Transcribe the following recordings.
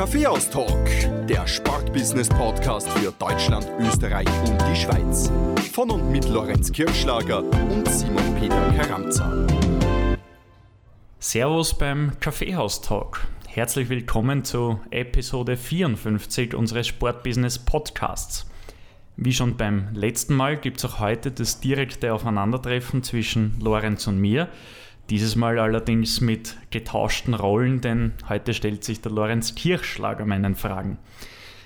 Kaffeehaus-Talk, der Sportbusiness-Podcast für Deutschland, Österreich und die Schweiz. Von und mit Lorenz Kirschlager und Simon Peter Karamza. Servus beim Kaffeehaus-Talk. Herzlich willkommen zu Episode 54 unseres Sportbusiness-Podcasts. Wie schon beim letzten Mal gibt es auch heute das direkte Aufeinandertreffen zwischen Lorenz und mir. Dieses Mal allerdings mit getauschten Rollen, denn heute stellt sich der Lorenz Kirchschlager meinen Fragen.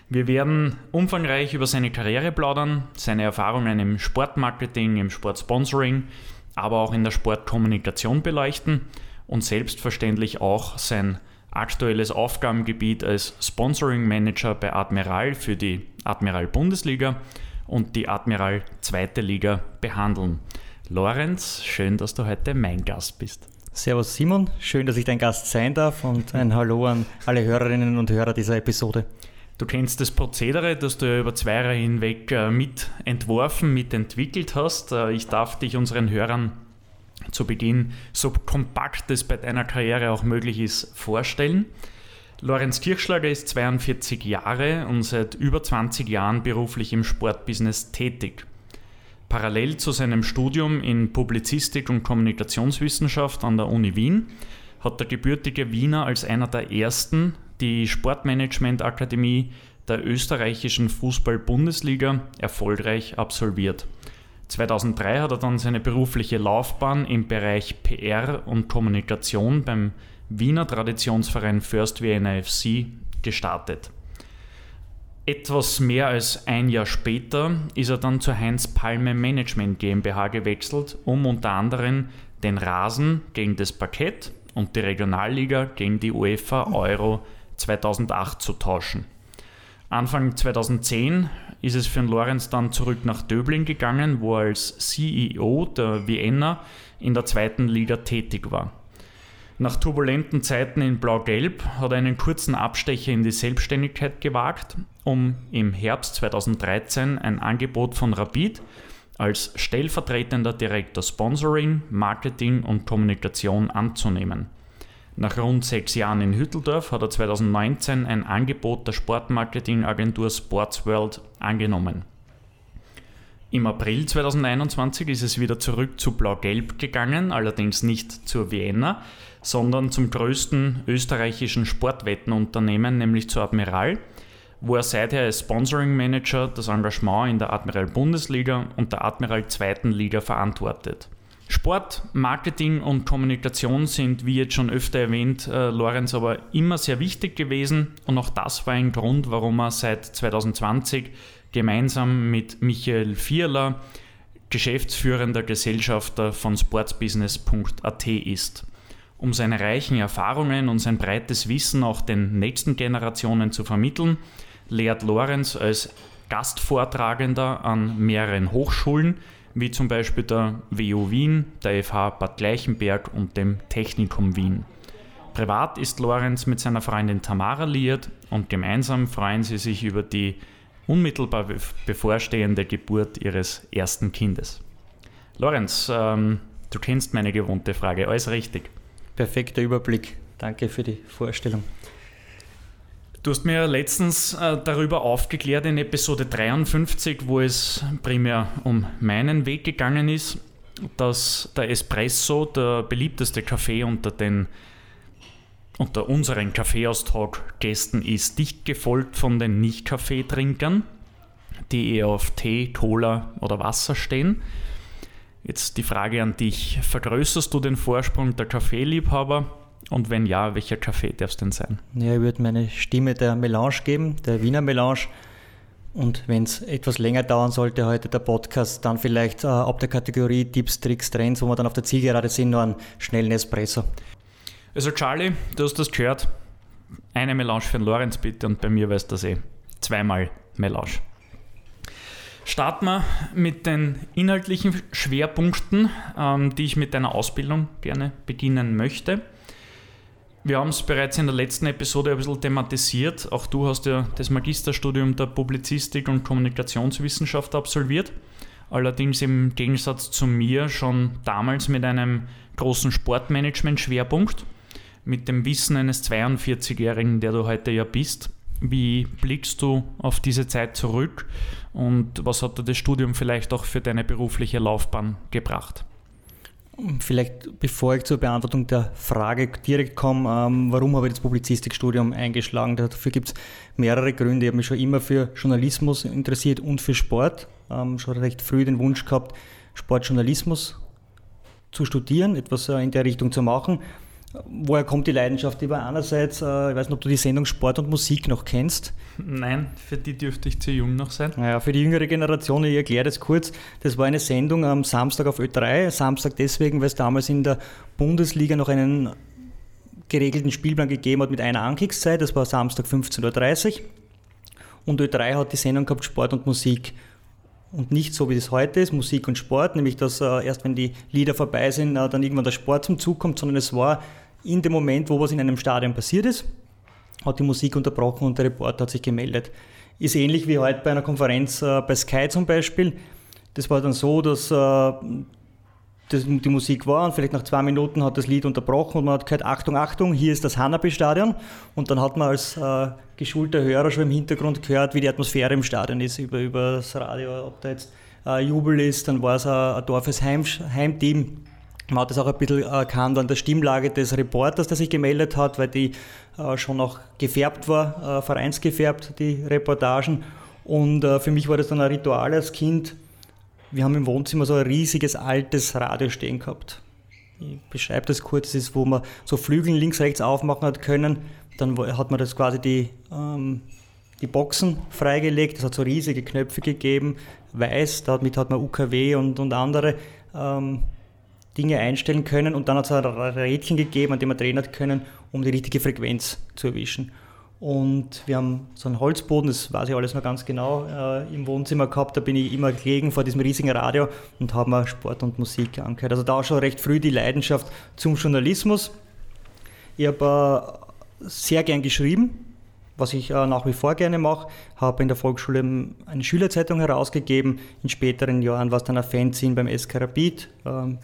Wir werden umfangreich über seine Karriere plaudern, seine Erfahrungen im Sportmarketing, im Sportsponsoring, aber auch in der Sportkommunikation beleuchten und selbstverständlich auch sein aktuelles Aufgabengebiet als Sponsoring Manager bei Admiral für die Admiral Bundesliga und die Admiral Zweite Liga behandeln. Lorenz, schön, dass du heute mein Gast bist. Servus Simon, schön, dass ich dein Gast sein darf und ein Hallo an alle Hörerinnen und Hörer dieser Episode. Du kennst das Prozedere, das du über zwei Jahre hinweg äh, mitentworfen, mitentwickelt hast. Äh, ich darf dich unseren Hörern zu Beginn so kompakt es bei deiner Karriere auch möglich ist vorstellen. Lorenz Kirchschlager ist 42 Jahre und seit über 20 Jahren beruflich im Sportbusiness tätig. Parallel zu seinem Studium in Publizistik und Kommunikationswissenschaft an der Uni Wien hat der gebürtige Wiener als einer der ersten die Sportmanagement-Akademie der österreichischen Fußball-Bundesliga erfolgreich absolviert. 2003 hat er dann seine berufliche Laufbahn im Bereich PR und Kommunikation beim Wiener Traditionsverein First Vienna FC gestartet. Etwas mehr als ein Jahr später ist er dann zur Heinz Palme Management GmbH gewechselt, um unter anderem den Rasen gegen das Parkett und die Regionalliga gegen die UEFA Euro 2008 zu tauschen. Anfang 2010 ist es für den Lorenz dann zurück nach Döbling gegangen, wo er als CEO der Vienna in der zweiten Liga tätig war. Nach turbulenten Zeiten in Blau-Gelb hat er einen kurzen Abstecher in die Selbstständigkeit gewagt, um im Herbst 2013 ein Angebot von Rapid als stellvertretender Direktor Sponsoring, Marketing und Kommunikation anzunehmen. Nach rund sechs Jahren in Hütteldorf hat er 2019 ein Angebot der Sportmarketingagentur Sportsworld angenommen. Im April 2021 ist es wieder zurück zu Blau-Gelb gegangen, allerdings nicht zur Vienna, sondern zum größten österreichischen Sportwettenunternehmen, nämlich zu Admiral, wo er seither als Sponsoring Manager das Engagement in der Admiral Bundesliga und der Admiral Zweiten Liga verantwortet. Sport, Marketing und Kommunikation sind, wie jetzt schon öfter erwähnt, äh, Lorenz aber immer sehr wichtig gewesen und auch das war ein Grund, warum er seit 2020 gemeinsam mit Michael Vierler geschäftsführender Gesellschafter von sportsbusiness.at ist. Um seine reichen Erfahrungen und sein breites Wissen auch den nächsten Generationen zu vermitteln, lehrt Lorenz als Gastvortragender an mehreren Hochschulen, wie zum Beispiel der WU Wien, der FH Bad Gleichenberg und dem Technikum Wien. Privat ist Lorenz mit seiner Freundin Tamara liiert und gemeinsam freuen sie sich über die unmittelbar bevorstehende Geburt ihres ersten Kindes. Lorenz, ähm, du kennst meine gewohnte Frage, alles richtig. Perfekter Überblick. Danke für die Vorstellung. Du hast mir letztens äh, darüber aufgeklärt in Episode 53, wo es primär um meinen Weg gegangen ist, dass der Espresso der beliebteste Kaffee unter den unter unseren Kaffeeaustausch-Gästen ist, dicht gefolgt von den Nicht-Kaffeetrinkern, die eher auf Tee, Cola oder Wasser stehen. Jetzt die Frage an dich: Vergrößerst du den Vorsprung der Kaffeeliebhaber und wenn ja, welcher Kaffee darf es denn sein? Ja, ich würde meine Stimme der Melange geben, der Wiener Melange. Und wenn es etwas länger dauern sollte, heute der Podcast, dann vielleicht äh, ab der Kategorie Tipps, Tricks, Trends, wo wir dann auf der Zielgerade sind, nur einen schnellen Espresso. Also Charlie, du hast das gehört. Eine Melange für den Lorenz bitte und bei mir weißt du das eh. Zweimal Melange. Starten wir mit den inhaltlichen Schwerpunkten, ähm, die ich mit deiner Ausbildung gerne beginnen möchte. Wir haben es bereits in der letzten Episode ein bisschen thematisiert. Auch du hast ja das Magisterstudium der Publizistik und Kommunikationswissenschaft absolviert. Allerdings im Gegensatz zu mir schon damals mit einem großen Sportmanagement-Schwerpunkt, mit dem Wissen eines 42-Jährigen, der du heute ja bist. Wie blickst du auf diese Zeit zurück und was hat dir das Studium vielleicht auch für deine berufliche Laufbahn gebracht? Vielleicht bevor ich zur Beantwortung der Frage direkt komme, ähm, warum habe ich das Publizistikstudium eingeschlagen? Dafür gibt es mehrere Gründe. Ich habe mich schon immer für Journalismus interessiert und für Sport. Ähm, schon recht früh den Wunsch gehabt, Sportjournalismus zu studieren, etwas äh, in der Richtung zu machen. Woher kommt die Leidenschaft? Die war einerseits, äh, ich weiß nicht, ob du die Sendung Sport und Musik noch kennst. Nein, für die dürfte ich zu jung noch sein. Naja, für die jüngere Generation, ich erkläre das kurz. Das war eine Sendung am Samstag auf Ö3. Samstag deswegen, weil es damals in der Bundesliga noch einen geregelten Spielplan gegeben hat mit einer Ankickszeit. Das war Samstag 15.30 Uhr. Und Ö3 hat die Sendung gehabt Sport und Musik. Und nicht so, wie es heute ist, Musik und Sport, nämlich dass äh, erst wenn die Lieder vorbei sind, äh, dann irgendwann der Sport zum Zug kommt, sondern es war in dem Moment, wo was in einem Stadion passiert ist, hat die Musik unterbrochen und der Reporter hat sich gemeldet. Ist ähnlich wie heute bei einer Konferenz äh, bei Sky zum Beispiel. Das war dann so, dass äh, das, die Musik war und vielleicht nach zwei Minuten hat das Lied unterbrochen und man hat gehört, Achtung, Achtung, hier ist das Hanabi-Stadion. Und dann hat man als äh, geschulter Hörer schon im Hintergrund gehört, wie die Atmosphäre im Stadion ist, über, über das Radio, ob da jetzt äh, Jubel ist, dann war es ein, ein Dorfes Heim, Heimteam man hat das auch ein bisschen erkannt an der Stimmlage des Reporters, der sich gemeldet hat, weil die äh, schon auch gefärbt war, äh, vereinsgefärbt, die Reportagen. Und äh, für mich war das dann ein Ritual als Kind. Wir haben im Wohnzimmer so ein riesiges altes Radio stehen gehabt. Ich beschreibe das kurz, das ist, wo man so Flügel links, rechts aufmachen hat können. Dann hat man das quasi die, ähm, die Boxen freigelegt. Es hat so riesige Knöpfe gegeben, weiß, damit hat man UKW und, und andere ähm, Dinge einstellen können und dann hat es ein Rädchen gegeben, an dem wir drehen hat können, um die richtige Frequenz zu erwischen. Und wir haben so einen Holzboden, das weiß ich alles noch ganz genau, äh, im Wohnzimmer gehabt. Da bin ich immer gelegen vor diesem riesigen Radio und habe mir Sport und Musik angehört. Also da schon recht früh die Leidenschaft zum Journalismus. Ich habe äh, sehr gern geschrieben, was ich äh, nach wie vor gerne mache. Habe in der Volksschule eine Schülerzeitung herausgegeben. In späteren Jahren war es dann ein Fanzine beim SK Rapid. Ähm,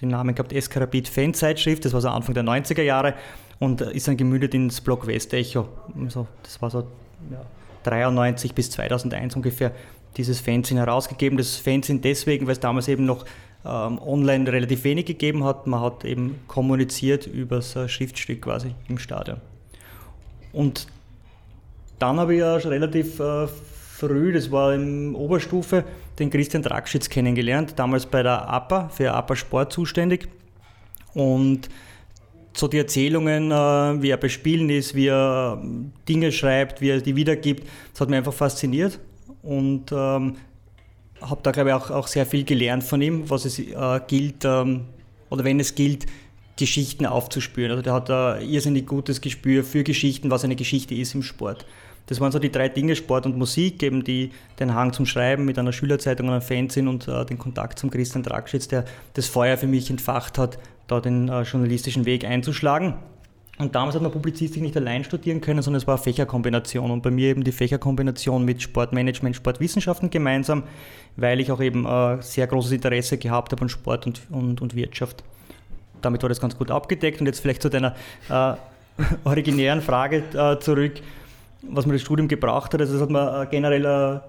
den Namen gehabt Eskarabit Fanzeitschrift, das war so Anfang der 90er Jahre und ist dann gemündet ins Block Westecho. Also das war so ja, 93 bis 2001 ungefähr dieses Fanzine herausgegeben. Das Fanzine deswegen, weil es damals eben noch ähm, online relativ wenig gegeben hat. Man hat eben kommuniziert über das Schriftstück quasi im Stadion. Und dann habe ich ja schon relativ äh, früh, das war in Oberstufe, den Christian Drackschitz kennengelernt, damals bei der APA, für APA Sport zuständig. Und so die Erzählungen, äh, wie er bei Spielen ist, wie er ähm, Dinge schreibt, wie er die wiedergibt, das hat mich einfach fasziniert. Und ähm, habe da, glaube ich, auch, auch sehr viel gelernt von ihm, was es äh, gilt, ähm, oder wenn es gilt, Geschichten aufzuspüren. Also der hat ein irrsinnig gutes Gespür für Geschichten, was eine Geschichte ist im Sport. Das waren so die drei Dinge, Sport und Musik, eben die, den Hang zum Schreiben mit einer Schülerzeitung und einem Fanzine und äh, den Kontakt zum Christian Dragschitz, der das Feuer für mich entfacht hat, da den äh, journalistischen Weg einzuschlagen. Und damals hat man Publizistik nicht allein studieren können, sondern es war eine Fächerkombination. Und bei mir eben die Fächerkombination mit Sportmanagement, Sportwissenschaften gemeinsam, weil ich auch eben äh, sehr großes Interesse gehabt habe an Sport und, und, und Wirtschaft. Damit war das ganz gut abgedeckt. Und jetzt vielleicht zu deiner äh, originären Frage äh, zurück was mir das Studium gebracht hat. Also es hat mir generell eine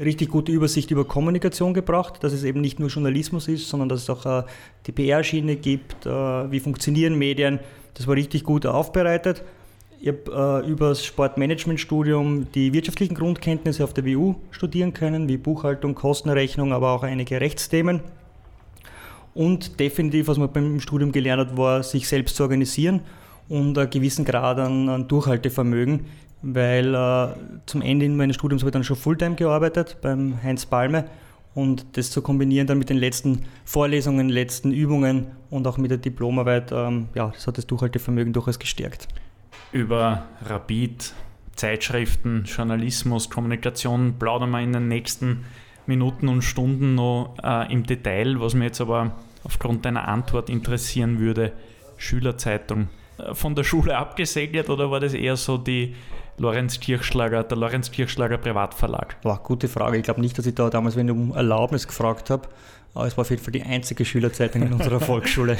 richtig gute Übersicht über Kommunikation gebracht, dass es eben nicht nur Journalismus ist, sondern dass es auch äh, die PR-Schiene gibt, äh, wie funktionieren Medien. Das war richtig gut aufbereitet. Ich habe äh, über das Sportmanagement-Studium die wirtschaftlichen Grundkenntnisse auf der WU studieren können, wie Buchhaltung, Kostenrechnung, aber auch einige Rechtsthemen. Und definitiv, was man beim Studium gelernt hat, war, sich selbst zu organisieren und einen gewissen Grad an, an Durchhaltevermögen weil äh, zum Ende meines Studiums habe ich dann schon Fulltime gearbeitet beim Heinz Palme Und das zu kombinieren dann mit den letzten Vorlesungen, letzten Übungen und auch mit der Diplomarbeit, ähm, ja, das hat das Durchhaltevermögen durchaus gestärkt. Über Rapid, Zeitschriften, Journalismus, Kommunikation plaudern wir in den nächsten Minuten und Stunden noch äh, im Detail, was mir jetzt aber aufgrund deiner Antwort interessieren würde. Schülerzeitung äh, von der Schule abgesegnet oder war das eher so die Lorenz Kirchschlager, der Lorenz Kirchschlager Privatverlag? War gute Frage. Ich glaube nicht, dass ich da damals wenn um Erlaubnis gefragt habe. Aber es war auf jeden Fall die einzige Schülerzeitung in unserer Volksschule.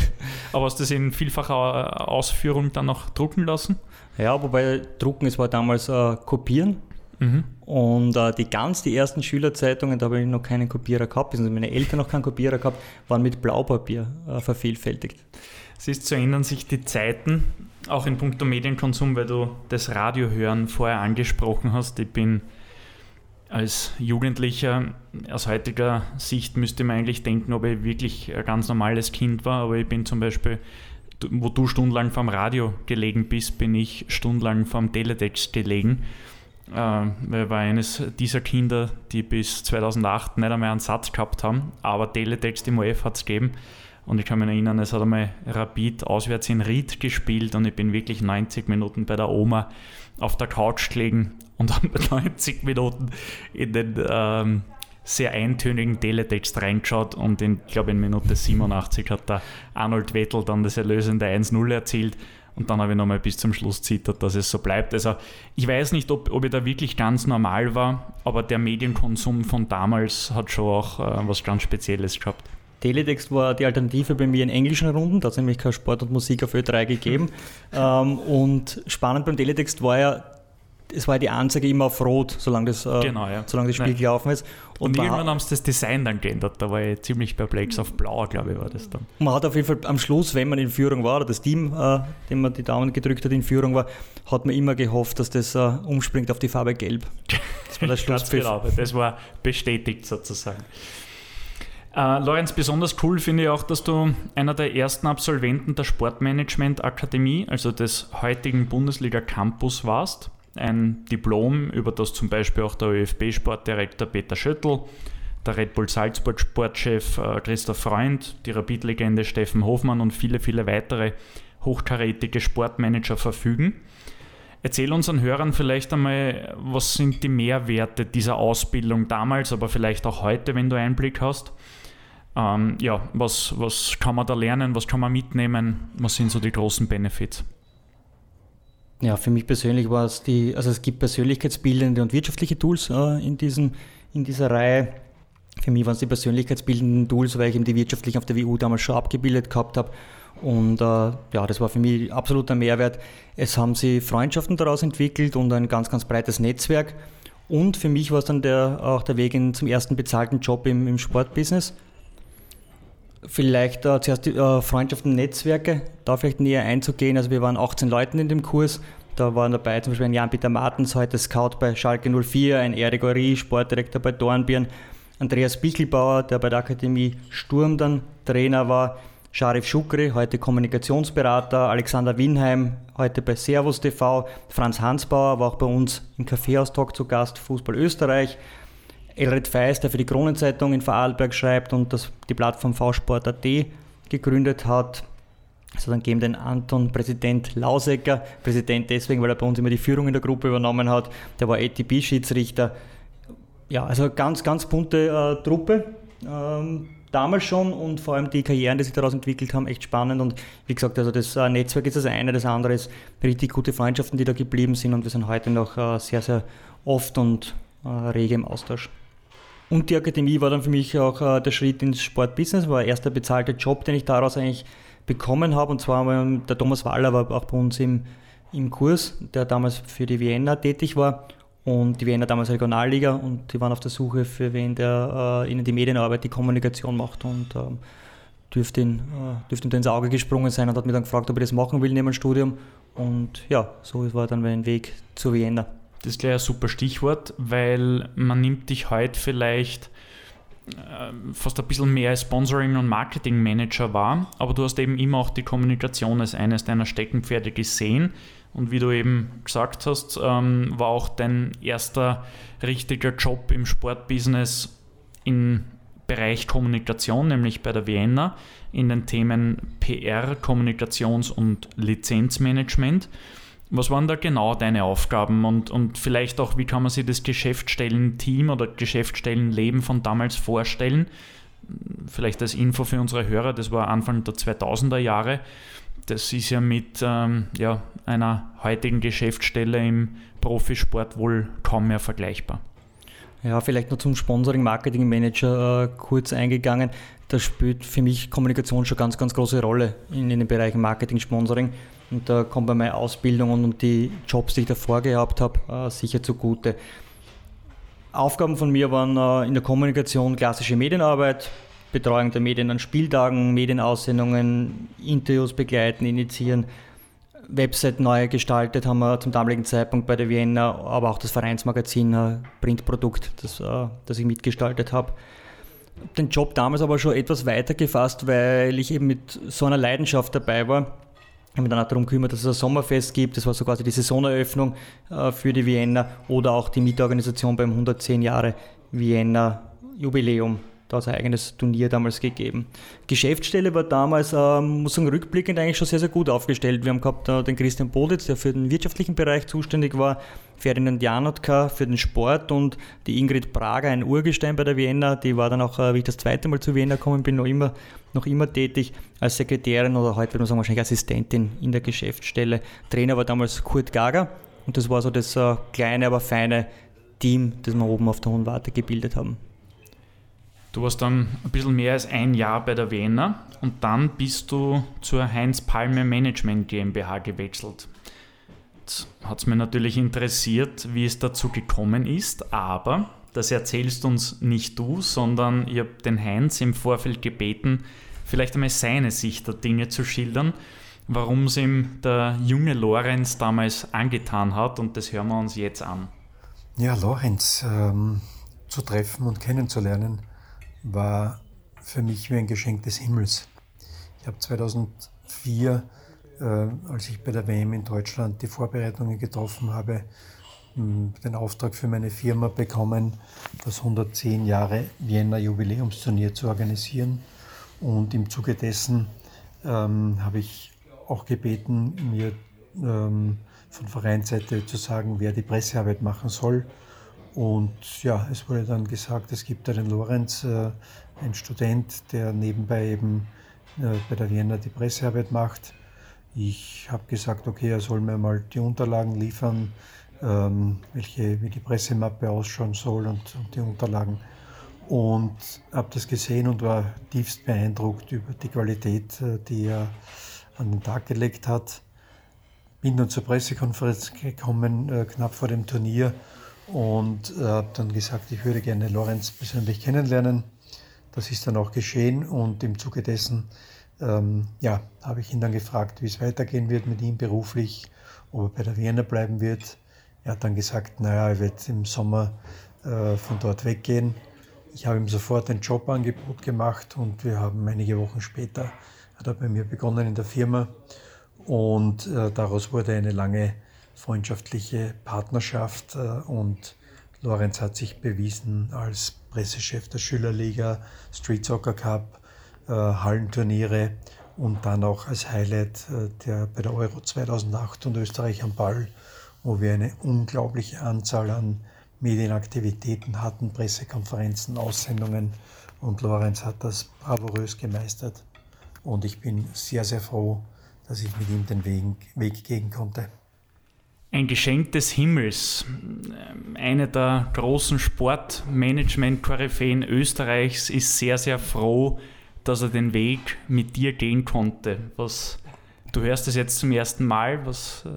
Aber hast du das in vielfacher Ausführung dann noch drucken lassen? Ja, wobei drucken, es war damals äh, kopieren. Mhm. Und äh, die ganz die ersten Schülerzeitungen, da habe ich noch keinen Kopierer gehabt, also meine Eltern noch keinen Kopierer gehabt, waren mit Blaupapier äh, vervielfältigt. Siehst, so ändern sich die Zeiten, auch in puncto Medienkonsum, weil du das Radiohören vorher angesprochen hast. Ich bin als Jugendlicher, aus heutiger Sicht müsste man eigentlich denken, ob ich wirklich ein ganz normales Kind war, aber ich bin zum Beispiel, wo du stundenlang vom Radio gelegen bist, bin ich stundenlang vom Teletext gelegen. Äh, weil ich war eines dieser Kinder, die bis 2008 nicht einmal einen Satz gehabt haben, aber Teletext im OF hat es gegeben. Und ich kann mich erinnern, es hat einmal Rapid auswärts in Ried gespielt und ich bin wirklich 90 Minuten bei der Oma auf der Couch gelegen und habe 90 Minuten in den ähm, sehr eintönigen Teletext reingeschaut und in, ich glaube in Minute 87 hat der Arnold Wettel dann das erlösende 1-0 erzielt und dann habe ich nochmal bis zum Schluss zittert, dass es so bleibt. Also ich weiß nicht, ob, ob ich da wirklich ganz normal war, aber der Medienkonsum von damals hat schon auch äh, was ganz Spezielles gehabt. Teletext war die Alternative bei mir in englischen Runden, da hat es nämlich kein Sport und Musik auf Ö3 gegeben. ähm, und spannend beim Teletext war ja, es war die Anzeige immer auf Rot, solange das, äh, genau, ja. solange das Spiel Nein. gelaufen ist. Und, und irgendwann haben sie das Design dann geändert. Da war ich ziemlich perplex auf Blau, glaube ich, war das dann. Man hat auf jeden Fall am Schluss, wenn man in Führung war, oder das Team, äh, dem man die Daumen gedrückt hat, in Führung war, hat man immer gehofft, dass das äh, umspringt auf die Farbe Gelb. Das war der Schlusspfiff. genau, das war bestätigt sozusagen. Äh, Lorenz, besonders cool finde ich auch, dass du einer der ersten Absolventen der Sportmanagement Akademie, also des heutigen Bundesliga Campus warst ein Diplom, über das zum Beispiel auch der ÖFB-Sportdirektor Peter Schöttl, der Red Bull Salzburg Sportchef äh, Christoph Freund, die Rapid-Legende Steffen Hofmann und viele, viele weitere hochkarätige Sportmanager verfügen. Erzähl unseren Hörern vielleicht einmal, was sind die Mehrwerte dieser Ausbildung damals, aber vielleicht auch heute, wenn du Einblick hast. Ähm, ja, was, was kann man da lernen, was kann man mitnehmen, was sind so die großen Benefits? Ja, für mich persönlich war es die, also es gibt persönlichkeitsbildende und wirtschaftliche Tools äh, in, diesem, in dieser Reihe. Für mich waren es die persönlichkeitsbildenden Tools, weil ich eben die wirtschaftlichen auf der WU damals schon abgebildet gehabt habe. Und äh, ja, das war für mich absoluter Mehrwert. Es haben sich Freundschaften daraus entwickelt und ein ganz, ganz breites Netzwerk. Und für mich war es dann der, auch der Weg in, zum ersten bezahlten Job im, im Sportbusiness. Vielleicht äh, zuerst die äh, Freundschaften, Netzwerke, da vielleicht näher einzugehen. Also wir waren 18 Leute in dem Kurs. Da waren dabei zum Beispiel ein Jan-Peter Martens, heute Scout bei Schalke 04, ein Erik Ori, Sportdirektor bei Dornbirn, Andreas Bichelbauer, der bei der Akademie Sturm dann Trainer war, Sharif Schukri, heute Kommunikationsberater, Alexander Winheim, heute bei Servus TV, Franz Hansbauer war auch bei uns im Kaffeehaus-Talk zu Gast, Fußball Österreich, Elred Feist, der für die Kronenzeitung in Vorarlberg schreibt und das, die Plattform vsport.at gegründet hat. Also dann geben den Anton Präsident Lausecker, Präsident deswegen, weil er bei uns immer die Führung in der Gruppe übernommen hat. Der war ATP-Schiedsrichter. Ja, also ganz, ganz bunte äh, Truppe. Ähm, damals schon und vor allem die Karrieren, die sich daraus entwickelt haben, echt spannend. Und wie gesagt, also das äh, Netzwerk ist das eine, das andere ist richtig gute Freundschaften, die da geblieben sind und wir sind heute noch äh, sehr, sehr oft und äh, rege im Austausch. Und die Akademie war dann für mich auch äh, der Schritt ins Sportbusiness, war erster bezahlter Job, den ich daraus eigentlich bekommen habe. Und zwar der Thomas Waller war auch bei uns im, im Kurs, der damals für die Vienna tätig war. Und die Vienna damals Regionalliga und die waren auf der Suche für wen, der äh, ihnen die Medienarbeit, die Kommunikation macht und ähm, dürfte, ihn, äh, dürfte ihm da ins Auge gesprungen sein und hat mich dann gefragt, ob ich das machen will neben dem Studium. Und ja, so war dann mein Weg zu Vienna. Das ist gleich ein super Stichwort, weil man nimmt dich heute vielleicht äh, fast ein bisschen mehr als Sponsoring- und Marketing-Manager wahr, aber du hast eben immer auch die Kommunikation als eines deiner Steckenpferde gesehen. Und wie du eben gesagt hast, ähm, war auch dein erster richtiger Job im Sportbusiness in Bereich Kommunikation, nämlich bei der Vienna, in den Themen PR, Kommunikations- und Lizenzmanagement. Was waren da genau deine Aufgaben und, und vielleicht auch, wie kann man sich das Geschäftsstellen-Team oder Geschäftsstellenleben von damals vorstellen? Vielleicht als Info für unsere Hörer, das war Anfang der 2000er Jahre. Das ist ja mit ähm, ja, einer heutigen Geschäftsstelle im Profisport wohl kaum mehr vergleichbar. Ja, vielleicht noch zum Sponsoring Marketing Manager äh, kurz eingegangen. Da spielt für mich Kommunikation schon ganz, ganz große Rolle in, in den Bereichen Marketing, Sponsoring. Und da kommen bei meinen Ausbildungen und die Jobs, die ich davor gehabt habe, äh, sicher zugute. Aufgaben von mir waren äh, in der Kommunikation klassische Medienarbeit, Betreuung der Medien an Spieltagen, Medienaussendungen, Interviews begleiten, initiieren, Website neu gestaltet haben wir zum damaligen Zeitpunkt bei der Vienna, aber auch das Vereinsmagazin, äh, Printprodukt, das, das ich mitgestaltet habe. Den Job damals aber schon etwas weiter gefasst, weil ich eben mit so einer Leidenschaft dabei war mich dann auch darum gekümmert, dass es ein Sommerfest gibt. Das war so quasi die Saisoneröffnung äh, für die Vienna oder auch die Mitorganisation beim 110 Jahre Vienna Jubiläum. Da hat es ein eigenes Turnier damals gegeben. Geschäftsstelle war damals, ähm, muss sagen, rückblickend eigentlich schon sehr, sehr gut aufgestellt. Wir haben gehabt äh, den Christian Boditz, der für den wirtschaftlichen Bereich zuständig war, Ferdinand Janotka für den Sport und die Ingrid Prager, ein Urgestein bei der Vienna, die war dann auch, äh, wie ich das zweite Mal zu Vienna gekommen bin, noch immer, noch immer tätig als Sekretärin oder heute würde man sagen wahrscheinlich Assistentin in der Geschäftsstelle. Trainer war damals Kurt Gager und das war so das äh, kleine, aber feine Team, das wir oben auf der Hohen Warte gebildet haben. Du warst dann ein bisschen mehr als ein Jahr bei der Vienna und dann bist du zur Heinz Palme Management GmbH gewechselt. Hat es mich natürlich interessiert, wie es dazu gekommen ist, aber das erzählst uns nicht du, sondern ich habe den Heinz im Vorfeld gebeten, vielleicht einmal seine Sicht der Dinge zu schildern, warum es ihm der junge Lorenz damals angetan hat und das hören wir uns jetzt an. Ja, Lorenz ähm, zu treffen und kennenzulernen war für mich wie ein Geschenk des Himmels. Ich habe 2004 äh, als ich bei der WM in Deutschland die Vorbereitungen getroffen habe, den Auftrag für meine Firma bekommen, das 110 Jahre Vienna Jubiläumsturnier zu organisieren. Und im Zuge dessen ähm, habe ich auch gebeten, mir ähm, von Vereinsseite zu sagen, wer die Pressearbeit machen soll. Und ja, es wurde dann gesagt, es gibt einen Lorenz, äh, ein Student, der nebenbei eben äh, bei der Vienna die Pressearbeit macht. Ich habe gesagt, okay, er soll mir mal die Unterlagen liefern, ähm, welche, wie die Pressemappe ausschauen soll und, und die Unterlagen. Und habe das gesehen und war tiefst beeindruckt über die Qualität, äh, die er an den Tag gelegt hat. Bin dann zur Pressekonferenz gekommen, äh, knapp vor dem Turnier, und äh, habe dann gesagt, ich würde gerne Lorenz persönlich kennenlernen. Das ist dann auch geschehen und im Zuge dessen ähm, ja, habe ich ihn dann gefragt, wie es weitergehen wird mit ihm beruflich, ob er bei der Vienna bleiben wird. Er hat dann gesagt, naja, er wird im Sommer äh, von dort weggehen. Ich habe ihm sofort ein Jobangebot gemacht und wir haben einige Wochen später, hat er bei mir begonnen in der Firma und äh, daraus wurde eine lange freundschaftliche Partnerschaft äh, und Lorenz hat sich bewiesen als Pressechef der Schülerliga, Street Soccer Cup, äh, Hallenturniere und dann auch als Highlight äh, der, bei der Euro 2008 und Österreich am Ball, wo wir eine unglaubliche Anzahl an Medienaktivitäten hatten, Pressekonferenzen, Aussendungen und Lorenz hat das bravourös gemeistert und ich bin sehr, sehr froh, dass ich mit ihm den Weg, Weg gehen konnte. Ein Geschenk des Himmels. Eine der großen Sportmanagement-Koryphäen Österreichs ist sehr, sehr froh, dass er den Weg mit dir gehen konnte. Was, du hörst es jetzt zum ersten Mal. Was, äh,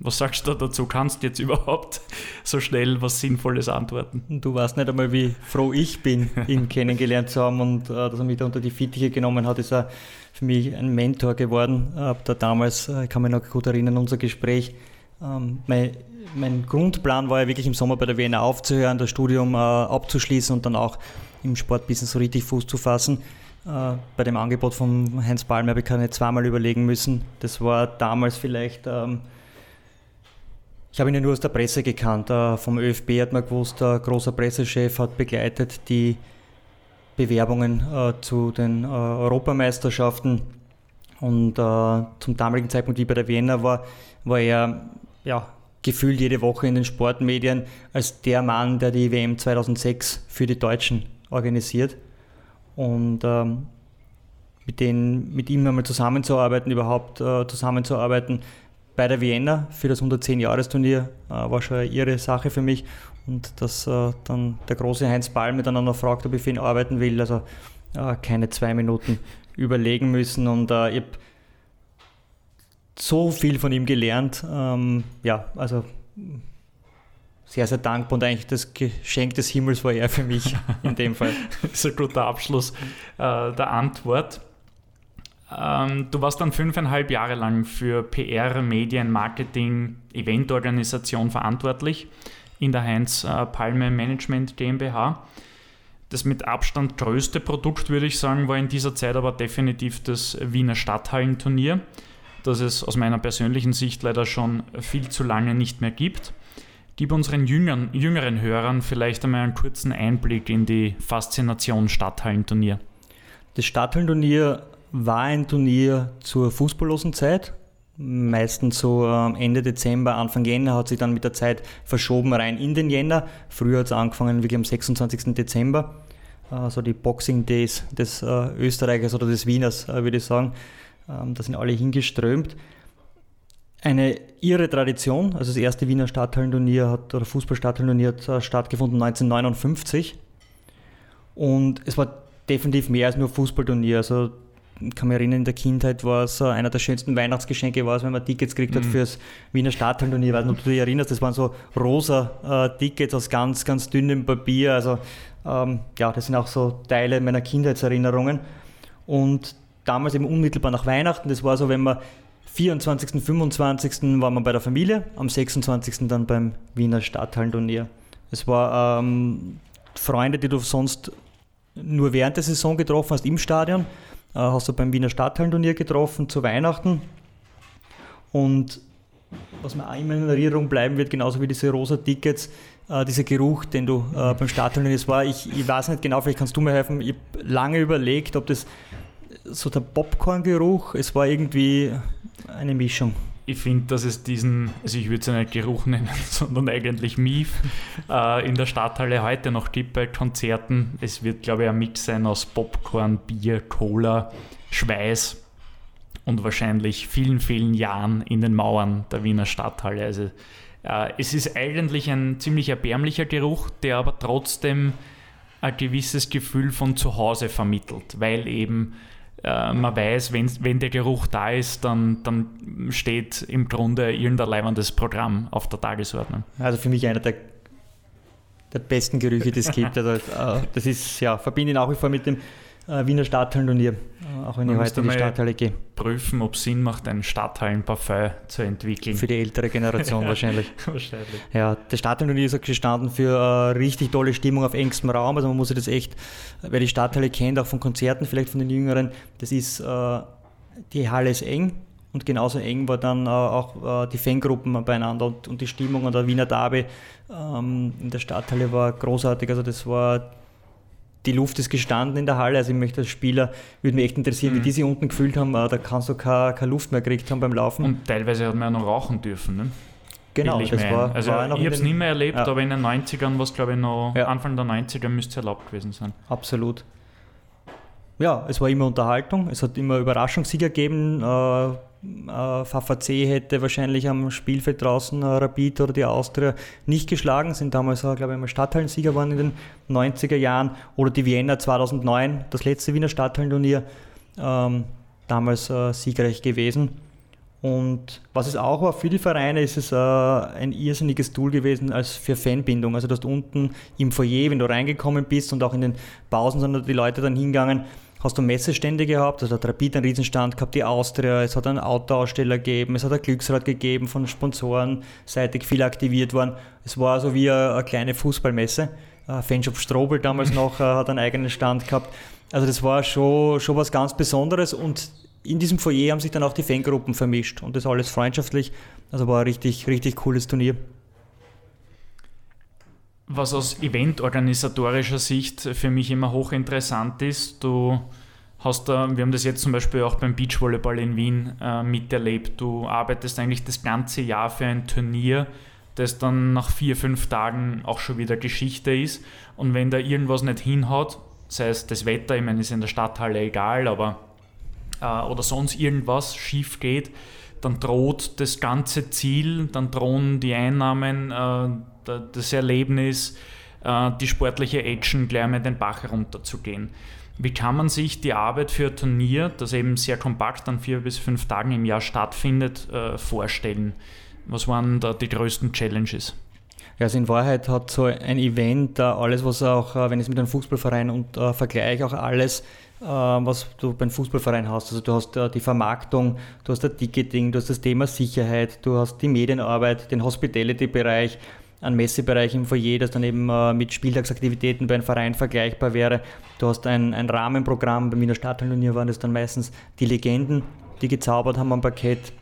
was sagst du dazu? Kannst du jetzt überhaupt so schnell was Sinnvolles antworten? Du weißt nicht einmal, wie froh ich bin, ihn kennengelernt zu haben und äh, dass er mich da unter die Fittiche genommen hat, ist er für mich ein Mentor geworden. Ab da damals, äh, ich kann mich noch gut erinnern, unser Gespräch. Ähm, mein, mein, Grundplan war ja wirklich im Sommer bei der Vienna aufzuhören, das Studium äh, abzuschließen und dann auch im Sportbusiness so richtig Fuß zu fassen. Äh, bei dem Angebot von Heinz Balmer habe ich keine zweimal überlegen müssen. Das war damals vielleicht, ähm, ich habe ihn ja nur aus der Presse gekannt. Äh, vom ÖFB hat man gewusst, der großer Pressechef hat begleitet die Bewerbungen äh, zu den äh, Europameisterschaften. Und äh, zum damaligen Zeitpunkt, wie bei der Vienna war, war er ja, gefühlt jede Woche in den Sportmedien als der Mann, der die WM 2006 für die Deutschen organisiert. Und ähm, mit, denen, mit ihm einmal zusammenzuarbeiten, überhaupt äh, zusammenzuarbeiten bei der Vienna für das 110-Jahres-Turnier äh, war schon eine irre Sache für mich. Und dass äh, dann der große Heinz Ball miteinander fragt, ob ich für ihn arbeiten will, also äh, keine zwei Minuten überlegen müssen. Und äh, ich habe so viel von ihm gelernt. Ähm, ja, also sehr, sehr dankbar und eigentlich das Geschenk des Himmels war er für mich in dem Fall. das ist ein guter Abschluss äh, der Antwort. Ähm, du warst dann fünfeinhalb Jahre lang für PR, Medien, Marketing, Eventorganisation verantwortlich in der Heinz äh, Palme Management GmbH. Das mit Abstand größte Produkt, würde ich sagen, war in dieser Zeit aber definitiv das Wiener Stadthallenturnier, das es aus meiner persönlichen Sicht leider schon viel zu lange nicht mehr gibt. Gib unseren jüngeren, jüngeren Hörern vielleicht einmal einen kurzen Einblick in die Faszination Stadthallenturnier. Das Stadthallenturnier war ein Turnier zur fußballlosen Zeit. Meistens so Ende Dezember, Anfang Jänner hat sich dann mit der Zeit verschoben rein in den Jänner. Früher hat es angefangen wirklich am 26. Dezember, also die Boxing Days des äh, Österreichers oder des Wieners, äh, würde ich sagen. Ähm, da sind alle hingeströmt. Eine irre Tradition, also das erste Wiener Stadthallenturnier hat, oder Fußballstadthallenturnier hat äh, stattgefunden 1959. Und es war definitiv mehr als nur Fußballturnier. Also ich kann mich erinnern, in der Kindheit war es einer der schönsten Weihnachtsgeschenke, war es, wenn man Tickets gekriegt hat mhm. fürs Wiener Stadthallenturnier. Ich weiß nicht, ob du dich erinnerst, das waren so rosa äh, Tickets aus ganz, ganz dünnem Papier. Also ähm, ja, das sind auch so Teile meiner Kindheitserinnerungen. Und damals eben unmittelbar nach Weihnachten, das war so, wenn man 24., 25. war man bei der Familie, am 26. dann beim Wiener Stadthallenturnier. Es war ähm, Freunde, die du sonst nur während der Saison getroffen hast im Stadion äh, hast du beim Wiener Stadthallenturnier getroffen zu Weihnachten. Und was mir auch immer in Erinnerung bleiben wird, genauso wie diese rosa Tickets, äh, dieser Geruch, den du äh, beim Stadthallenturnier war, ich, ich weiß nicht genau, vielleicht kannst du mir helfen, ich habe lange überlegt, ob das so der Popcorn-Geruch, es war irgendwie eine Mischung ich finde, dass es diesen, also ich würde es ja nicht Geruch nennen, sondern eigentlich Mief äh, in der Stadthalle heute noch gibt bei Konzerten. Es wird, glaube ich, ein Mix sein aus Popcorn, Bier, Cola, Schweiß und wahrscheinlich vielen, vielen Jahren in den Mauern der Wiener Stadthalle. Also äh, es ist eigentlich ein ziemlich erbärmlicher Geruch, der aber trotzdem ein gewisses Gefühl von Zuhause vermittelt, weil eben äh, man weiß, wenn, wenn der Geruch da ist, dann, dann steht im Grunde irgendein leibendes Programm auf der Tagesordnung. Also für mich einer der, der besten Gerüche, die es gibt. Also, äh, das ist, ja, verbinde ihn auch wie vor mit dem äh, Wiener Stadthallenturnier, äh, auch wenn ich heute in die Stadthalle gehe. Prüfen, ob es Sinn macht, ein Stadthallenparfum zu entwickeln. Für die ältere Generation wahrscheinlich. wahrscheinlich. Ja, das Stadthallenturnier ist auch gestanden für äh, richtig tolle Stimmung auf engstem Raum. Also man muss sich das echt, wer die Stadthalle kennt, auch von Konzerten, vielleicht von den Jüngeren, das ist, äh, die Halle ist eng, und genauso eng war dann äh, auch äh, die Fangruppen beieinander und, und, die Stimmung an der Wiener Derby ähm, in der Stadthalle war großartig. Also das war die Luft ist gestanden in der Halle. Also ich möchte als Spieler, würde mich echt interessieren, mhm. wie die sich unten gefühlt haben. Da kannst du keine, keine Luft mehr gekriegt haben beim Laufen. Und teilweise hat man ja noch rauchen dürfen. Ne? Genau, das war, also war ich habe es nicht mehr erlebt, ja. aber in den 90ern war es glaube ich noch, ja. Anfang der 90er müsste es erlaubt gewesen sein. Absolut. Ja, es war immer Unterhaltung, es hat immer Überraschungssieger gegeben. Äh, VVC hätte wahrscheinlich am Spielfeld draußen äh, Rapid oder die Austria nicht geschlagen, sind damals, äh, glaube ich, mal Stadthallensieger waren in den 90er Jahren. Oder die Vienna 2009, das letzte Wiener Stadthallenturnier, ähm, damals äh, siegreich gewesen. Und was es auch war für die Vereine, ist es äh, ein irrsinniges Tool gewesen als für Fanbindung. Also, dass du unten im Foyer, wenn du reingekommen bist und auch in den Pausen sind die Leute dann hingegangen, hast du Messestände gehabt, also hat Rapid einen Riesenstand gehabt, die Austria, es hat einen Autoaussteller gegeben, es hat ein Glücksrad gegeben, von Sponsoren seitig viel aktiviert worden. Es war so wie eine, eine kleine Fußballmesse. Uh, Fanshop Strobel damals noch uh, hat einen eigenen Stand gehabt. Also das war schon, schon was ganz Besonderes und in diesem Foyer haben sich dann auch die Fangruppen vermischt und das alles freundschaftlich. Also war ein richtig, richtig cooles Turnier. Was aus eventorganisatorischer Sicht für mich immer hochinteressant ist, du hast da, wir haben das jetzt zum Beispiel auch beim Beachvolleyball in Wien äh, miterlebt, du arbeitest eigentlich das ganze Jahr für ein Turnier, das dann nach vier, fünf Tagen auch schon wieder Geschichte ist. Und wenn da irgendwas nicht hinhaut, sei es das Wetter, ich meine, ist in der Stadthalle egal, aber äh, oder sonst irgendwas schief geht, dann droht das ganze Ziel, dann drohen die Einnahmen, äh, das Erlebnis, äh, die sportliche Action gleich mal den Bach runterzugehen. Wie kann man sich die Arbeit für ein Turnier, das eben sehr kompakt an vier bis fünf Tagen im Jahr stattfindet, äh, vorstellen? Was waren da die größten Challenges? Also in Wahrheit hat so ein Event alles, was auch, wenn ich es mit einem Fußballverein und äh, vergleiche, auch alles äh, was du beim Fußballverein hast. Also du hast äh, die Vermarktung, du hast das Ticketing, du hast das Thema Sicherheit, du hast die Medienarbeit, den Hospitality-Bereich, einen Messebereich im Foyer, das dann eben äh, mit Spieltagsaktivitäten bei einem Verein vergleichbar wäre. Du hast ein, ein Rahmenprogramm, bei Wiener Stadtturnier waren das dann meistens die Legenden, die gezaubert haben am Parkett.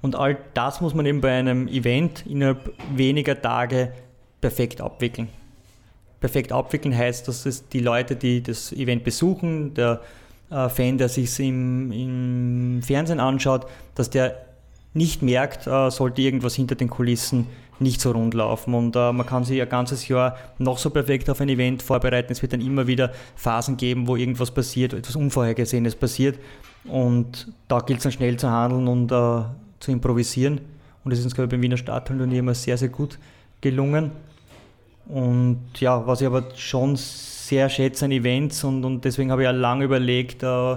Und all das muss man eben bei einem Event innerhalb weniger Tage perfekt abwickeln perfekt abwickeln heißt, dass es die Leute, die das Event besuchen, der äh, Fan, der sich im, im Fernsehen anschaut, dass der nicht merkt, äh, sollte irgendwas hinter den Kulissen nicht so rund laufen. Und äh, man kann sich ein ganzes Jahr noch so perfekt auf ein Event vorbereiten. Es wird dann immer wieder Phasen geben, wo irgendwas passiert, etwas Unvorhergesehenes passiert. Und da gilt es dann schnell zu handeln und äh, zu improvisieren. Und das ist uns, glaube ich, beim Wiener Stadtturnier immer sehr, sehr gut gelungen. Und ja, was ich aber schon sehr schätze an Events und, und deswegen habe ich ja lange überlegt, äh,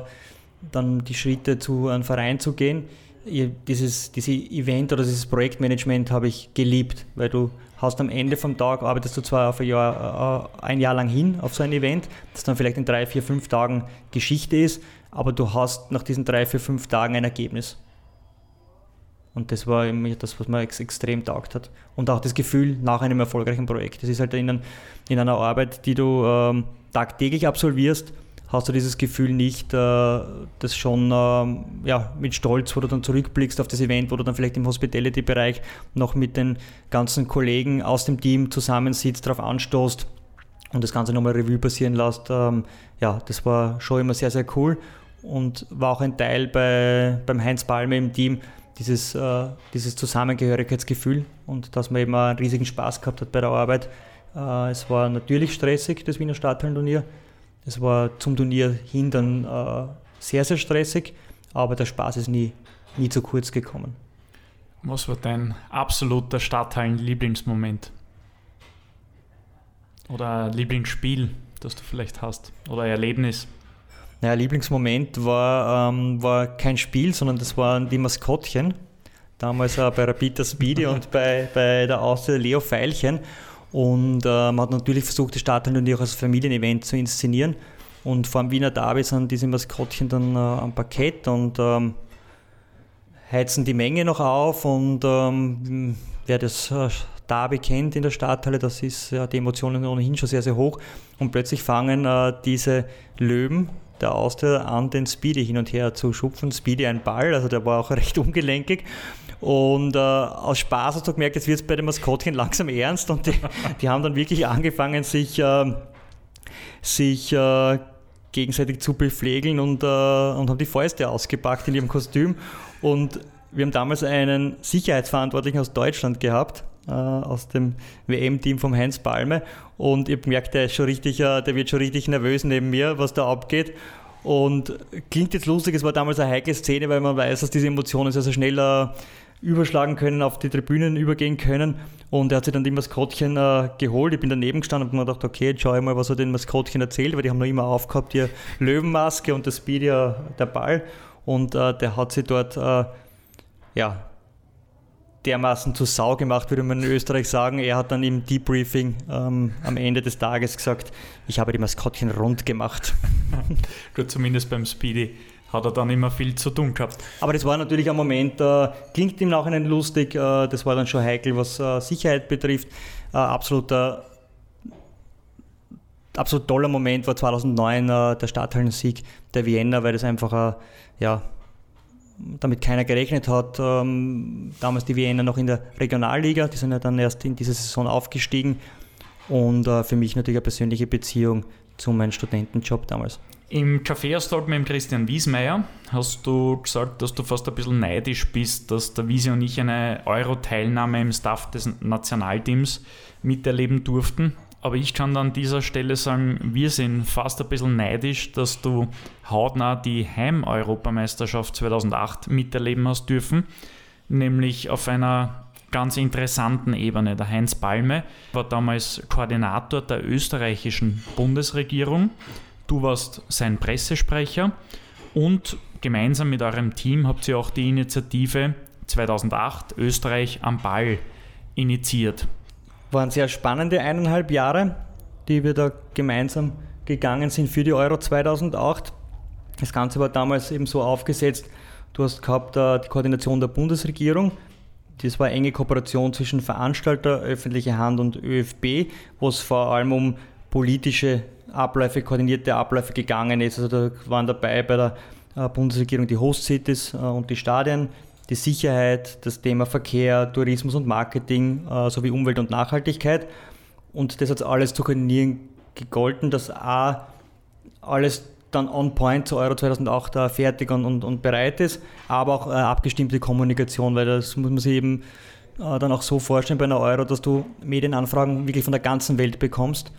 dann die Schritte zu einem Verein zu gehen. Dieses, dieses Event oder dieses Projektmanagement habe ich geliebt, weil du hast am Ende vom Tag, arbeitest du zwar auf ein Jahr, äh, ein Jahr lang hin auf so ein Event, das dann vielleicht in drei, vier, fünf Tagen Geschichte ist, aber du hast nach diesen drei, vier, fünf Tagen ein Ergebnis. Und das war irgendwie das, was mir ex extrem taugt hat. Und auch das Gefühl nach einem erfolgreichen Projekt. Das ist halt in, in einer Arbeit, die du ähm, tagtäglich absolvierst, hast du dieses Gefühl nicht, äh, das schon ähm, ja, mit Stolz, wo du dann zurückblickst auf das Event, wo du dann vielleicht im Hospitality-Bereich noch mit den ganzen Kollegen aus dem Team zusammensitzt, darauf anstoßt und das Ganze nochmal Revue passieren lässt. Ähm, ja, das war schon immer sehr, sehr cool und war auch ein Teil bei, beim Heinz Palme im Team, dieses, äh, dieses Zusammengehörigkeitsgefühl und dass man eben einen riesigen Spaß gehabt hat bei der Arbeit. Äh, es war natürlich stressig, das Wiener Stadthallenturnier. Es war zum Turnier hin dann äh, sehr, sehr stressig, aber der Spaß ist nie, nie zu kurz gekommen. Was war dein absoluter Stadthallen-Lieblingsmoment? Oder Lieblingsspiel, das du vielleicht hast? Oder Erlebnis? Naja, Lieblingsmoment war, ähm, war kein Spiel, sondern das waren die Maskottchen. Damals auch bei Rapid Speedy und bei, bei der Austria Leo Feilchen. Und äh, man hat natürlich versucht, die Stadthalle auch als Familienevent zu inszenieren. Und vor dem Wiener Derby sind diese Maskottchen dann äh, am Parkett und ähm, heizen die Menge noch auf. Und ähm, wer das äh, Derby kennt in der Stadthalle, das ist ja die Emotionen ohnehin schon sehr, sehr hoch. Und plötzlich fangen äh, diese Löwen der Austria an, den Speedy hin und her zu schupfen. Speedy ein Ball, also der war auch recht ungelenkig. Und äh, aus Spaß hast du gemerkt, jetzt wird es bei den Maskottchen langsam ernst und die, die haben dann wirklich angefangen, sich, äh, sich äh, gegenseitig zu bepflegeln und, äh, und haben die Fäuste ausgepackt in ihrem Kostüm. Und wir haben damals einen Sicherheitsverantwortlichen aus Deutschland gehabt, äh, aus dem WM-Team vom Heinz Palme. Und ich habe gemerkt, der, ist schon richtig, äh, der wird schon richtig nervös neben mir, was da abgeht. Und klingt jetzt lustig, es war damals eine heikle Szene, weil man weiß, dass diese Emotionen sehr, sehr schnell überschlagen können, auf die Tribünen übergehen können. Und er hat sich dann die Maskottchen äh, geholt. Ich bin daneben gestanden und mir gedacht, okay, jetzt schau ich mal, was er den Maskottchen erzählt, weil die haben noch immer aufgehabt, die Löwenmaske und das Speedy, der Ball. Und äh, der hat sich dort äh, ja, dermaßen zu Sau gemacht, würde man in Österreich sagen. Er hat dann im Debriefing ähm, am Ende des Tages gesagt, ich habe die Maskottchen rund gemacht. Gut, zumindest beim Speedy hat er dann immer viel zu tun gehabt. Aber das war natürlich ein Moment, äh, klingt im Nachhinein lustig, äh, das war dann schon heikel, was äh, Sicherheit betrifft. Äh, absoluter, absolut toller Moment war 2009 äh, der Stadthallensieg der Vienna, weil das einfach ja, damit keiner gerechnet hat. Ähm, damals die Wiener noch in der Regionalliga, die sind ja dann erst in dieser Saison aufgestiegen. und äh, für mich natürlich eine persönliche Beziehung zu meinem Studentenjob damals. Im Kaffeeaustausch mit dem Christian Wiesmeier hast du gesagt, dass du fast ein bisschen neidisch bist, dass der Wiese und ich eine Euro-Teilnahme im Staff des Nationalteams miterleben durften. Aber ich kann an dieser Stelle sagen, wir sind fast ein bisschen neidisch, dass du hautnah die Heim-Europameisterschaft 2008 miterleben hast dürfen, nämlich auf einer ganz interessanten Ebene. Der Heinz Palme war damals Koordinator der österreichischen Bundesregierung. Du warst sein Pressesprecher und gemeinsam mit eurem Team habt ihr auch die Initiative 2008 Österreich am Ball initiiert. Waren sehr spannende eineinhalb Jahre, die wir da gemeinsam gegangen sind für die Euro 2008. Das Ganze war damals eben so aufgesetzt, du hast gehabt uh, die Koordination der Bundesregierung, das war enge Kooperation zwischen Veranstalter, öffentliche Hand und ÖFB, wo es vor allem um politische Abläufe, koordinierte Abläufe gegangen ist. Also da waren dabei bei der äh, Bundesregierung die Host-Cities äh, und die Stadien, die Sicherheit, das Thema Verkehr, Tourismus und Marketing äh, sowie Umwelt und Nachhaltigkeit. Und das hat alles zu koordinieren gegolten, dass A, alles dann on point zu Euro 2008 fertig und, und, und bereit ist, aber auch abgestimmte Kommunikation, weil das muss man sich eben dann auch so vorstellen bei einer Euro, dass du Medienanfragen wirklich von der ganzen Welt bekommst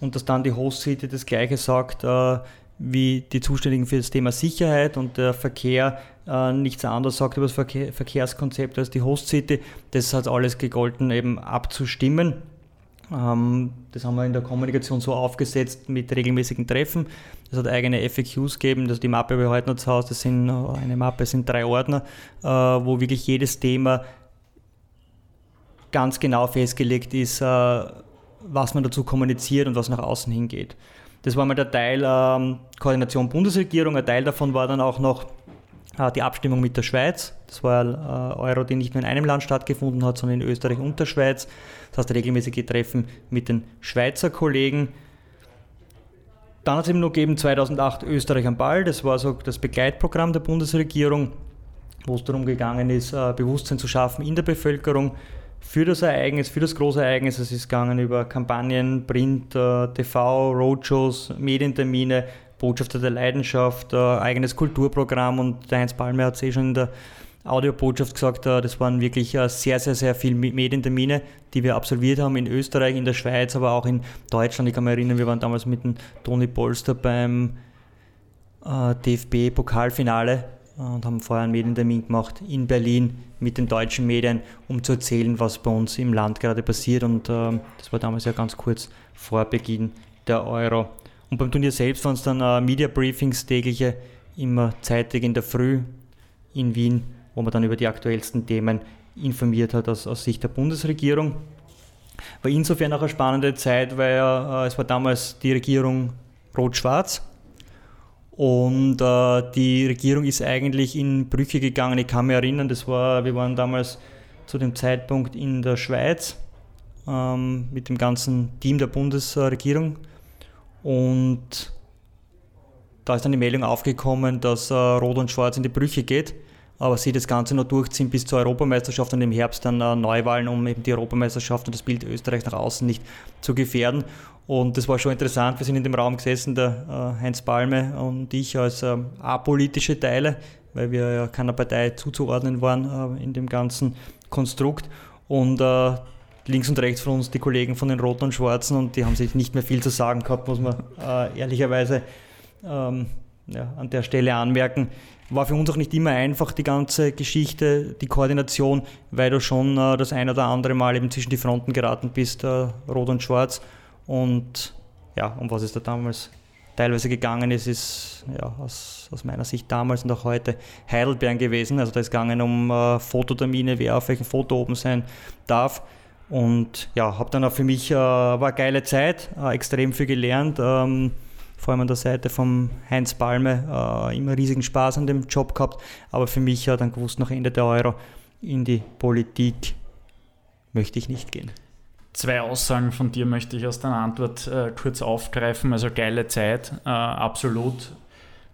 und dass dann die Host-City das Gleiche sagt äh, wie die Zuständigen für das Thema Sicherheit und der Verkehr äh, nichts anderes sagt über das Verkehr, Verkehrskonzept als die Host-City. Das hat alles gegolten, eben abzustimmen. Ähm, das haben wir in der Kommunikation so aufgesetzt mit regelmäßigen Treffen. Es hat eigene FAQs gegeben, das die Mappe zu Hause, das sind äh, eine Mappe, sind drei Ordner, äh, wo wirklich jedes Thema ganz genau festgelegt ist, äh, was man dazu kommuniziert und was nach außen hingeht. Das war mal der Teil ähm, Koordination Bundesregierung. Ein Teil davon war dann auch noch äh, die Abstimmung mit der Schweiz. Das war äh, Euro, die nicht nur in einem Land stattgefunden hat, sondern in Österreich und der Schweiz. Das heißt regelmäßige Treffen mit den Schweizer Kollegen. Dann hat es eben noch gegeben 2008 Österreich am Ball. Das war so das Begleitprogramm der Bundesregierung, wo es darum gegangen ist, äh, Bewusstsein zu schaffen in der Bevölkerung für das Ereignis, für das große Ereignis. Es ist gegangen über Kampagnen, Print, äh, TV, Roadshows, Medientermine, Botschafter der Leidenschaft, äh, eigenes Kulturprogramm und der Heinz Palmer hat es eh schon in der Audiobotschaft gesagt, äh, das waren wirklich sehr, sehr, sehr viele Medientermine, die wir absolviert haben in Österreich, in der Schweiz, aber auch in Deutschland. Ich kann mich erinnern, wir waren damals mit dem Toni Polster beim DFB-Pokalfinale und haben vorher einen Medientermin gemacht in Berlin mit den deutschen Medien, um zu erzählen, was bei uns im Land gerade passiert. Und äh, das war damals ja ganz kurz vor Beginn der Euro. Und beim Turnier selbst waren es dann äh, Media Briefings tägliche, immer zeitig in der Früh in Wien, wo man dann über die aktuellsten Themen informiert hat aus, aus Sicht der Bundesregierung. War insofern auch eine spannende Zeit, weil äh, es war damals die Regierung rot-schwarz und äh, die Regierung ist eigentlich in Brüche gegangen. Ich kann mich erinnern, das war, wir waren damals zu dem Zeitpunkt in der Schweiz ähm, mit dem ganzen Team der Bundesregierung. Und da ist dann die Meldung aufgekommen, dass äh, Rot und Schwarz in die Brüche geht. Aber sie das Ganze noch durchziehen bis zur Europameisterschaft und im Herbst dann äh, Neuwahlen, um eben die Europameisterschaft und das Bild Österreichs nach außen nicht zu gefährden. Und das war schon interessant. Wir sind in dem Raum gesessen, der äh, Heinz Palme und ich als äh, apolitische Teile, weil wir ja keiner Partei zuzuordnen waren äh, in dem ganzen Konstrukt. Und links und rechts von uns die Kollegen von den Roten und Schwarzen und die haben sich nicht mehr viel zu sagen gehabt, muss man ehrlicherweise ähm, an der Stelle anmerken. War für uns auch nicht immer einfach, die ganze Geschichte, die Koordination, weil du schon äh, das ein oder andere Mal eben zwischen die Fronten geraten bist, Rot und Schwarz. Und ja, um was es da damals teilweise gegangen ist, ist ja, aus, aus meiner Sicht damals und auch heute Heidelbeeren gewesen. Also da ist gegangen um äh, Fototermine, wer auf welchem Foto oben sein darf. Und ja, habe dann auch für mich, äh, war eine geile Zeit, äh, extrem viel gelernt. Ähm, vor allem an der Seite von Heinz Palme, äh, immer riesigen Spaß an dem Job gehabt. Aber für mich ja dann gewusst, nach Ende der Euro in die Politik möchte ich nicht gehen. Zwei Aussagen von dir möchte ich aus deiner Antwort äh, kurz aufgreifen. Also geile Zeit, äh, absolut.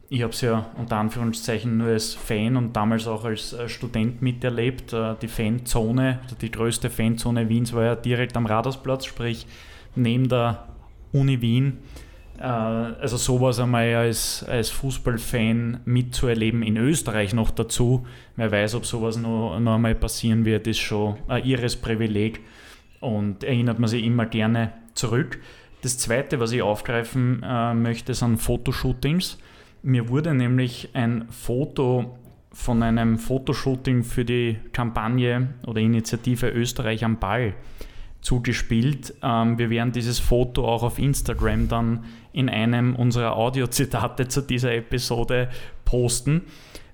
Ich habe es ja unter Anführungszeichen nur als Fan und damals auch als äh, Student miterlebt. Äh, die Fanzone, die größte Fanzone Wiens war ja direkt am Radarsplatz, sprich neben der Uni Wien. Äh, also sowas einmal als, als Fußballfan mitzuerleben in Österreich noch dazu, wer weiß, ob sowas noch, noch einmal passieren wird, ist schon ein irres Privileg und erinnert man sich immer gerne zurück. Das zweite, was ich aufgreifen äh, möchte, sind Fotoshootings. Mir wurde nämlich ein Foto von einem Fotoshooting für die Kampagne oder Initiative Österreich am Ball zugespielt. Ähm, wir werden dieses Foto auch auf Instagram dann in einem unserer Audiozitate zu dieser Episode posten,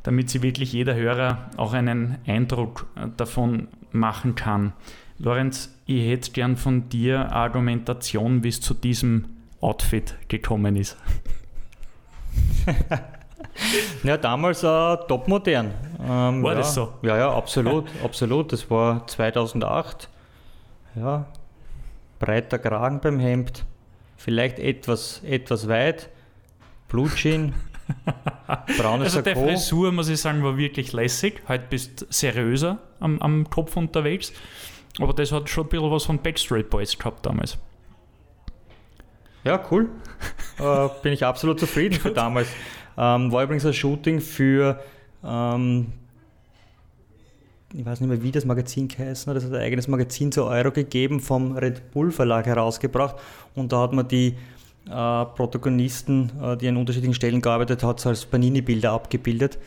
damit sie wirklich jeder Hörer auch einen Eindruck äh, davon machen kann. Lorenz, ich hätte gern von dir Argumentation, wie es zu diesem Outfit gekommen ist. ja, damals äh, topmodern. Ähm, war ja, das so? Ja, ja, absolut, absolut. Das war 2008. Ja, breiter Kragen beim Hemd, vielleicht etwas, etwas weit, Blutschien, braunes Also der Frisur, muss ich sagen, war wirklich lässig. Heute bist du seriöser am, am Kopf unterwegs. Aber das hat schon ein bisschen was von Backstreet Boys gehabt damals. Ja, cool. äh, bin ich absolut zufrieden für damals. Ähm, war übrigens ein Shooting für, ähm, ich weiß nicht mehr, wie das Magazin geheißen hat. Das hat ein eigenes Magazin zu Euro gegeben, vom Red Bull Verlag herausgebracht. Und da hat man die äh, Protagonisten, äh, die an unterschiedlichen Stellen gearbeitet hat, als Panini-Bilder abgebildet.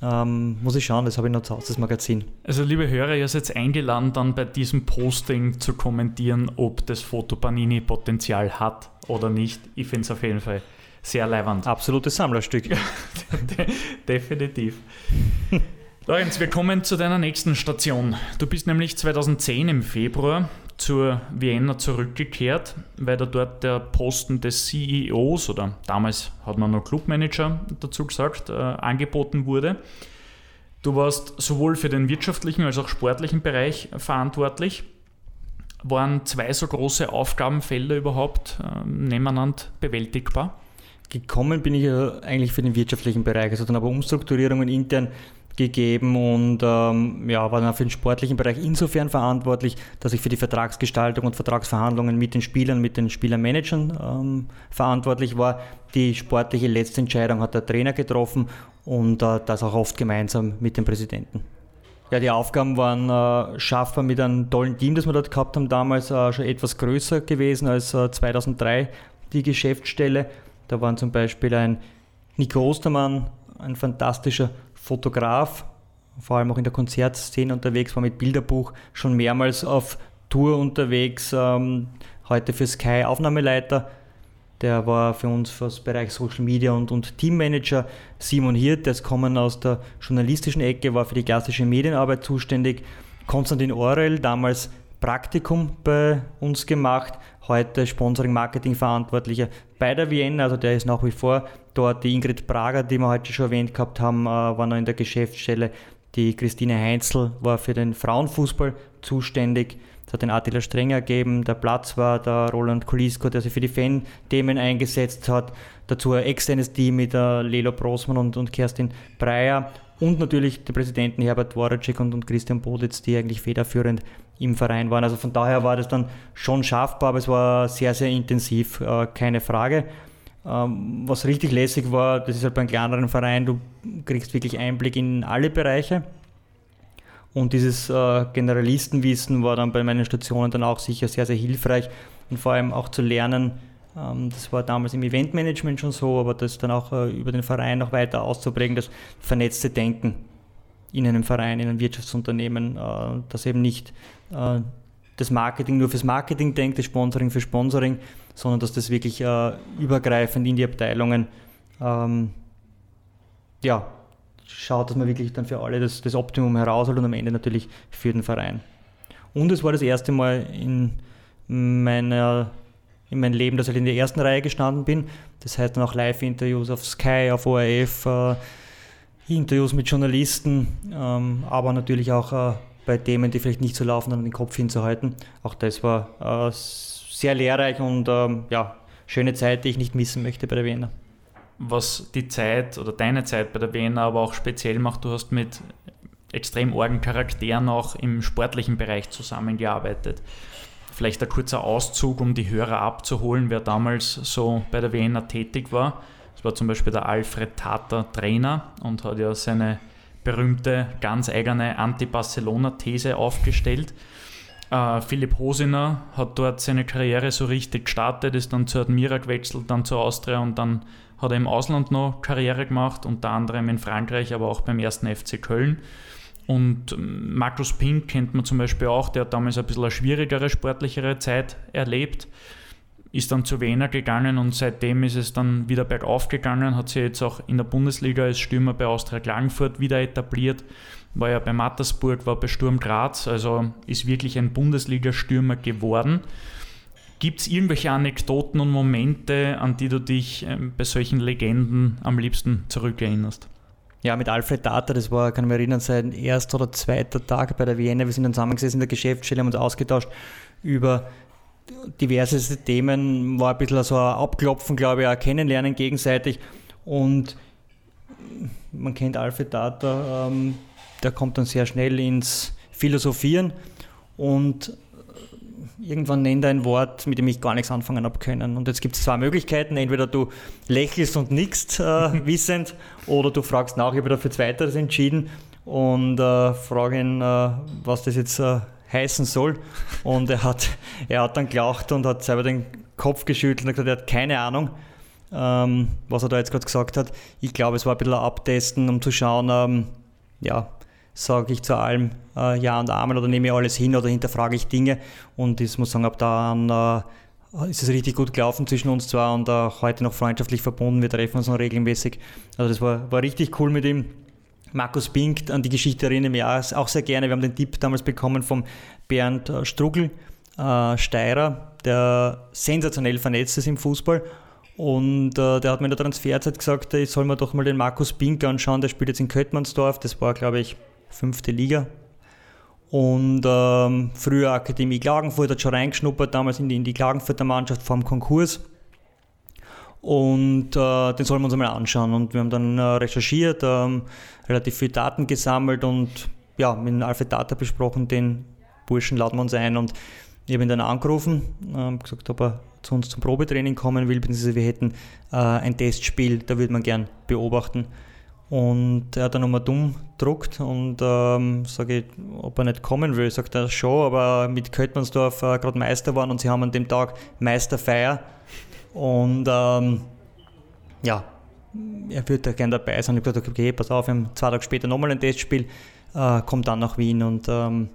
Ähm, muss ich schauen, das habe ich noch zu Hause, das Magazin. Also liebe Hörer, ihr seid eingeladen, dann bei diesem Posting zu kommentieren, ob das Foto Panini Potenzial hat oder nicht. Ich finde es auf jeden Fall sehr leibend. Absolutes Sammlerstück. Definitiv. Lorenz, wir kommen zu deiner nächsten Station. Du bist nämlich 2010 im Februar zur Vienna zurückgekehrt, weil da dort der Posten des CEOs oder damals hat man noch Clubmanager dazu gesagt, äh, angeboten wurde. Du warst sowohl für den wirtschaftlichen als auch sportlichen Bereich verantwortlich. Waren zwei so große Aufgabenfelder überhaupt äh, nebeneinander bewältigbar? Gekommen bin ich ja eigentlich für den wirtschaftlichen Bereich. Also dann aber Umstrukturierungen intern gegeben und ähm, ja, war dann für den sportlichen Bereich insofern verantwortlich, dass ich für die Vertragsgestaltung und Vertragsverhandlungen mit den Spielern, mit den Spielermanagern ähm, verantwortlich war. Die sportliche letzte Entscheidung hat der Trainer getroffen und äh, das auch oft gemeinsam mit dem Präsidenten. Ja, die Aufgaben waren äh, schaffbar mit einem tollen Team, das wir dort gehabt haben, damals äh, schon etwas größer gewesen als äh, 2003 die Geschäftsstelle. Da waren zum Beispiel ein Nico Ostermann, ein fantastischer Fotograf, vor allem auch in der Konzertszene unterwegs, war mit Bilderbuch schon mehrmals auf Tour unterwegs, ähm, heute für Sky Aufnahmeleiter. Der war für uns für das Bereich Social Media und, und Teammanager. Simon Hirt, der ist kommen aus der journalistischen Ecke, war für die klassische Medienarbeit zuständig. Konstantin Orel, damals Praktikum bei uns gemacht, heute Sponsoring Marketing Verantwortlicher bei der Vienna, also der ist nach wie vor dort. Die Ingrid Prager, die wir heute schon erwähnt gehabt haben, äh, war noch in der Geschäftsstelle. Die Christine Heinzel war für den Frauenfußball zuständig. Es hat den Attila Strenger gegeben. Der Platz war der Roland Kulisko, der sich für die Fan-Themen eingesetzt hat. Dazu ein externes Team mit der Lelo Brosmann und, und Kerstin Breyer. Und natürlich die Präsidenten Herbert Woracek und, und Christian Boditz, die eigentlich federführend im Verein waren. Also von daher war das dann schon schaffbar, aber es war sehr, sehr intensiv, äh, keine Frage. Ähm, was richtig lässig war, das ist halt bei einem kleineren Verein, du kriegst wirklich Einblick in alle Bereiche. Und dieses äh, Generalistenwissen war dann bei meinen Stationen dann auch sicher sehr, sehr hilfreich und vor allem auch zu lernen, ähm, das war damals im Eventmanagement schon so, aber das dann auch äh, über den Verein noch weiter auszuprägen, das vernetzte Denken in einem Verein, in einem Wirtschaftsunternehmen, äh, das eben nicht äh, das Marketing nur fürs Marketing denkt, das Sponsoring für Sponsoring, sondern dass das wirklich übergreifend in die Abteilungen ähm, ja, schaut, dass man wirklich dann für alle das, das Optimum herausholt und am Ende natürlich für den Verein. Und es war das erste Mal in meiner in meinem Leben, dass ich in der ersten Reihe gestanden bin. Das heißt dann auch Live-Interviews auf Sky, auf ORF, äh, Interviews mit Journalisten, ähm, aber natürlich auch äh, bei Themen, die vielleicht nicht so laufen, dann den Kopf hinzuhalten. Auch das war äh, sehr lehrreich und ähm, ja, schöne Zeit, die ich nicht missen möchte bei der Wiener. Was die Zeit oder deine Zeit bei der Wiener aber auch speziell macht, du hast mit extrem argen Charakteren auch im sportlichen Bereich zusammengearbeitet. Vielleicht ein kurzer Auszug, um die Hörer abzuholen, wer damals so bei der Vienna tätig war. Das war zum Beispiel der Alfred Tater Trainer und hat ja seine berühmte, ganz eigene Anti-Barcelona-These aufgestellt. Äh, Philipp Hosiner hat dort seine Karriere so richtig gestartet, ist dann zu Admira gewechselt, dann zu Austria und dann hat er im Ausland noch Karriere gemacht, unter anderem in Frankreich, aber auch beim ersten FC Köln. Und ähm, Markus Pink kennt man zum Beispiel auch, der hat damals ein bisschen eine schwierigere, sportlichere Zeit erlebt, ist dann zu Wiener gegangen und seitdem ist es dann wieder bergauf gegangen, hat sich jetzt auch in der Bundesliga als Stürmer bei Austria Klagenfurt wieder etabliert, war ja bei Mattersburg, war bei Sturm Graz, also ist wirklich ein Bundesliga-Stürmer geworden. Gibt es irgendwelche Anekdoten und Momente, an die du dich ähm, bei solchen Legenden am liebsten zurückerinnerst? Ja, mit Alfred Data, das war, kann ich mich erinnern, sein erster oder zweiter Tag bei der Vienna. Wir sind dann zusammengesessen in der Geschäftsstelle, haben uns ausgetauscht über diverse Themen, war ein bisschen so ein Abklopfen, glaube ich, ein Kennenlernen gegenseitig. Und man kennt Alfred Data, ähm, der kommt dann sehr schnell ins Philosophieren und irgendwann nennt er ein Wort, mit dem ich gar nichts anfangen habe können. Und jetzt gibt es zwei Möglichkeiten. Entweder du lächelst und nickst äh, wissend oder du fragst nach, ich habe dafür Zweiteres entschieden und äh, frage ihn, äh, was das jetzt äh, heißen soll. Und er hat, er hat dann gelacht und hat selber den Kopf geschüttelt und gesagt, er hat keine Ahnung, ähm, was er da jetzt gerade gesagt hat. Ich glaube, es war ein bisschen ein Abtesten, um zu schauen, ähm, ja, sage ich zu allem äh, Ja und Amen oder nehme ich alles hin oder hinterfrage ich Dinge. Und ich muss sagen, ab da äh, ist es richtig gut gelaufen zwischen uns zwei und auch heute noch freundschaftlich verbunden. Wir treffen uns noch regelmäßig. Also das war, war richtig cool mit ihm. Markus Pink, an die Geschichte erinnere ich mich auch sehr gerne. Wir haben den Tipp damals bekommen vom Bernd äh, Strugel, äh, Steirer, der sensationell vernetzt ist im Fußball. Und äh, der hat mir in der Transferzeit gesagt, ich soll mir doch mal den Markus Pink anschauen, der spielt jetzt in Köttmannsdorf. Das war, glaube ich, fünfte Liga. Und ähm, früher Akademie Klagenfurt hat schon reingeschnuppert, damals in die, in die Klagenfurter Mannschaft vor dem Konkurs. Und äh, den sollen wir uns einmal anschauen. Und wir haben dann äh, recherchiert, ähm, relativ viele Daten gesammelt und ja, mit Alfred Data besprochen, den Burschen laden wir uns ein. Und ich habe ihn dann angerufen, äh, gesagt, ob er zu uns zum Probetraining kommen will, beziehungsweise wir hätten äh, ein Testspiel, da würde man gern beobachten. Und er hat dann nochmal dumm gedruckt und ähm, sage ich, ob er nicht kommen will. Sagt er schon, aber mit Köttmannsdorf äh, gerade Meister waren und sie haben an dem Tag Meisterfeier. Und ähm, ja, er würde da gerne dabei sein. Ich habe gesagt, okay, pass auf, wir haben zwei Tage später nochmal ein Testspiel, äh, kommt dann nach Wien und ähm,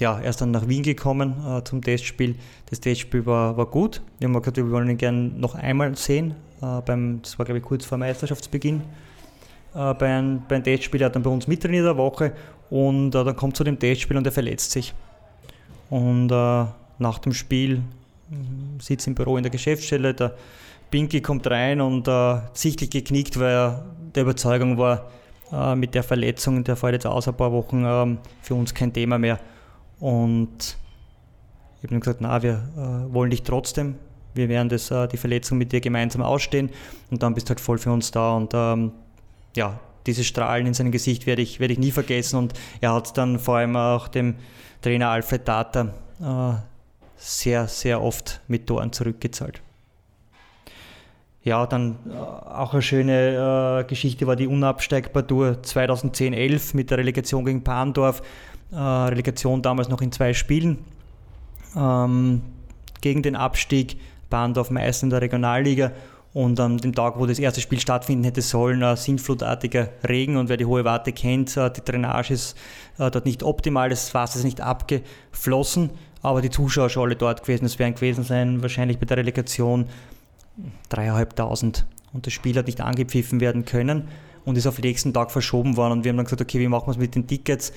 ja, er ist dann nach Wien gekommen äh, zum Testspiel. Das Testspiel war, war gut. Wir haben gesagt, wir wollen ihn gerne noch einmal sehen. Äh, beim, das war, glaube ich, kurz vor Meisterschaftsbeginn äh, bei, einem, bei einem Testspiel. Er hat dann bei uns mittrainiert eine Woche und äh, dann kommt zu dem Testspiel und er verletzt sich. Und äh, nach dem Spiel äh, sitzt im Büro in der Geschäftsstelle, der Pinky kommt rein und äh, sichtlich geknickt, weil er der Überzeugung war, äh, mit der Verletzung, der fällt jetzt aus ein paar Wochen, ähm, für uns kein Thema mehr. Und ich habe ihm gesagt, na, wir äh, wollen dich trotzdem. Wir werden das, die Verletzung mit dir gemeinsam ausstehen und dann bist du halt voll für uns da. Und ähm, ja, dieses Strahlen in seinem Gesicht werde ich, werde ich nie vergessen und er hat dann vor allem auch dem Trainer Alfred Data äh, sehr, sehr oft mit Toren zurückgezahlt. Ja, dann äh, auch eine schöne äh, Geschichte war die Unabsteigbar-Tour 2010-11 mit der Relegation gegen Pandorf. Äh, Relegation damals noch in zwei Spielen. Ähm, gegen den Abstieg, Pandorf Meister in der Regionalliga und an dem Tag, wo das erste Spiel stattfinden hätte sollen, äh, sintflutartiger Regen. Und wer die Hohe Warte kennt, äh, die Drainage ist äh, dort nicht optimal, das Wasser ist nicht abgeflossen, aber die Zuschauer schon alle dort gewesen. Es werden gewesen sein, wahrscheinlich bei der Relegation dreieinhalbtausend. Und das Spiel hat nicht angepfiffen werden können und ist auf den nächsten Tag verschoben worden. Und wir haben dann gesagt, okay, wie machen wir es mit den Tickets?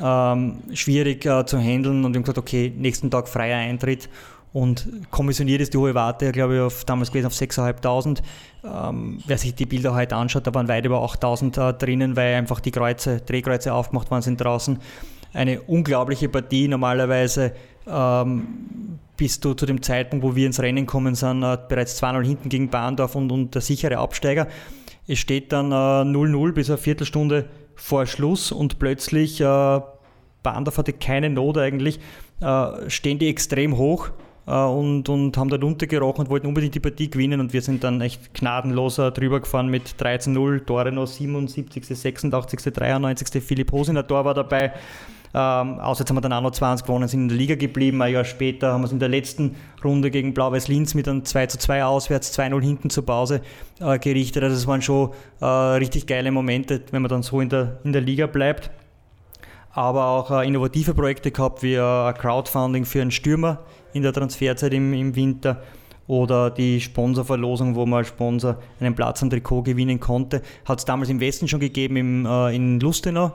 Ähm, schwierig äh, zu handeln und wir haben gesagt, okay, nächsten Tag freier Eintritt und kommissioniert ist die hohe Warte, glaube ich, auf, damals gewesen auf 6.500. Ähm, wer sich die Bilder heute anschaut, da waren weit über 8.000 äh, drinnen, weil einfach die Kreuze, Drehkreuze aufgemacht worden sind draußen. Eine unglaubliche Partie. Normalerweise ähm, bist du zu dem Zeitpunkt, wo wir ins Rennen kommen sind, äh, bereits 2-0 hinten gegen Bahndorf und, und der sichere Absteiger. Es steht dann 0-0 äh, bis eine Viertelstunde vor Schluss und plötzlich äh, Bahndorf hatte keine Not eigentlich, äh, stehen die extrem hoch und, und haben dort untergerochen und wollten unbedingt die Partie gewinnen und wir sind dann echt gnadenloser drüber gefahren mit 13-0, Tore noch 77., 86., 93., Philipp Hosiner Tor war dabei. Ähm, außer jetzt haben wir dann auch noch 20 gewonnen, sind in der Liga geblieben. Ein Jahr später haben wir es in der letzten Runde gegen Blau-Weiß Linz mit einem 2 zu 2 auswärts, 2-0 hinten zur Pause äh, gerichtet. Also es waren schon äh, richtig geile Momente, wenn man dann so in der, in der Liga bleibt. Aber auch äh, innovative Projekte gehabt, wie äh, Crowdfunding für einen Stürmer in der Transferzeit im, im Winter oder die Sponsorverlosung, wo man als Sponsor einen Platz am Trikot gewinnen konnte. Hat es damals im Westen schon gegeben, im, äh, in Lustenau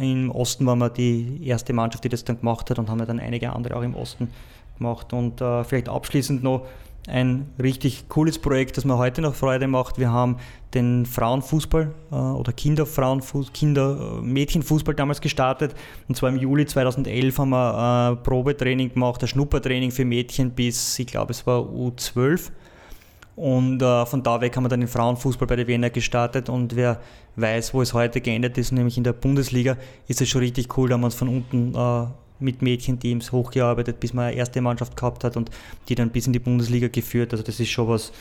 im Osten waren wir die erste Mannschaft, die das dann gemacht hat und haben ja dann einige andere auch im Osten gemacht. Und äh, vielleicht abschließend noch ein richtig cooles Projekt, das mir heute noch Freude macht. Wir haben den Frauenfußball äh, oder Kinderfrauenfußball, Kinder, äh, Mädchenfußball damals gestartet. Und zwar im Juli 2011 haben wir äh, Probetraining gemacht, ein Schnuppertraining für Mädchen bis, ich glaube, es war U12. Und äh, von da weg haben wir dann den Frauenfußball bei der Wiener gestartet. Und wer weiß, wo es heute geendet ist, nämlich in der Bundesliga, ist es schon richtig cool. Da haben wir uns von unten äh, mit Mädchenteams hochgearbeitet, bis man eine erste Mannschaft gehabt hat und die dann bis in die Bundesliga geführt. Also das ist schon was,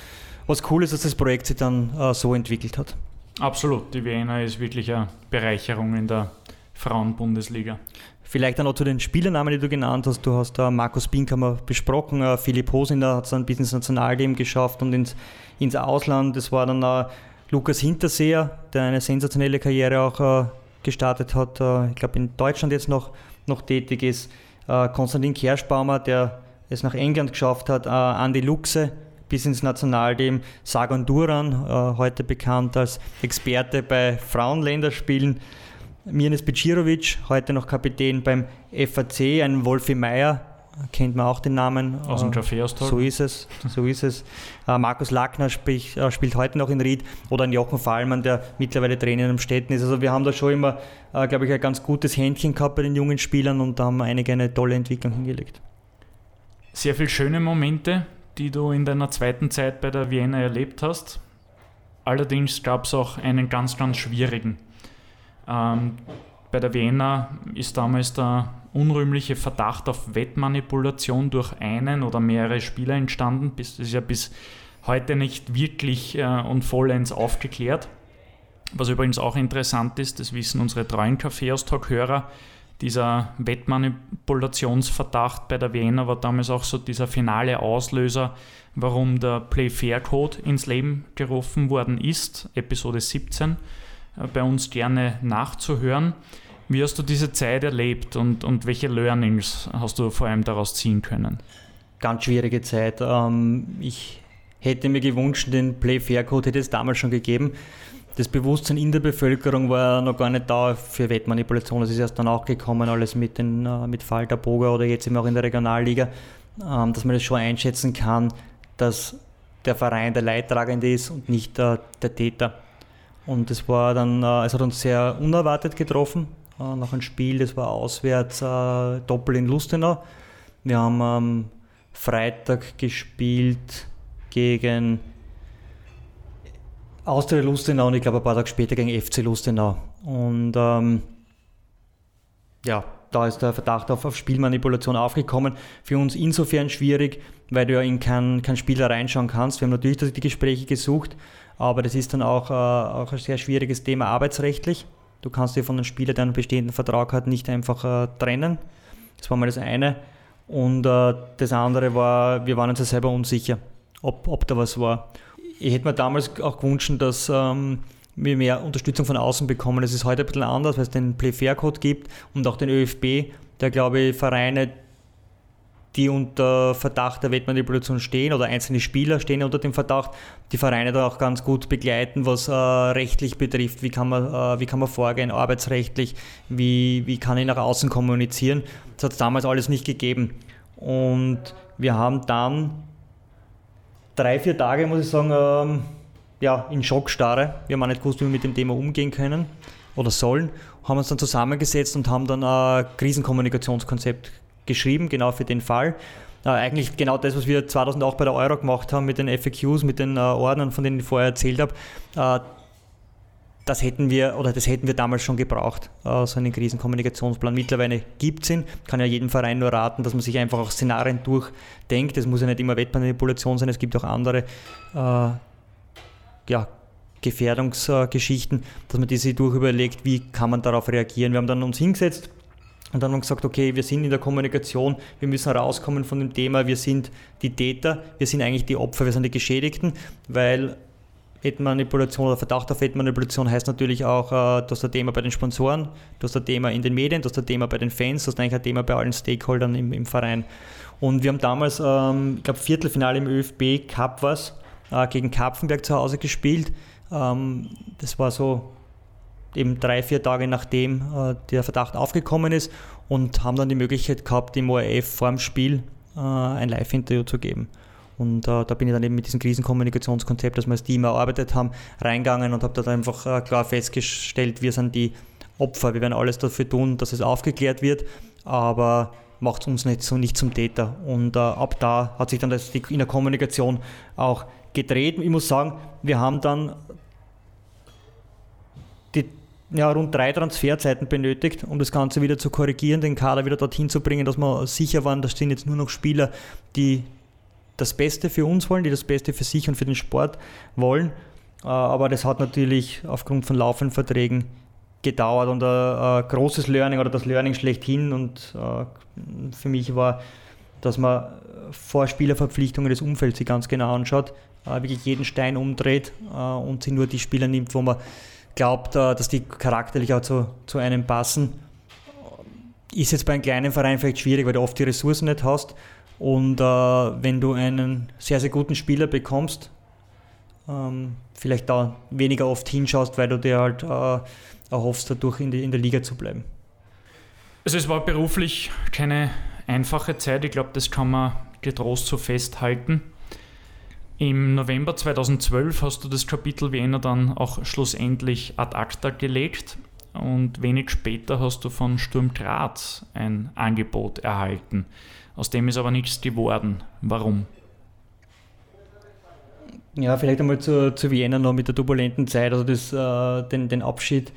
was Cooles, dass das Projekt sich dann äh, so entwickelt hat. Absolut, die Wiener ist wirklich eine Bereicherung in der Frauenbundesliga. Vielleicht auch noch zu den Spielernamen, die du genannt hast. Du hast uh, Markus Bink haben wir besprochen, uh, Philipp Hosiner hat es dann bis ins Nationalteam geschafft und ins, ins Ausland. Das war dann uh, Lukas Hinterseher, der eine sensationelle Karriere auch gestartet hat. ich glaube, in Deutschland jetzt noch, noch tätig ist. Konstantin Kerschbaumer, der es nach England geschafft hat. Andi Luxe, bis ins Nationalteam. Sagan Duran, heute bekannt als Experte bei Frauenländerspielen. Mirnes Becirovic, heute noch Kapitän beim FAC, ein Wolfi Meier, kennt man auch den Namen. Aus dem Kaffeeaustausch. So ist es, so ist es. Äh, Markus Lackner spielt, äh, spielt heute noch in Ried oder ein Jochen Fallmann, der mittlerweile Trainer im Städten ist. Also wir haben da schon immer, äh, glaube ich, ein ganz gutes Händchen gehabt bei den jungen Spielern und da haben einige eine tolle Entwicklung hingelegt. Sehr viele schöne Momente, die du in deiner zweiten Zeit bei der Vienna erlebt hast. Allerdings gab es auch einen ganz, ganz schwierigen. Ähm, bei der Wiener ist damals der unrühmliche Verdacht auf Wettmanipulation durch einen oder mehrere Spieler entstanden. Das ist ja bis heute nicht wirklich äh, und vollends aufgeklärt. Was übrigens auch interessant ist, das wissen unsere treuen Kaffeeaustausch-Hörer, dieser Wettmanipulationsverdacht bei der Wiener war damals auch so dieser finale Auslöser, warum der Play-Fair-Code ins Leben gerufen worden ist, Episode 17 bei uns gerne nachzuhören. Wie hast du diese Zeit erlebt und, und welche Learnings hast du vor allem daraus ziehen können? Ganz schwierige Zeit. Ähm, ich hätte mir gewünscht, den Play-Fair-Code hätte es damals schon gegeben. Das Bewusstsein in der Bevölkerung war noch gar nicht da für Wettmanipulation. Das ist erst dann auch gekommen, alles mit, den, äh, mit Falter Boga oder jetzt eben auch in der Regionalliga, ähm, dass man das schon einschätzen kann, dass der Verein der Leidtragende ist und nicht der, der Täter. Und es war dann, äh, es hat uns sehr unerwartet getroffen. Äh, nach einem Spiel, das war auswärts äh, Doppel in Lustenau. Wir haben am Freitag gespielt gegen Austria Lustenau und ich glaube ein paar Tage später gegen FC Lustenau. Und ähm, ja, da ist der Verdacht auf, auf, Spielmanipulation aufgekommen. Für uns insofern schwierig, weil du ja in keinen kein Spieler reinschauen kannst. Wir haben natürlich die Gespräche gesucht, aber das ist dann auch, äh, auch ein sehr schwieriges Thema arbeitsrechtlich. Du kannst dir von einem Spieler, der einen bestehenden Vertrag hat, nicht einfach äh, trennen. Das war mal das eine. Und äh, das andere war, wir waren uns ja selber unsicher, ob, ob da was war. Ich hätte mir damals auch gewünscht, dass ähm, wir mehr Unterstützung von außen bekommen. Das ist heute ein bisschen anders, weil es den Play-Fair-Code gibt und auch den ÖFB, der, glaube ich, Vereine, die unter Verdacht der Wettmanipulation stehen oder einzelne Spieler stehen unter dem Verdacht, die Vereine da auch ganz gut begleiten, was äh, rechtlich betrifft, wie kann, man, äh, wie kann man vorgehen, arbeitsrechtlich, wie, wie kann ich nach außen kommunizieren. Das hat es damals alles nicht gegeben. Und wir haben dann drei, vier Tage, muss ich sagen, ähm, ja, in Schockstarre. Wir haben auch nicht gewusst, wie wir mit dem Thema umgehen können oder sollen, haben uns dann zusammengesetzt und haben dann ein Krisenkommunikationskonzept geschrieben, genau für den Fall. Äh, eigentlich genau das, was wir 2008 bei der Euro gemacht haben mit den FAQs, mit den äh, Ordnern, von denen ich vorher erzählt habe. Äh, das hätten wir oder das hätten wir damals schon gebraucht, äh, so einen Krisenkommunikationsplan. Mittlerweile gibt es ihn, kann ja jedem Verein nur raten, dass man sich einfach auch Szenarien durchdenkt. Es muss ja nicht immer Wettmanipulation sein, es gibt auch andere äh, ja, Gefährdungsgeschichten, dass man diese durchüberlegt, wie kann man darauf reagieren. Wir haben dann uns hingesetzt und dann haben wir gesagt, okay, wir sind in der Kommunikation, wir müssen rauskommen von dem Thema, wir sind die Täter, wir sind eigentlich die Opfer, wir sind die Geschädigten, weil Wettmanipulation oder Verdacht auf Wettmanipulation heißt natürlich auch, äh, du hast ein Thema bei den Sponsoren, du hast ein Thema in den Medien, du hast ein Thema bei den Fans, du hast eigentlich ein Thema bei allen Stakeholdern im, im Verein. Und wir haben damals, ähm, ich glaube, Viertelfinale im ÖFB Cup was, äh, gegen Kapfenberg zu Hause gespielt. Ähm, das war so eben drei, vier Tage nachdem äh, der Verdacht aufgekommen ist und haben dann die Möglichkeit gehabt, im ORF vor dem Spiel äh, ein Live-Interview zu geben. Und äh, da bin ich dann eben mit diesem Krisenkommunikationskonzept, das wir als Team erarbeitet haben, reingegangen und habe dort einfach äh, klar festgestellt, wir sind die Opfer, wir werden alles dafür tun, dass es aufgeklärt wird, aber macht uns nicht, so, nicht zum Täter. Und äh, ab da hat sich dann das in der Kommunikation auch gedreht. Ich muss sagen, wir haben dann ja, rund drei Transferzeiten benötigt, um das Ganze wieder zu korrigieren, den Kader wieder dorthin zu bringen, dass wir sicher waren, das sind jetzt nur noch Spieler, die das Beste für uns wollen, die das Beste für sich und für den Sport wollen. Äh, aber das hat natürlich aufgrund von laufenden Verträgen gedauert und ein, ein großes Learning oder das Learning schlechthin und äh, für mich war, dass man vor Spielerverpflichtungen das Umfeld sich ganz genau anschaut, äh, wirklich jeden Stein umdreht und sich nur die Spieler nimmt, wo man glaubt, dass die charakterlich auch zu, zu einem passen. Ist jetzt bei einem kleinen Verein vielleicht schwierig, weil du oft die Ressourcen nicht hast. Und äh, wenn du einen sehr, sehr guten Spieler bekommst, ähm, vielleicht da weniger oft hinschaust, weil du dir halt äh, erhoffst, dadurch in, die, in der Liga zu bleiben. Also es war beruflich keine einfache Zeit, ich glaube, das kann man getrost so festhalten. Im November 2012 hast du das Kapitel Vienna dann auch schlussendlich ad acta gelegt und wenig später hast du von Sturm Graz ein Angebot erhalten. Aus dem ist aber nichts geworden. Warum? Ja, vielleicht einmal zu, zu Vienna noch mit der turbulenten Zeit. Also das, äh, den, den Abschied,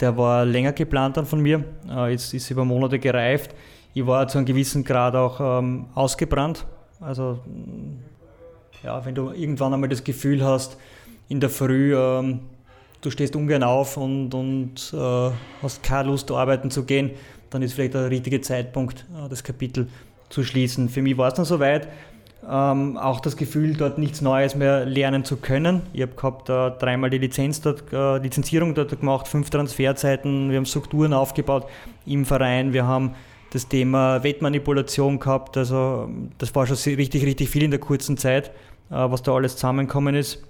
der war länger geplant dann von mir. Äh, jetzt ist über Monate gereift. Ich war zu einem gewissen Grad auch ähm, ausgebrannt. Also ja, wenn du irgendwann einmal das Gefühl hast, in der Früh, ähm, du stehst ungern auf und, und äh, hast keine Lust, arbeiten zu gehen, dann ist vielleicht der richtige Zeitpunkt, äh, das Kapitel zu schließen. Für mich war es dann soweit. Ähm, auch das Gefühl, dort nichts Neues mehr lernen zu können. Ich habe gehabt äh, dreimal die Lizenz dort, äh, Lizenzierung dort gemacht, fünf Transferzeiten, wir haben Strukturen aufgebaut im Verein, wir haben das Thema Wettmanipulation gehabt. Also das war schon richtig, richtig viel in der kurzen Zeit, was da alles zusammengekommen ist.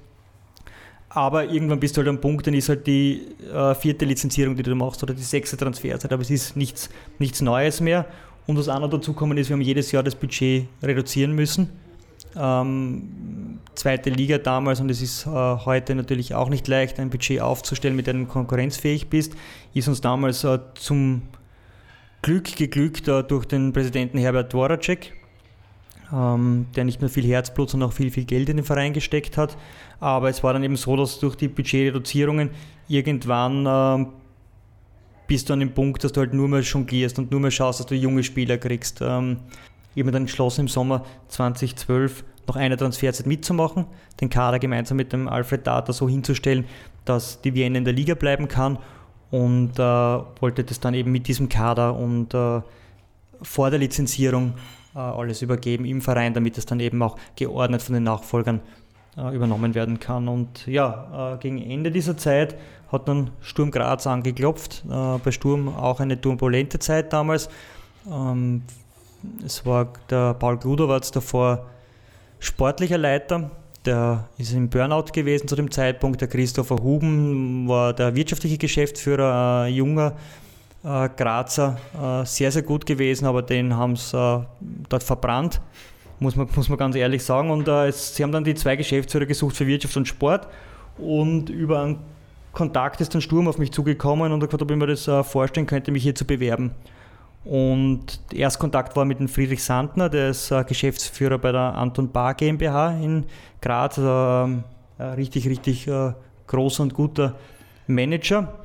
Aber irgendwann bist du halt am Punkt, dann ist halt die äh, vierte Lizenzierung, die du machst, oder die sechste Transferzeit, aber es ist nichts, nichts Neues mehr. Und was auch noch dazu kommen ist, wir haben jedes Jahr das Budget reduzieren müssen. Ähm, zweite Liga damals und es ist äh, heute natürlich auch nicht leicht, ein Budget aufzustellen, mit dem du konkurrenzfähig bist, ist uns damals äh, zum Glück geglückt äh, durch den Präsidenten Herbert Dworacek, ähm, der nicht nur viel Herzblut, sondern auch viel, viel Geld in den Verein gesteckt hat. Aber es war dann eben so, dass durch die Budgetreduzierungen irgendwann ähm, bist du an dem Punkt, dass du halt nur mehr jonglierst und nur mehr schaust, dass du junge Spieler kriegst. Ähm, ich habe mir dann entschlossen, im Sommer 2012 noch eine Transferzeit mitzumachen, den Kader gemeinsam mit dem Alfred Data so hinzustellen, dass die Vienna in der Liga bleiben kann und äh, wollte das dann eben mit diesem Kader und äh, vor der Lizenzierung alles übergeben im Verein, damit es dann eben auch geordnet von den Nachfolgern äh, übernommen werden kann. Und ja, äh, gegen Ende dieser Zeit hat dann Sturm Graz angeklopft. Äh, bei Sturm auch eine turbulente Zeit damals. Ähm, es war der Paul Gruderwatz davor sportlicher Leiter. Der ist im Burnout gewesen zu dem Zeitpunkt. Der Christopher Huben war der wirtschaftliche Geschäftsführer, junger äh, Grazer, äh, sehr, sehr gut gewesen, aber den haben sie äh, dort verbrannt, muss man, muss man ganz ehrlich sagen. Und äh, es, sie haben dann die zwei Geschäftsführer gesucht für Wirtschaft und Sport und über einen Kontakt ist dann Sturm auf mich zugekommen und hat gefragt, ob ich mir das äh, vorstellen könnte, mich hier zu bewerben. Und Erstkontakt war mit dem Friedrich Sandner, der ist Geschäftsführer bei der Anton Bar GmbH in Graz, also, äh, richtig, richtig großer und guter Manager,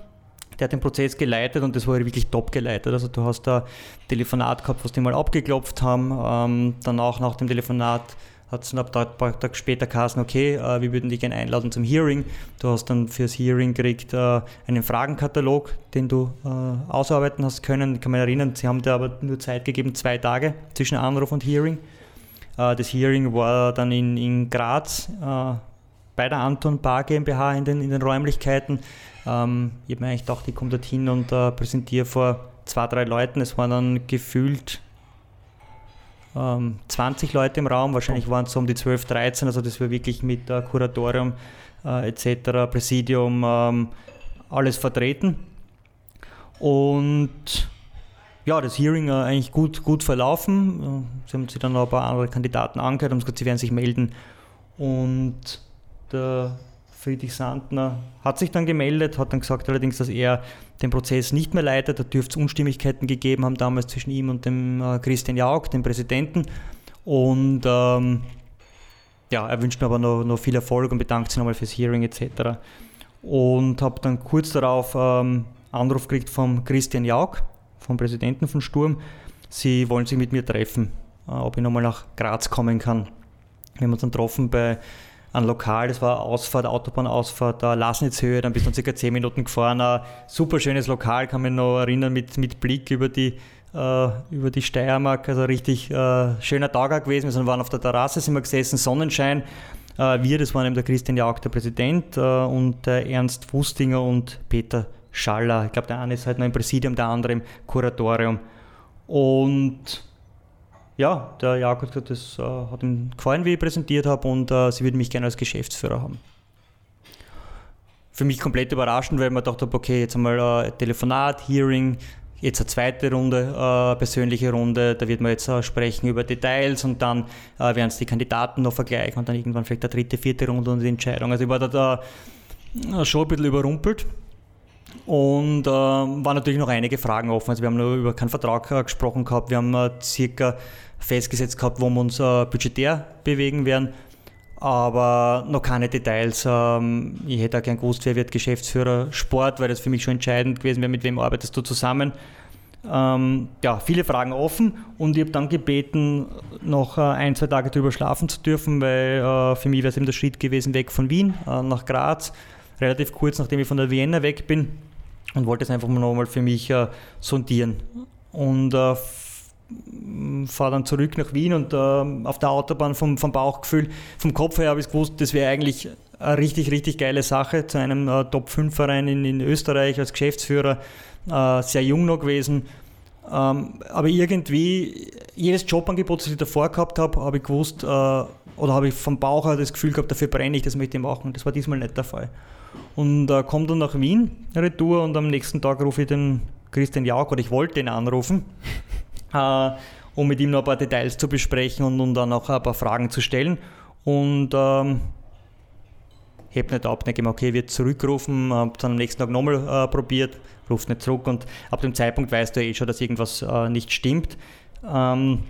der hat den Prozess geleitet und das war wirklich top geleitet. Also du hast da Telefonat gehabt, was die mal abgeklopft haben. Ähm, danach nach dem Telefonat hat es ein paar Tage später geheißen, okay, äh, wir würden dich gerne einladen zum Hearing. Du hast dann fürs Hearing gekriegt äh, einen Fragenkatalog, den du äh, ausarbeiten hast können. Ich kann mich erinnern, sie haben dir aber nur Zeit gegeben, zwei Tage zwischen Anruf und Hearing. Äh, das Hearing war dann in, in Graz äh, bei der Anton Bar GmbH in den, in den Räumlichkeiten. Ähm, ich habe mir eigentlich gedacht, ich komme dorthin und äh, präsentiere vor zwei, drei Leuten. Es waren dann gefühlt ähm, 20 Leute im Raum, wahrscheinlich waren es so um die 12, 13, also das war wirklich mit äh, Kuratorium äh, etc., Präsidium, ähm, alles vertreten. Und ja, das Hearing äh, eigentlich gut, gut verlaufen. Äh, sie haben sich dann noch ein paar andere Kandidaten angehört und gesagt, sie werden sich melden. Und der Friedrich Sandner hat sich dann gemeldet, hat dann gesagt allerdings, dass er den Prozess nicht mehr leitet. Da dürfte es Unstimmigkeiten gegeben haben damals zwischen ihm und dem äh, Christian Jauch, dem Präsidenten. Und ähm, ja, er wünscht mir aber noch, noch viel Erfolg und bedankt sich nochmal fürs Hearing etc. Und habe dann kurz darauf ähm, Anruf gekriegt vom Christian Jauch, vom Präsidenten von Sturm. Sie wollen sich mit mir treffen, äh, ob ich nochmal nach Graz kommen kann. Wir haben uns dann getroffen bei ein Lokal, das war Ausfahrt, Autobahnausfahrt, da Lasnitzhöhe, dann bist du circa 10 Minuten gefahren. Ein super schönes Lokal, kann mich noch erinnern, mit, mit Blick über die, äh, über die Steiermark, also richtig äh, schöner Tag gewesen. Wir waren auf der Terrasse, sind wir gesessen, Sonnenschein. Äh, wir, das waren eben der Christian Jauch, der Präsident, äh, und der Ernst Fustinger und Peter Schaller. Ich glaube, der eine ist halt noch im Präsidium, der andere im Kuratorium. Und ja, der Jakob hat gesagt, das äh, hat ihm gefallen, wie ich präsentiert habe und äh, sie würden mich gerne als Geschäftsführer haben. Für mich komplett überraschend, weil ich mir gedacht habe, okay, jetzt einmal äh, Telefonat, Hearing, jetzt eine zweite Runde, äh, persönliche Runde, da wird man jetzt äh, sprechen über Details und dann äh, werden es die Kandidaten noch vergleichen und dann irgendwann vielleicht eine dritte, vierte Runde und die Entscheidung. Also ich war da, da schon ein bisschen überrumpelt. Und äh, waren natürlich noch einige Fragen offen. Also wir haben nur über keinen Vertrag gesprochen gehabt. Wir haben circa festgesetzt gehabt, wo wir uns äh, budgetär bewegen werden, aber noch keine Details. Ähm, ich hätte auch gern gewusst, wer wird Geschäftsführer Sport, weil das für mich schon entscheidend gewesen wäre, mit wem arbeitest du zusammen. Ähm, ja, viele Fragen offen und ich habe dann gebeten, noch äh, ein, zwei Tage drüber schlafen zu dürfen, weil äh, für mich wäre es eben der Schritt gewesen, weg von Wien äh, nach Graz, relativ kurz nachdem ich von der Vienna weg bin und wollte es einfach nochmal für mich äh, sondieren. Und äh, fahre dann zurück nach Wien und äh, auf der Autobahn vom, vom Bauchgefühl, vom Kopf her habe ich gewusst, das wäre eigentlich eine richtig, richtig geile Sache zu einem äh, Top-5-Verein in, in, Österreich als Geschäftsführer, äh, sehr jung noch gewesen. Ähm, aber irgendwie, jedes Jobangebot, das ich davor gehabt habe, habe ich gewusst, äh, oder habe ich vom Bauch her das Gefühl gehabt, dafür brenne ich, das möchte ich machen. Das war diesmal nicht der Fall. Und äh, komme dann nach Wien, Retour, und am nächsten Tag rufe ich den Christian Jauch, oder ich wollte ihn anrufen äh, um mit ihm noch ein paar Details zu besprechen und, und dann auch ein paar Fragen zu stellen. Und ähm, heb nicht ab, denke mir, okay, wird zurückrufen, habe dann am nächsten Tag nochmal äh, probiert, ruft nicht zurück und ab dem Zeitpunkt weißt du eh schon, dass irgendwas äh, nicht stimmt. Ähm,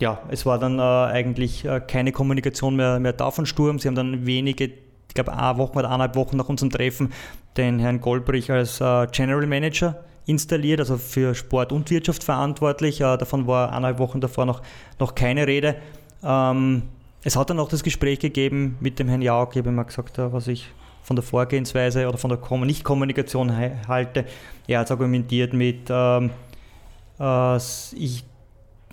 ja, es war dann äh, eigentlich äh, keine Kommunikation mehr, mehr da von Sturm. Sie haben dann wenige, ich glaube, eine Woche oder eineinhalb Wochen nach unserem Treffen den Herrn Goldbrich als äh, General Manager installiert, also für Sport und Wirtschaft verantwortlich. Äh, davon war eineinhalb Wochen davor noch, noch keine Rede. Ähm, es hat dann auch das Gespräch gegeben mit dem Herrn Jauch, ich habe immer gesagt, äh, was ich von der Vorgehensweise oder von der Nicht-Kommunikation halte. Er hat argumentiert mit, ähm, äh, ich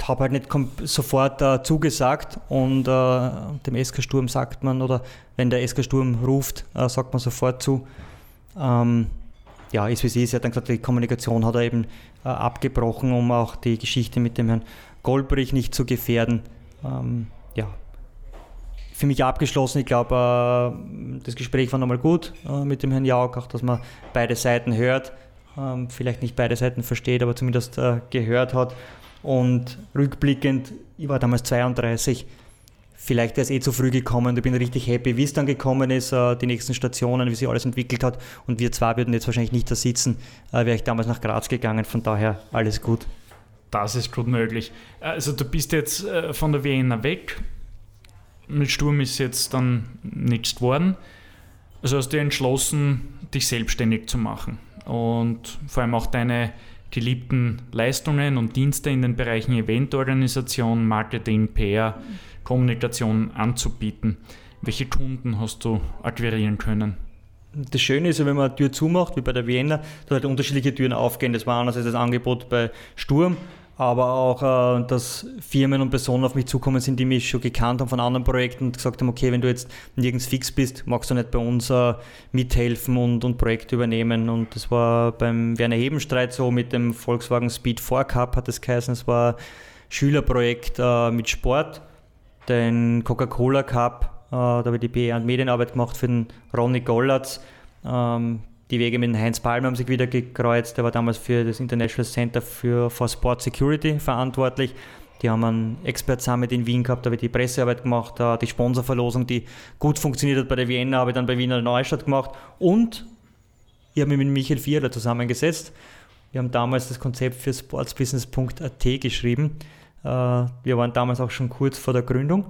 habe halt nicht sofort äh, zugesagt und äh, dem SK Sturm sagt man, oder wenn der SK Sturm ruft, sagt man sofort zu. Ähm, ja, ist wie es ist. Er hat dann gesagt, die Kommunikation hat er eben äh, abgebrochen, um auch die Geschichte mit dem Herrn Goldbrich nicht zu gefährden. Ähm, ja, für mich abgeschlossen. Ich glaube, äh, das Gespräch war nochmal gut äh, mit dem Herrn Jauch, auch dass man beide Seiten hört. Ähm, vielleicht nicht beide Seiten versteht, aber zumindest äh, gehört hat. Und rückblickend, ich war damals 32, Vielleicht wäre es eh zu früh gekommen ich bin richtig happy, wie es dann gekommen ist, äh, die nächsten Stationen, wie sich alles entwickelt hat. Und wir zwei würden jetzt wahrscheinlich nicht da sitzen, äh, wäre ich damals nach Graz gegangen. Von daher alles gut. Das ist gut möglich. Also du bist jetzt äh, von der Vienna weg. Mit Sturm ist jetzt dann nichts geworden. Also hast du entschlossen, dich selbstständig zu machen und vor allem auch deine geliebten Leistungen und Dienste in den Bereichen Eventorganisation, Marketing, PR, Kommunikation anzubieten. Welche Kunden hast du akquirieren können? Das Schöne ist, wenn man eine Tür zumacht, wie bei der Vienna, da halt unterschiedliche Türen aufgehen. Das war einerseits das Angebot bei Sturm, aber auch, äh, dass Firmen und Personen auf mich zukommen sind, die mich schon gekannt haben von anderen Projekten und gesagt haben, okay, wenn du jetzt nirgends fix bist, magst du nicht bei uns äh, mithelfen und, und Projekte übernehmen. Und das war beim Werner Hebenstreit so mit dem Volkswagen Speed 4 Cup hat es geheißen. Es war ein Schülerprojekt äh, mit Sport, den Coca-Cola Cup, da habe ich die PR und Medienarbeit gemacht für den Ronny Gollatz. Ähm, die Wege mit Heinz Palmer haben sich wieder gekreuzt. Der war damals für das International Center for, Sport Security verantwortlich. Die haben einen Expert Summit in Wien gehabt, da habe ich die Pressearbeit gemacht, die Sponsorverlosung, die gut funktioniert hat bei der Vienna, habe ich dann bei Wiener Neustadt gemacht. Und ich habe mich mit Michael Vierler zusammengesetzt. Wir haben damals das Konzept für sportsbusiness.at geschrieben. Äh, wir waren damals auch schon kurz vor der Gründung.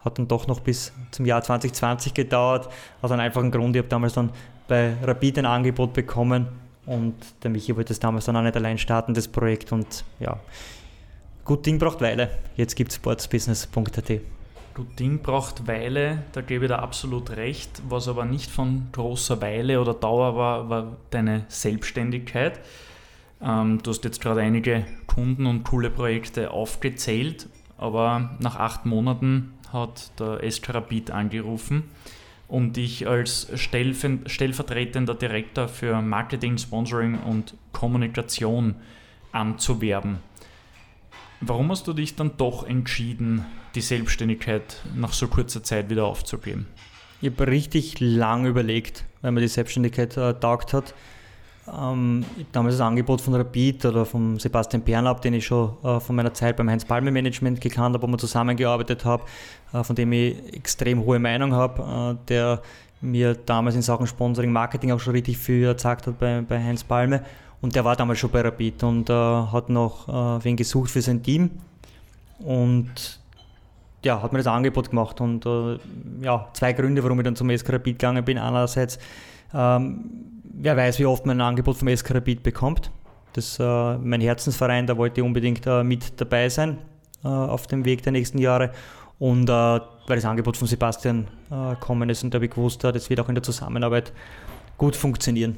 Hat dann doch noch bis zum Jahr 2020 gedauert. Aus einem einfachen Grund, ich habe damals dann bei Rapid ein Angebot bekommen und der Michi wollte das damals dann auch nicht allein starten, das Projekt und ja, gut Ding braucht Weile. Jetzt gibt es sportsbusiness.at. Gut Ding braucht Weile, da gebe ich dir absolut recht. Was aber nicht von großer Weile oder Dauer war, war deine Selbstständigkeit. Ähm, du hast jetzt gerade einige Kunden und coole Projekte aufgezählt, aber nach acht Monaten hat der Rapid angerufen um dich als stellvertretender Direktor für Marketing, Sponsoring und Kommunikation anzuwerben. Warum hast du dich dann doch entschieden, die Selbstständigkeit nach so kurzer Zeit wieder aufzugeben? Ich habe richtig lang überlegt, weil mir die Selbstständigkeit äh, taugt hat. Ähm, damals das Angebot von Rapid oder von Sebastian Bernab, den ich schon äh, von meiner Zeit beim Heinz Palme Management gekannt habe, wo wir zusammengearbeitet haben, äh, von dem ich extrem hohe Meinung habe, äh, der mir damals in Sachen Sponsoring, Marketing auch schon richtig viel gezeigt hat bei, bei Heinz Palme. Und der war damals schon bei Rapid und äh, hat noch äh, wen gesucht für sein Team. Und ja, hat mir das Angebot gemacht. Und äh, ja, zwei Gründe, warum ich dann zum SK Rapid gegangen bin. Einerseits ähm, wer weiß, wie oft man ein Angebot vom SK Rapid bekommt. Das ist äh, mein Herzensverein, da wollte ich unbedingt äh, mit dabei sein äh, auf dem Weg der nächsten Jahre. Und äh, weil das Angebot von Sebastian äh, kommen ist und da habe ich gewusst, äh, das wird auch in der Zusammenarbeit gut funktionieren.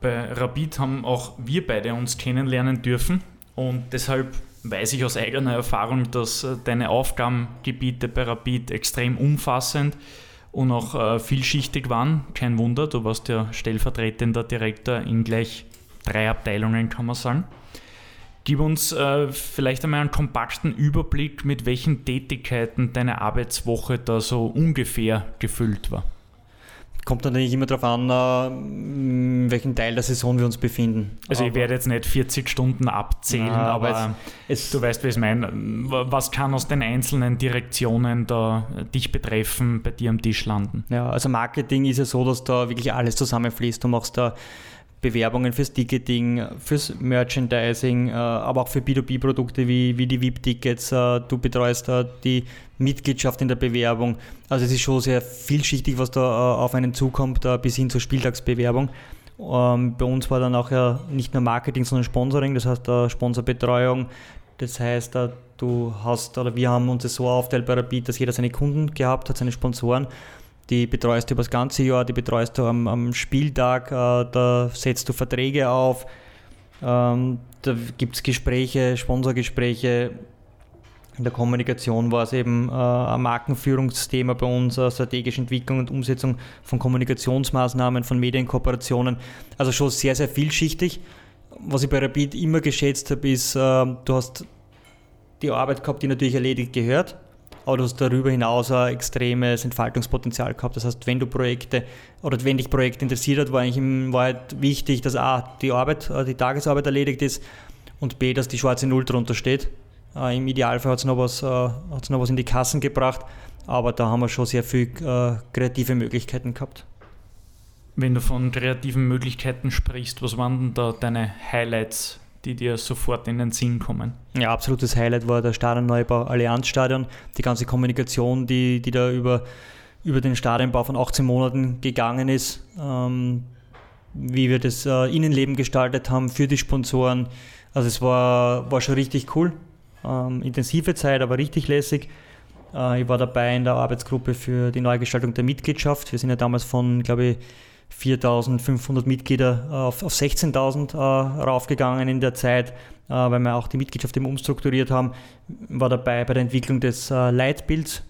Bei Rapid haben auch wir beide uns kennenlernen dürfen und deshalb weiß ich aus eigener Erfahrung, dass deine Aufgabengebiete bei Rapid extrem umfassend sind und auch äh, vielschichtig waren. Kein Wunder, du warst ja stellvertretender Direktor in gleich drei Abteilungen, kann man sagen. Gib uns äh, vielleicht einmal einen kompakten Überblick, mit welchen Tätigkeiten deine Arbeitswoche da so ungefähr gefüllt war. Kommt natürlich immer darauf an, äh, in welchem Teil der Saison wir uns befinden. Also aber ich werde jetzt nicht 40 Stunden abzählen, ja, aber es, du weißt, wie ich es meine. Was kann aus den einzelnen Direktionen da dich betreffen, bei dir am Tisch landen? Ja, also Marketing ist ja so, dass da wirklich alles zusammenfließt. Du machst da Bewerbungen fürs Ticketing, fürs Merchandising, äh, aber auch für B2B-Produkte wie, wie die VIP-Tickets. Äh, du betreust da die Mitgliedschaft in der Bewerbung. Also es ist schon sehr vielschichtig, was da äh, auf einen zukommt, bis hin zur Spieltagsbewerbung. Ähm, bei uns war dann auch ja nicht nur Marketing, sondern Sponsoring, das heißt Sponsorbetreuung. Das heißt, du hast, oder wir haben uns das so aufteilt bei Rapid, dass jeder seine Kunden gehabt hat, seine Sponsoren die betreust du über das ganze Jahr, die betreust du am, am Spieltag, äh, da setzt du Verträge auf, ähm, da gibt es Gespräche, Sponsorgespräche. In der Kommunikation war es eben äh, ein Markenführungsthema bei uns, äh, strategische Entwicklung und Umsetzung von Kommunikationsmaßnahmen, von Medienkooperationen. Also schon sehr, sehr vielschichtig. Was ich bei Rapid immer geschätzt habe, ist, äh, du hast die Arbeit gehabt, die natürlich erledigt gehört aber du hast darüber hinaus ein extremes Entfaltungspotenzial gehabt. Das heißt, wenn du Projekte oder wenn dich Projekte interessiert hat, war eigentlich im, war halt wichtig, dass A, die Arbeit, äh, die Tagesarbeit erledigt ist und B, dass die schwarze Null drunter steht. Äh, Im Idealfall hat es noch, was, äh, noch was in die Kassen gebracht, aber da haben wir schon sehr viele äh, kreative Möglichkeiten gehabt. Wenn du von kreativen Möglichkeiten sprichst, was waren denn da deine Highlights die dir sofort in den Sinn kommen? Ja, absolutes Highlight war der Stadionneubau Allianzstadion. Die ganze Kommunikation, die, die da über über den Stadionbau von 18 Monaten gegangen ist, ähm, wie wir das äh, Innenleben gestaltet haben für die Sponsoren. Also es war, war schon richtig cool. Ähm, intensive Zeit, aber richtig lässig. Äh, ich war dabei in der Arbeitsgruppe für die Neugestaltung der Mitgliedschaft. Wir sind ja damals von, glaube ich, 4.500 Mitglieder äh, auf, auf 16.000 äh, raufgegangen in der Zeit, äh, weil wir auch die Mitgliedschaft eben umstrukturiert haben. War dabei bei der Entwicklung des äh, Leitbilds.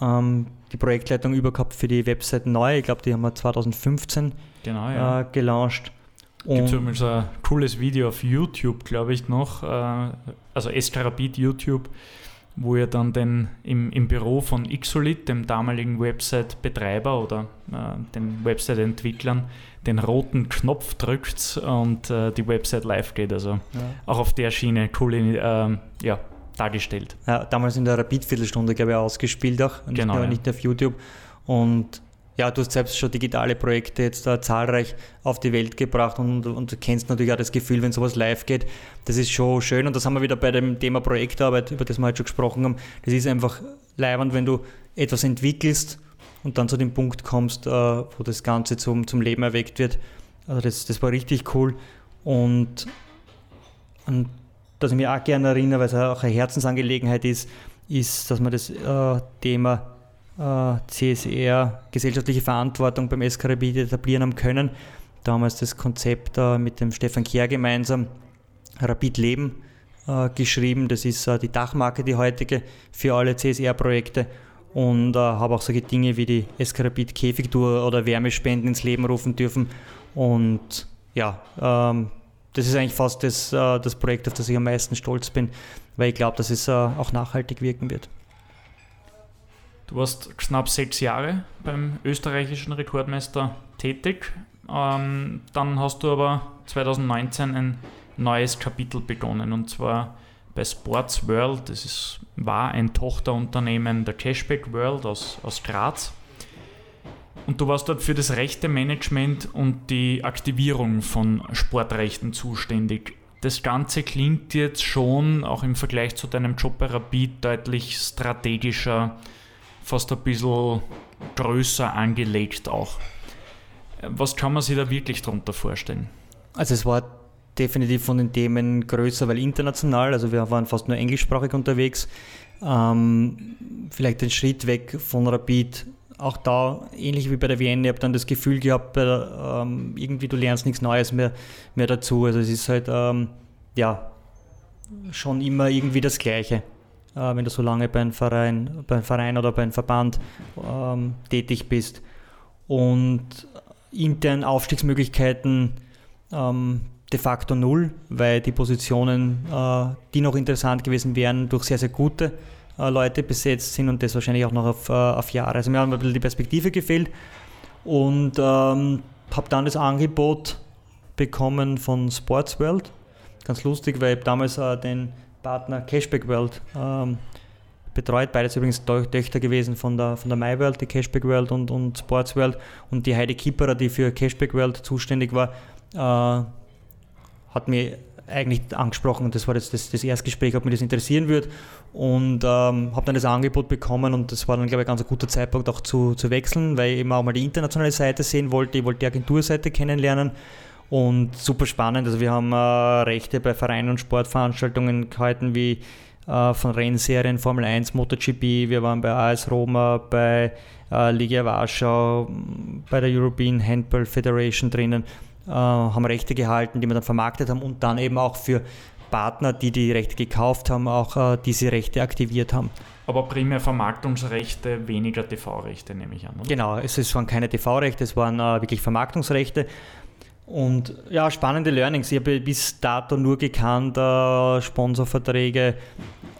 Ähm, die Projektleitung übergehabt für die Website neu. Ich glaube, die haben wir 2015 genau, ja. äh, gelauncht. Gibt es ein cooles Video auf YouTube, glaube ich, noch, äh, also Escarabit YouTube, wo ihr dann den im, im Büro von Xolit, dem damaligen Website-Betreiber oder äh, den Website-Entwicklern, den roten Knopf drückt und äh, die Website live geht. Also ja. auch auf der Schiene cool äh, ja, dargestellt. Ja, damals in der Rapid-Viertelstunde, glaube ich, ausgespielt auch, nicht, genau, nur, ja. nicht auf YouTube. Und ja, du hast selbst schon digitale Projekte jetzt da zahlreich auf die Welt gebracht und, und du kennst natürlich auch das Gefühl, wenn sowas live geht. Das ist schon schön und das haben wir wieder bei dem Thema Projektarbeit, über das wir heute schon gesprochen haben. Das ist einfach leibend, wenn du etwas entwickelst und dann zu dem Punkt kommst, äh, wo das Ganze zum, zum Leben erweckt wird. Also das, das war richtig cool und, und dass ich mich auch gerne erinnere, weil es auch eine Herzensangelegenheit ist, ist, dass man das äh, Thema äh, CSR, gesellschaftliche Verantwortung beim SKRBIT etablieren haben können. Damals das Konzept äh, mit dem Stefan Kehr gemeinsam, Rapid Leben, äh, geschrieben. Das ist die Dachmarke, die heutige, für alle CSR-Projekte. Und habe auch solche Dinge wie die SKRBIT Käfigtour oder Wärmespenden ins Leben rufen dürfen. Und ja, ähm, das ist eigentlich fast das, das Projekt, auf das ich am meisten stolz bin, weil ich glaube, dass es auch nachhaltig wirken wird. Du warst knapp sechs Jahre beim österreichischen Rekordmeister tätig. Ähm, dann hast du aber 2019 ein neues Kapitel begonnen und zwar bei Sports World. Das ist, war ein Tochterunternehmen der Cashback World aus, aus Graz. Und du warst dort für das rechte Management und die Aktivierung von Sportrechten zuständig. Das Ganze klingt jetzt schon auch im Vergleich zu deinem Job bei Rapid deutlich strategischer fast ein bisschen größer angelegt auch. Was kann man sich da wirklich darunter vorstellen? Also es war definitiv von den Themen größer, weil international, also wir waren fast nur englischsprachig unterwegs. Ähm, vielleicht den Schritt weg von Rapid, auch da ähnlich wie bei der WN, ich habe dann das Gefühl gehabt, der, ähm, irgendwie du lernst nichts Neues mehr, mehr dazu. Also es ist halt, ähm, ja, schon immer irgendwie das Gleiche. Äh, wenn du so lange beim Verein, beim Verein oder beim Verband ähm, tätig bist. Und intern Aufstiegsmöglichkeiten ähm, de facto null, weil die Positionen, äh, die noch interessant gewesen wären, durch sehr, sehr gute äh, Leute besetzt sind und das wahrscheinlich auch noch auf, äh, auf Jahre. Also mir hat ein bisschen die Perspektive gefehlt und ähm, habe dann das Angebot bekommen von Sportsworld. Ganz lustig, weil ich damals äh, den Partner Cashback World ähm, betreut. Beides übrigens Töchter gewesen von der, von der MyWorld, die Cashback World und, und Sports World. Und die Heidi Kipperer, die für Cashback World zuständig war, äh, hat mir eigentlich angesprochen und das war jetzt das, das Erstgespräch, ob mich das interessieren würde und ähm, habe dann das Angebot bekommen und das war dann glaube ich ein ganz guter Zeitpunkt auch zu, zu wechseln, weil ich eben auch mal die internationale Seite sehen wollte, ich wollte die Agenturseite kennenlernen und super spannend. Also wir haben äh, Rechte bei Vereinen und Sportveranstaltungen gehalten wie äh, von Rennserien, Formel 1, MotoGP. Wir waren bei AS Roma, bei äh, Liga Warschau, bei der European Handball Federation drinnen. Äh, haben Rechte gehalten, die wir dann vermarktet haben und dann eben auch für Partner, die die Rechte gekauft haben, auch äh, diese Rechte aktiviert haben. Aber primär Vermarktungsrechte, weniger TV-Rechte, nehme ich an. Oder? Genau, es, es waren keine TV-Rechte, es waren äh, wirklich Vermarktungsrechte. Und ja, spannende Learnings. Ich habe bis dato nur gekannt äh, Sponsorverträge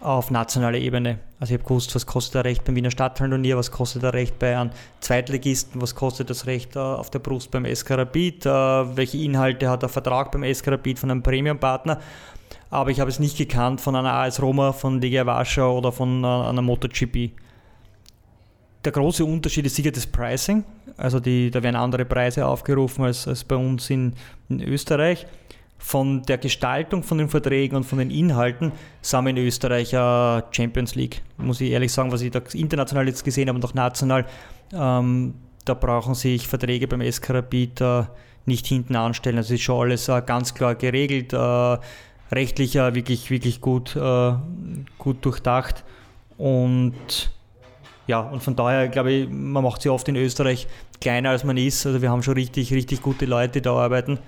auf nationaler Ebene. Also ich habe gewusst, was kostet der Recht beim Wiener Stadthallenturnier, was kostet der Recht bei einem Zweitligisten, was kostet das Recht äh, auf der Brust beim SK Rapid, äh, welche Inhalte hat der Vertrag beim SK Rapid von einem Premium-Partner. Aber ich habe es nicht gekannt von einer AS Roma, von Liga Warschau oder von äh, einer MotoGP. Der große Unterschied ist sicher das Pricing. Also die, da werden andere Preise aufgerufen als, als bei uns in, in Österreich. von der Gestaltung von den Verträgen und von den Inhalten sind wir in Österreich äh, Champions League. Muss ich ehrlich sagen, was ich da international jetzt gesehen habe und auch national. Ähm, da brauchen sich Verträge beim SK Rapid äh, nicht hinten anstellen. Also ist schon alles äh, ganz klar geregelt, äh, rechtlich wirklich, wirklich gut, äh, gut durchdacht. Und ja, und von daher glaube ich, man macht sie oft in Österreich kleiner als man ist. Also wir haben schon richtig, richtig gute Leute, die da arbeiten.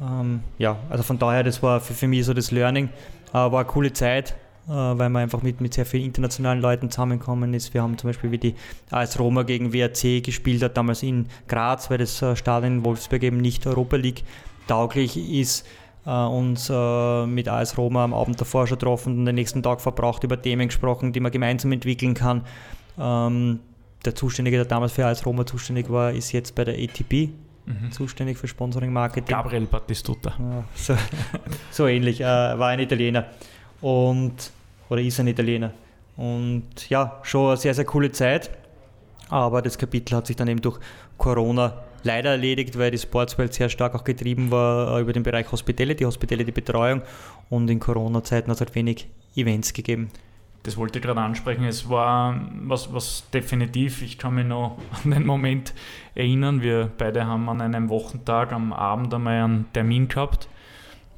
Ähm, ja, also von daher, das war für, für mich so das Learning. Äh, war eine coole Zeit, äh, weil man einfach mit, mit sehr vielen internationalen Leuten zusammengekommen ist. Wir haben zum Beispiel wie die AS Roma gegen WRC gespielt hat, damals in Graz, weil das äh, Stadion in Wolfsburg eben nicht Europa League tauglich ist. Uh, uns uh, mit AS Roma am Abend davor schon getroffen und den nächsten Tag verbraucht, über Themen gesprochen, die man gemeinsam entwickeln kann. Um, der Zuständige, der damals für AS Roma zuständig war, ist jetzt bei der ATP, mhm. zuständig für Sponsoring Marketing. Gabriel Battistuta. Ja, so, so, ähnlich, äh, war ein Italiener und oder ist ein Italiener. Und ja, schon eine sehr, sehr coole Zeit. Aber das Kapitel hat sich dann eben durch Corona leider erledigt, weil die Sportswelt sehr stark auch getrieben war äh, über den Bereich Hospitality, Hospitality Betreuung und in Corona-Zeiten hat es halt wenig Events gegeben das wollte ich gerade ansprechen. Es war was, was definitiv, ich kann mich noch an den Moment erinnern. Wir beide haben an einem Wochentag am Abend einmal einen Termin gehabt,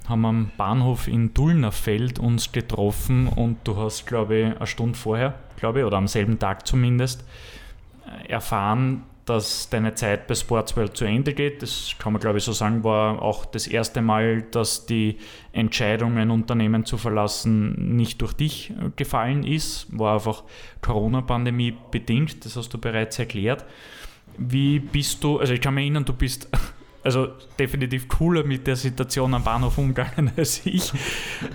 haben am Bahnhof in Dullnerfeld uns getroffen und du hast, glaube ich, eine Stunde vorher, glaube ich, oder am selben Tag zumindest, erfahren, dass deine Zeit bei Sportsworld zu Ende geht. Das kann man, glaube ich, so sagen, war auch das erste Mal, dass die Entscheidung, ein Unternehmen zu verlassen, nicht durch dich gefallen ist. War einfach Corona-Pandemie bedingt, das hast du bereits erklärt. Wie bist du, also ich kann mich erinnern, du bist also definitiv cooler mit der Situation am Bahnhof umgegangen als ich.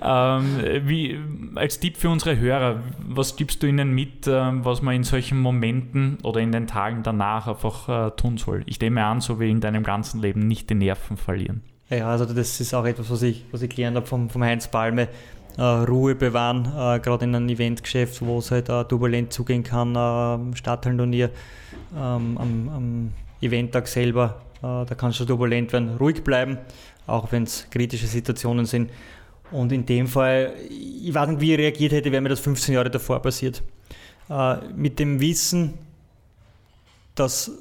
ähm, wie, als Tipp für unsere Hörer, was gibst du ihnen mit, äh, was man in solchen Momenten oder in den Tagen danach einfach äh, tun soll? Ich nehme an, so wie in deinem ganzen Leben, nicht die Nerven verlieren. Ja, also das ist auch etwas, was ich, was ich gelernt habe vom, vom Heinz Palme. Uh, Ruhe bewahren, uh, gerade in einem Eventgeschäft, wo es halt uh, turbulent zugehen kann, uh, Stadthallenturnier, um, am, am Eventtag selber äh, da kann es schon turbulent werden. Ruhig bleiben, auch wenn es kritische Situationen sind. Und in dem Fall, ich weiß nicht, wie ich reagiert hätte, wäre mir das 15 Jahre davor passiert. Äh, mit dem Wissen, dass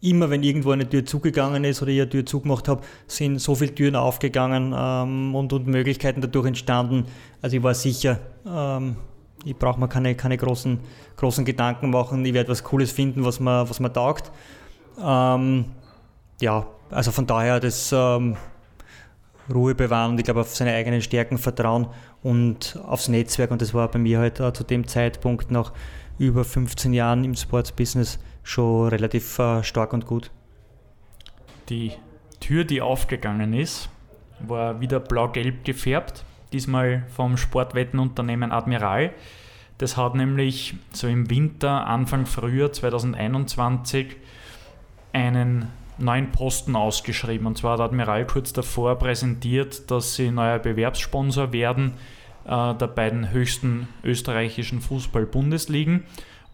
immer, wenn irgendwo eine Tür zugegangen ist oder ich eine Tür zugemacht habe, sind so viele Türen aufgegangen ähm, und, und Möglichkeiten dadurch entstanden. Also ich war sicher, ähm, ich brauche mir keine, keine großen, großen Gedanken machen, ich werde was Cooles finden, was mir, was mir taugt. Ähm, ja, also von daher das ähm, Ruhe bewahren und ich glaube auf seine eigenen Stärken vertrauen und aufs Netzwerk. Und das war bei mir halt äh, zu dem Zeitpunkt nach über 15 Jahren im Sportsbusiness schon relativ äh, stark und gut. Die Tür, die aufgegangen ist, war wieder blau-gelb gefärbt, diesmal vom Sportwettenunternehmen Admiral. Das hat nämlich so im Winter, Anfang Frühjahr 2021 einen neuen Posten ausgeschrieben. Und zwar hat Admiral kurz davor präsentiert, dass sie neuer Bewerbssponsor werden äh, der beiden höchsten österreichischen Fußball-Bundesligen.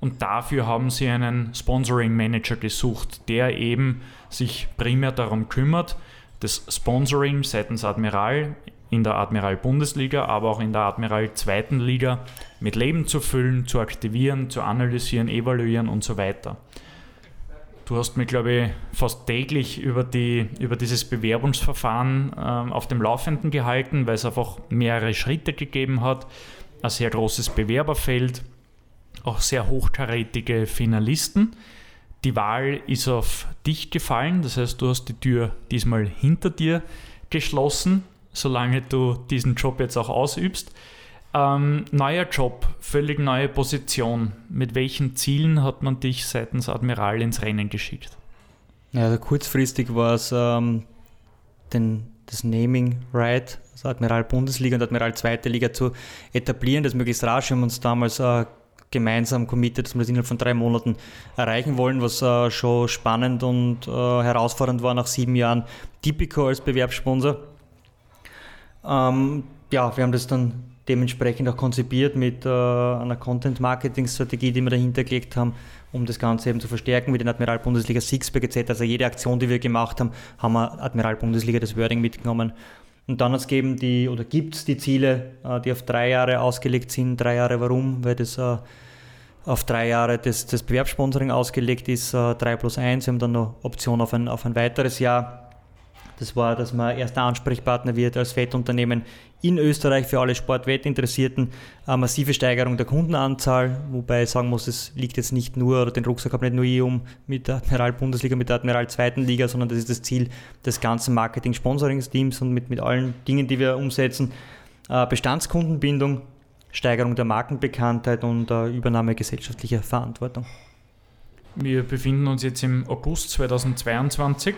Und dafür haben sie einen Sponsoring Manager gesucht, der eben sich primär darum kümmert, das Sponsoring seitens Admiral in der Admiral Bundesliga, aber auch in der Admiral zweiten Liga mit Leben zu füllen, zu aktivieren, zu analysieren, evaluieren und so weiter. Du hast mich, glaube ich, fast täglich über, die, über dieses Bewerbungsverfahren ähm, auf dem Laufenden gehalten, weil es einfach mehrere Schritte gegeben hat, ein sehr großes Bewerberfeld, auch sehr hochkarätige Finalisten. Die Wahl ist auf dich gefallen, das heißt, du hast die Tür diesmal hinter dir geschlossen, solange du diesen Job jetzt auch ausübst. Ähm, neuer Job, völlig neue Position. Mit welchen Zielen hat man dich seitens Admiral ins Rennen geschickt? Also kurzfristig war es ähm, den, das Naming Right, also Admiral Bundesliga und Admiral Zweite Liga zu etablieren, das möglichst rasch. Wir haben uns damals äh, gemeinsam committed, dass wir das innerhalb von drei Monaten erreichen wollen, was äh, schon spannend und äh, herausfordernd war nach sieben Jahren Tipico als Bewerbssponsor. Ähm, ja, wir haben das dann dementsprechend auch konzipiert mit äh, einer Content-Marketing-Strategie, die wir dahinter gelegt haben, um das Ganze eben zu verstärken mit den Admiral Bundesliga Sixpack etc. Also jede Aktion, die wir gemacht haben, haben wir Admiral Bundesliga das Wording mitgenommen. Und dann hat es gegeben die, oder gibt es die Ziele, äh, die auf drei Jahre ausgelegt sind. Drei Jahre warum? Weil das äh, auf drei Jahre das, das Bewerbssponsoring ausgelegt ist, äh, 3 plus 1. Wir haben dann noch Option auf ein, auf ein weiteres Jahr. Das war, dass man erster Ansprechpartner wird als Wettunternehmen in Österreich für alle Sportwettinteressierten. Eine massive Steigerung der Kundenanzahl, wobei ich sagen muss, es liegt jetzt nicht nur, oder den Rucksack habe nicht nur ich um mit der Admiral Bundesliga, mit der Admiral Zweiten Liga, sondern das ist das Ziel des ganzen Marketing-Sponsoring-Teams und mit, mit allen Dingen, die wir umsetzen. Äh, Bestandskundenbindung, Steigerung der Markenbekanntheit und äh, Übernahme gesellschaftlicher Verantwortung. Wir befinden uns jetzt im August 2022.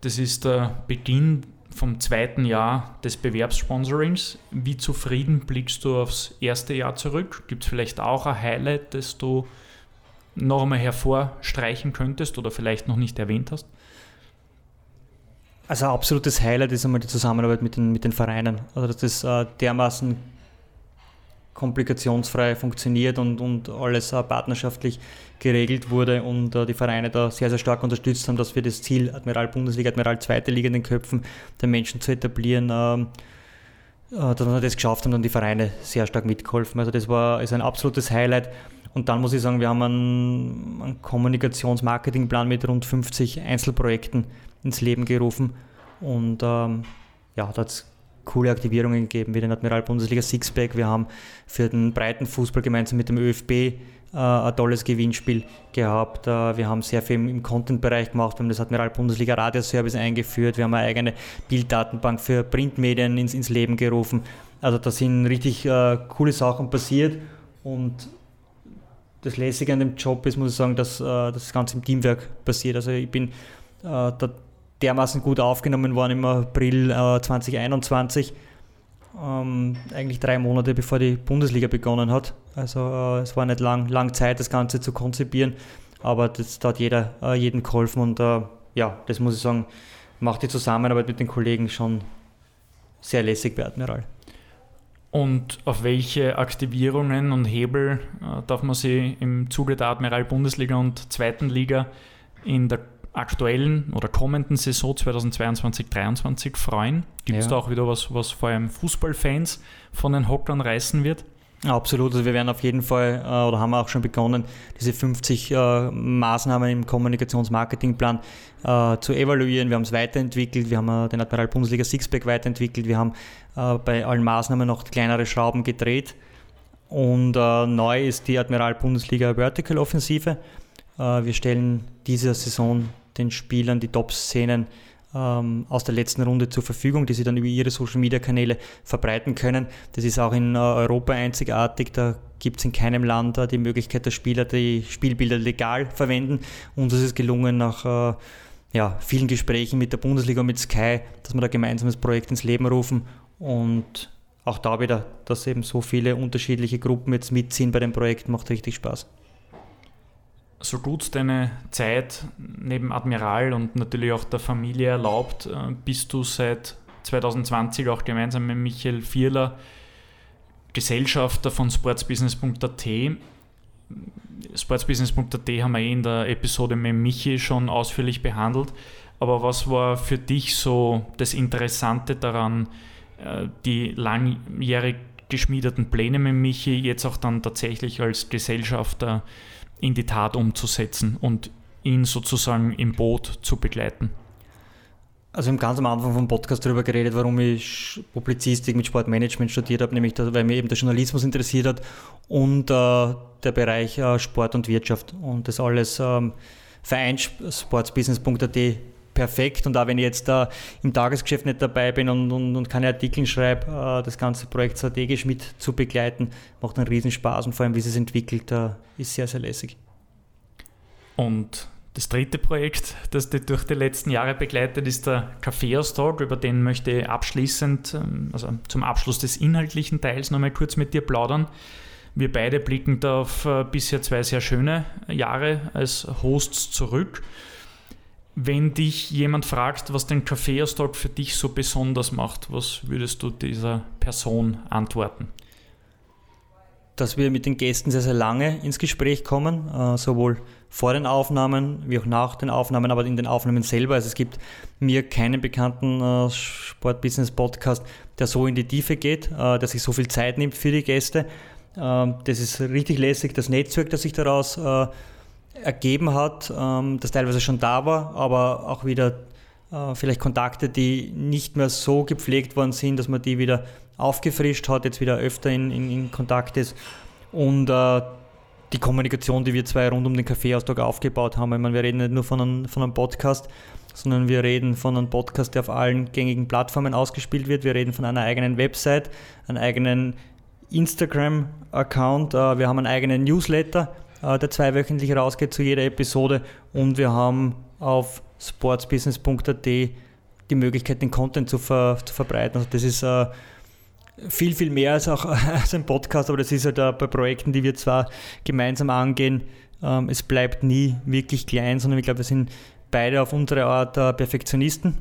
Das ist der Beginn vom zweiten Jahr des Bewerbssponsorings. Wie zufrieden blickst du aufs erste Jahr zurück? Gibt es vielleicht auch ein Highlight, das du noch einmal hervorstreichen könntest oder vielleicht noch nicht erwähnt hast? Also ein absolutes Highlight ist einmal die Zusammenarbeit mit den, mit den Vereinen. Also dass das äh, dermaßen komplikationsfrei funktioniert und, und alles äh, partnerschaftlich geregelt wurde und äh, die Vereine da sehr, sehr stark unterstützt haben, dass wir das Ziel Admiral Bundesliga, Admiral Zweite Liga in den Köpfen der Menschen zu etablieren, ähm, äh, dass wir das geschafft haben und die Vereine sehr stark mitgeholfen. Also das war ist ein absolutes Highlight. Und dann muss ich sagen, wir haben einen, einen Kommunikations-Marketingplan mit rund 50 Einzelprojekten ins Leben gerufen. Und ähm, ja, da hat coole Aktivierungen gegeben, wie den Admiral Bundesliga Sixpack. Wir haben für den breiten Fußball gemeinsam mit dem ÖFB ein tolles Gewinnspiel gehabt. Äh, wir haben sehr viel im Content-Bereich gemacht. Wir haben das Admiral Bundesliga Radioservice eingeführt. Wir haben eine eigene Bilddatenbank für Printmedien ins, ins Leben gerufen. Also da sind richtig äh, coole Sachen passiert und das Lässige an dem Job ist, muss ich sagen, dass, äh, das Ganze im Teamwerk passiert. Also ich bin äh, da dermaßen gut aufgenommen worden im April äh, 2021. Ähm, eigentlich drei Monate bevor die Bundesliga begonnen hat. Also äh, es war nicht lang, lang Zeit, das Ganze zu konzipieren, aber das, da hat jeder äh, jeden geholfen und äh, ja, das muss ich sagen, macht die Zusammenarbeit mit den Kollegen schon sehr lässig bei Admiral. Und auf welche Aktivierungen und Hebel äh, darf man sich im Zuge der Admiral Bundesliga und Zweiten Liga in der aktuellen oder kommenden Saison 2022-2023 freuen? Gibt es ja. da auch wieder was, was vor allem Fußballfans von den Hockern reißen wird? Absolut, also wir werden auf jeden Fall, äh, oder haben auch schon begonnen, diese 50 äh, Maßnahmen im Kommunikationsmarketingplan äh, zu evaluieren. Wir haben es weiterentwickelt, wir haben äh, den Admiral Bundesliga Sixpack weiterentwickelt, wir haben äh, bei allen Maßnahmen noch kleinere Schrauben gedreht und äh, neu ist die Admiral Bundesliga Vertical Offensive. Wir stellen diese Saison den Spielern die Top-Szenen ähm, aus der letzten Runde zur Verfügung, die sie dann über ihre Social-Media-Kanäle verbreiten können. Das ist auch in äh, Europa einzigartig. Da gibt es in keinem Land äh, die Möglichkeit, dass Spieler die Spielbilder legal verwenden. Uns ist es gelungen, nach äh, ja, vielen Gesprächen mit der Bundesliga und mit Sky, dass wir da gemeinsames Projekt ins Leben rufen und auch da wieder, dass eben so viele unterschiedliche Gruppen jetzt mitziehen bei dem Projekt, macht richtig Spaß so gut deine Zeit neben Admiral und natürlich auch der Familie erlaubt, äh, bist du seit 2020 auch gemeinsam mit Michael Vierler Gesellschafter von sportsbusiness.at. Sportsbusiness.at haben wir eh in der Episode mit Michi schon ausführlich behandelt. Aber was war für dich so das Interessante daran, äh, die langjährig geschmiedeten Pläne mit Michi jetzt auch dann tatsächlich als Gesellschafter in die Tat umzusetzen und ihn sozusagen im Boot zu begleiten? Also im ganz am Anfang vom Podcast darüber geredet, warum ich Publizistik mit Sportmanagement studiert habe, nämlich weil mir eben der Journalismus interessiert hat und äh, der Bereich äh, Sport und Wirtschaft. Und das alles ähm, vereint sportsbusiness.at perfekt. Und auch wenn ich jetzt äh, im Tagesgeschäft nicht dabei bin und, und, und keine Artikel schreibe, äh, das ganze Projekt strategisch mit zu begleiten, macht einen Riesenspaß und vor allem, wie es sich entwickelt, äh, ist sehr, sehr lässig. Und das dritte Projekt, das dich durch die letzten Jahre begleitet, ist der Kaffeeaustausch. Über den möchte ich abschließend, ähm, also zum Abschluss des inhaltlichen Teils, nochmal kurz mit dir plaudern. Wir beide blicken da auf äh, bisher zwei sehr schöne Jahre als Hosts zurück. Wenn dich jemand fragt, was den Kaffeeaustausch für dich so besonders macht, was würdest du dieser Person antworten? dass wir mit den Gästen sehr, sehr lange ins Gespräch kommen, äh, sowohl vor den Aufnahmen wie auch nach den Aufnahmen, aber in den Aufnahmen selber. Also es gibt mir keinen bekannten äh, Sportbusiness-Podcast, der so in die Tiefe geht, äh, der sich so viel Zeit nimmt für die Gäste. Ähm, das ist richtig lässig, das Netzwerk, das sich daraus äh, ergeben hat, ähm, das teilweise schon da war, aber auch wieder äh, vielleicht Kontakte, die nicht mehr so gepflegt worden sind, dass man die wieder aufgefrischt hat, jetzt wieder öfter in, in, in Kontakt ist. Und äh, die Kommunikation, die wir zwei rund um den Kaffeeaustausch aufgebaut haben. Ich meine, wir reden nicht nur von einem, von einem Podcast, sondern wir reden von einem Podcast, der auf allen gängigen Plattformen ausgespielt wird. Wir reden von einer eigenen Website, einem eigenen Instagram-Account. Äh, wir haben einen eigenen Newsletter, der zweiwöchentlich rausgeht zu jeder Episode. Und wir haben auf sportsbusiness.at die Möglichkeit, den Content zu, ver, zu verbreiten. Also das ist äh, viel, viel mehr als auch als ein Podcast, aber das ist halt bei Projekten, die wir zwar gemeinsam angehen, ähm, es bleibt nie wirklich klein, sondern ich glaube, wir sind beide auf unsere Art äh, Perfektionisten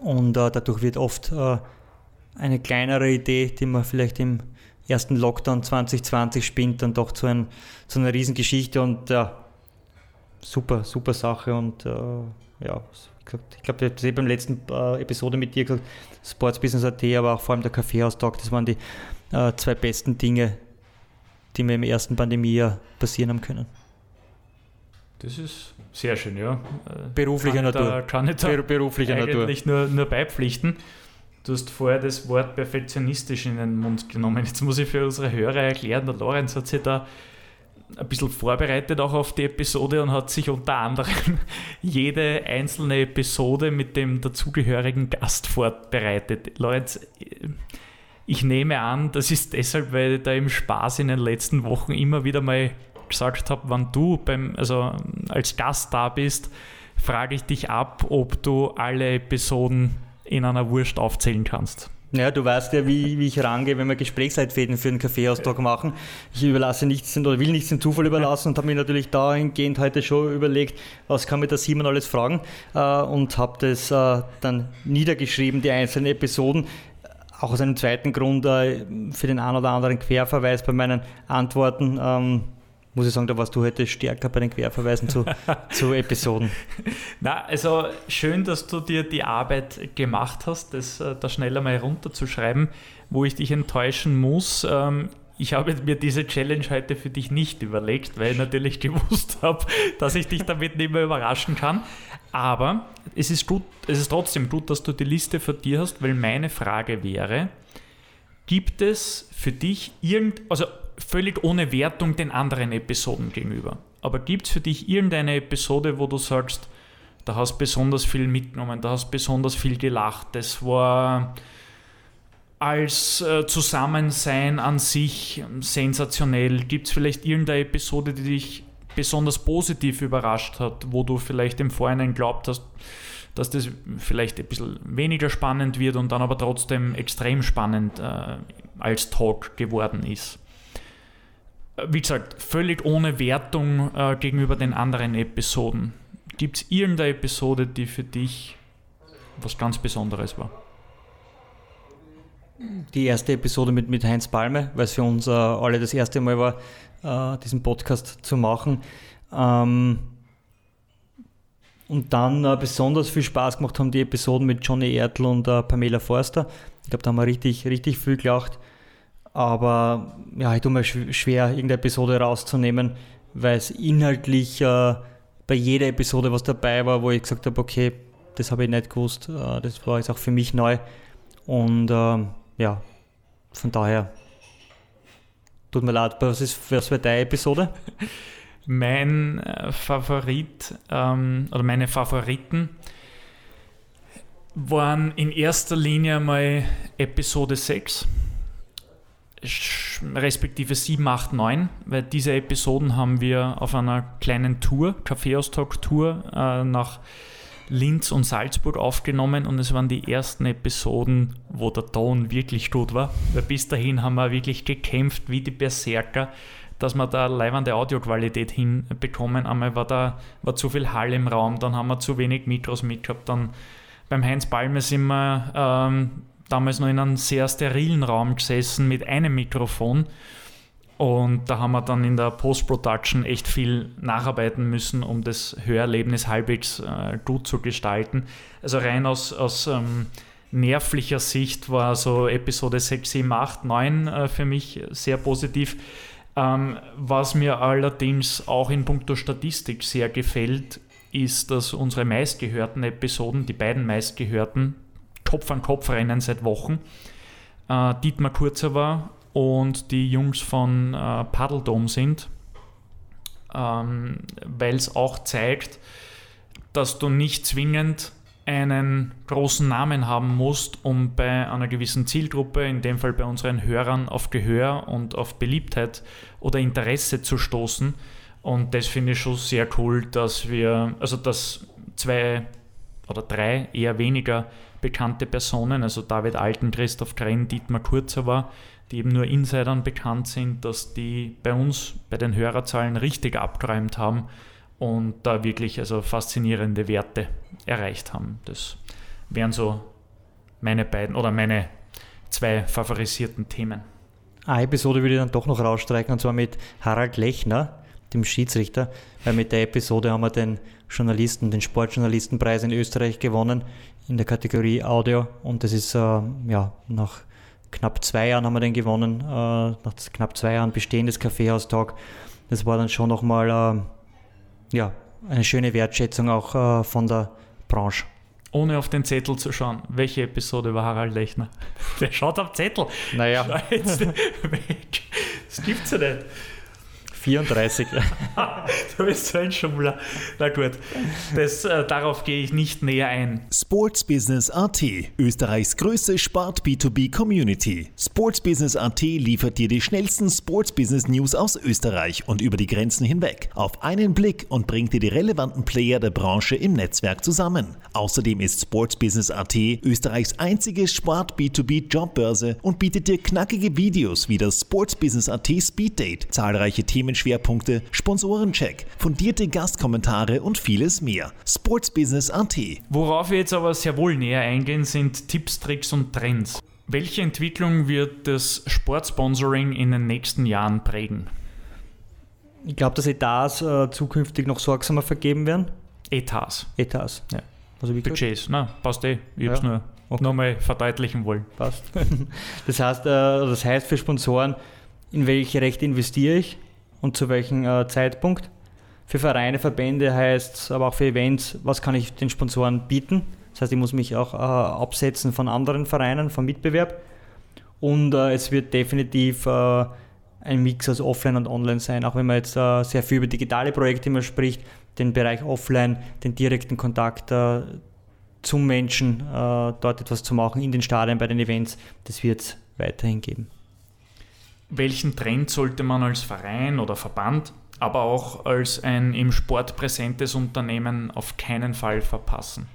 und äh, dadurch wird oft äh, eine kleinere Idee, die man vielleicht im ersten Lockdown 2020 spinnt, dann doch zu, ein, zu einer Riesengeschichte und ja, super, super Sache und äh, ja, ich glaube, ich habe eh beim letzten äh, Episode mit dir gesagt, Sportsbusiness.at, aber auch vor allem der Kaffeehaustag, das waren die äh, zwei besten Dinge, die mir im ersten Pandemiejahr passieren haben können. Das ist sehr schön, ja. Äh, beruflicher Natur. Da, kann ich da Ber beruflicher Natur. Nur, nur beipflichten. Du hast vorher das Wort perfektionistisch in den Mund genommen. Jetzt muss ich für unsere Hörer erklären, der Lorenz hat sich da ein bisschen vorbereitet auch auf die Episode und hat sich unter anderem jede einzelne Episode mit dem dazugehörigen Gast vorbereitet. Lorenz, ich nehme an, das ist deshalb, weil ich da im Spaß in den letzten Wochen immer wieder mal gesagt habe, wann du beim, also als Gast da bist, frage ich dich ab, ob du alle Episoden in einer Wurst aufzählen kannst. Ja, du weißt ja, wie, wie ich rangehe, wenn wir Gesprächsleitfäden für einen Kaffeeaustausch machen. Ich überlasse nichts oder will nichts dem Zufall überlassen und habe mir natürlich dahingehend heute schon überlegt, was kann mir der Simon alles fragen äh, und habe das äh, dann niedergeschrieben, die einzelnen Episoden. Auch aus einem zweiten Grund äh, für den einen oder anderen Querverweis bei meinen Antworten. Muss ich sagen, da warst du heute stärker bei den Querverweisen zu, zu Episoden. Na, also schön, dass du dir die Arbeit gemacht hast, das äh, da schneller mal runterzuschreiben, wo ich dich enttäuschen muss. Ähm, ich habe mir diese Challenge heute für dich nicht überlegt, weil ich natürlich gewusst habe, dass ich dich damit nicht mehr überraschen kann. Aber es ist, gut, es ist trotzdem gut, dass du die Liste vor dir hast, weil meine Frage wäre, gibt es für dich irgend, also völlig ohne Wertung den anderen Episoden gegenüber. Aber gibt es für dich irgendeine Episode, wo du sagst, da hast besonders viel mitgenommen, da hast besonders viel gelacht, das war als äh, Zusammensein an sich sensationell. Gibt es vielleicht irgendeine Episode, die dich besonders positiv überrascht hat, wo du vielleicht im Vorhinein glaubt hast, dass das vielleicht ein bisschen weniger spannend wird und dann aber trotzdem extrem spannend äh, als Talk geworden ist? Wie gesagt, völlig ohne Wertung äh, gegenüber den anderen Episoden. Gibt es irgendeine Episode, die für dich was ganz Besonderes war? Die erste Episode mit, mit Heinz Palme, weil es für uns äh, alle das erste Mal war, äh, diesen Podcast zu machen. Ähm, und dann äh, besonders viel Spaß gemacht haben die Episoden mit Johnny Ertl und äh, Pamela Forster. Ich glaube, da haben wir richtig, richtig viel gelacht. Aber ja, ich tue mir schwer, irgendeine Episode rauszunehmen, weil es inhaltlich äh, bei jeder Episode was dabei war, wo ich gesagt habe, okay, das habe ich nicht gewusst. Äh, das war jetzt auch für mich neu. Und äh, ja, von daher tut mir leid, was ist was war deine Episode? Mein äh, Favorit ähm, oder meine Favoriten waren in erster Linie mal Episode 6 respektive 7, 8, 9, weil diese Episoden haben wir auf einer kleinen Tour, Kaffeeaustausch-Tour äh, nach Linz und Salzburg aufgenommen und es waren die ersten Episoden, wo der Ton wirklich gut war. Weil bis dahin haben wir wirklich gekämpft wie die Berserker, dass wir da leibende Audioqualität hinbekommen. Einmal war da war zu viel Hall im Raum, dann haben wir zu wenig Mikros mitgehabt, dann beim Heinz Balme sind wir ähm, damals noch in einem sehr sterilen Raum gesessen mit einem Mikrofon. Und da haben wir dann in der Post-Production echt viel nacharbeiten müssen, um das Hörerlebnis halbwegs äh, gut zu gestalten. Also rein aus, aus ähm, nervlicher Sicht war so Episode 6, 7, 8, 9 äh, für mich sehr positiv. Ähm, was mir allerdings auch in puncto Statistik sehr gefällt, ist, dass unsere meistgehörten Episoden, die beiden meistgehörten, Kopf an Kopf rennen seit Wochen. Äh, Dietmar Kurzer war und die Jungs von äh, Paddledome sind, ähm, weil es auch zeigt, dass du nicht zwingend einen großen Namen haben musst, um bei einer gewissen Zielgruppe, in dem Fall bei unseren Hörern, auf Gehör und auf Beliebtheit oder Interesse zu stoßen. Und das finde ich schon sehr cool, dass wir, also dass zwei oder drei eher weniger bekannte Personen, also David Alten, Christoph Krenn, Dietmar Kurzer war, die eben nur Insidern bekannt sind, dass die bei uns bei den Hörerzahlen richtig abgeräumt haben und da wirklich also faszinierende Werte erreicht haben. Das wären so meine beiden oder meine zwei favorisierten Themen. Eine Episode würde ich dann doch noch rausstreichen und zwar mit Harald Lechner, dem Schiedsrichter, weil mit der Episode haben wir den Journalisten, den Sportjournalistenpreis in Österreich gewonnen in der Kategorie Audio und das ist äh, ja nach knapp zwei Jahren haben wir den gewonnen, äh, nach knapp zwei Jahren Bestehen des Kaffeehaustag. Das war dann schon nochmal äh, ja, eine schöne Wertschätzung auch äh, von der Branche. Ohne auf den Zettel zu schauen, welche Episode war Harald Lechner? Der schaut auf Zettel. Naja. Jetzt weg. Das gibt's ja nicht. 34. du bist so ein Schummler. Na gut, das, äh, darauf gehe ich nicht näher ein. Sports Business AT, Österreichs größte Sport B2B Community. Sports Business AT liefert dir die schnellsten Sports Business News aus Österreich und über die Grenzen hinweg auf einen Blick und bringt dir die relevanten Player der Branche im Netzwerk zusammen. Außerdem ist Sports Business AT Österreichs einzige Sport B2B Jobbörse und bietet dir knackige Videos wie das Sports Business AT Speed Date, zahlreiche Themen Themenschwerpunkte, Sponsorencheck, fundierte Gastkommentare und vieles mehr. Sportsbusiness.at. Worauf wir jetzt aber sehr wohl näher eingehen, sind Tipps, Tricks und Trends. Welche Entwicklung wird das Sportsponsoring in den nächsten Jahren prägen? Ich glaube, dass Etats äh, zukünftig noch sorgsamer vergeben werden. Etats. Etats. Ja. Also wie Budgets, na, passt eh. Ich ja. habe es nur okay. nochmal verdeutlichen wollen. Passt. das heißt, äh, das heißt für Sponsoren, in welche Rechte investiere ich? Und zu welchem äh, Zeitpunkt. Für Vereine, Verbände heißt es, aber auch für Events, was kann ich den Sponsoren bieten. Das heißt, ich muss mich auch äh, absetzen von anderen Vereinen, vom Mitbewerb. Und äh, es wird definitiv äh, ein Mix aus Offline und Online sein, auch wenn man jetzt äh, sehr viel über digitale Projekte immer spricht, den Bereich Offline, den direkten Kontakt äh, zum Menschen, dort etwas zu machen in den Stadien, bei den Events, das wird es weiterhin geben welchen Trend sollte man als Verein oder Verband, aber auch als ein im Sport präsentes Unternehmen auf keinen Fall verpassen?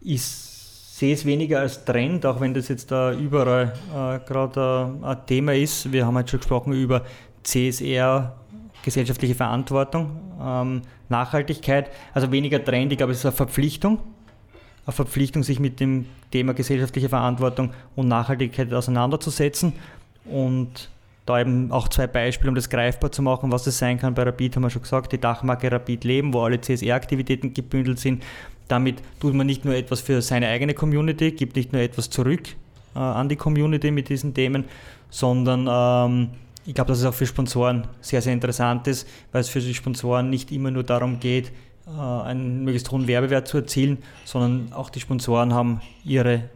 Ich sehe es weniger als Trend, auch wenn das jetzt da überall äh, gerade äh, ein Thema ist. Wir haben halt schon gesprochen über CSR, gesellschaftliche Verantwortung, ähm, Nachhaltigkeit. Also weniger Trend, ich glaube, es ist eine Verpflichtung. Eine Verpflichtung, sich mit dem Thema gesellschaftliche Verantwortung und Nachhaltigkeit auseinanderzusetzen. Und da eben auch zwei Beispiele, um das greifbar zu machen, was das sein kann. Bei Rapid haben wir schon gesagt, die Dachmarke Rapid Leben, wo alle CSR-Aktivitäten gebündelt sind. Damit tut man nicht nur etwas für seine eigene Community, gibt nicht nur etwas zurück äh, an die Community mit diesen Themen, sondern ähm, ich glaube, dass es auch für Sponsoren sehr, sehr interessant ist, weil es für die Sponsoren nicht immer nur darum geht, äh, einen möglichst hohen Werbewert zu erzielen, sondern auch die Sponsoren haben ihre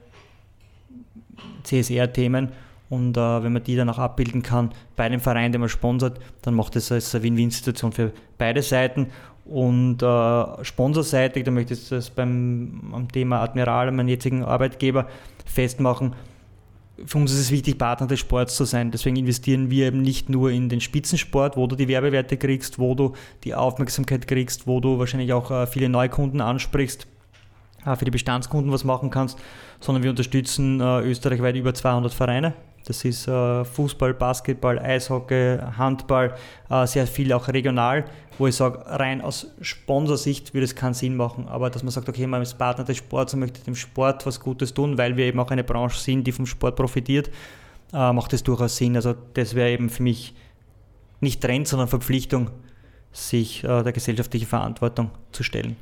CSR-Themen und äh, wenn man die dann auch abbilden kann bei dem Verein, den man sponsert, dann macht das als eine Win-Win-Situation für beide Seiten. Und äh, sponsorseitig, da möchte ich das beim am Thema Admiral, meinem jetzigen Arbeitgeber, festmachen. Für uns ist es wichtig, Partner des Sports zu sein. Deswegen investieren wir eben nicht nur in den Spitzensport, wo du die Werbewerte kriegst, wo du die Aufmerksamkeit kriegst, wo du wahrscheinlich auch äh, viele Neukunden ansprichst, für die Bestandskunden was machen kannst, sondern wir unterstützen äh, österreichweit über 200 Vereine das ist äh, Fußball, Basketball, Eishockey, Handball, äh, sehr viel auch regional, wo ich sage, rein aus Sponsorsicht würde es keinen Sinn machen, aber dass man sagt, okay, man ist Partner des Sports und möchte dem Sport was Gutes tun, weil wir eben auch eine Branche sind, die vom Sport profitiert, äh, macht das durchaus Sinn. Also das wäre eben für mich nicht Trend, sondern Verpflichtung, sich äh, der gesellschaftlichen Verantwortung zu stellen.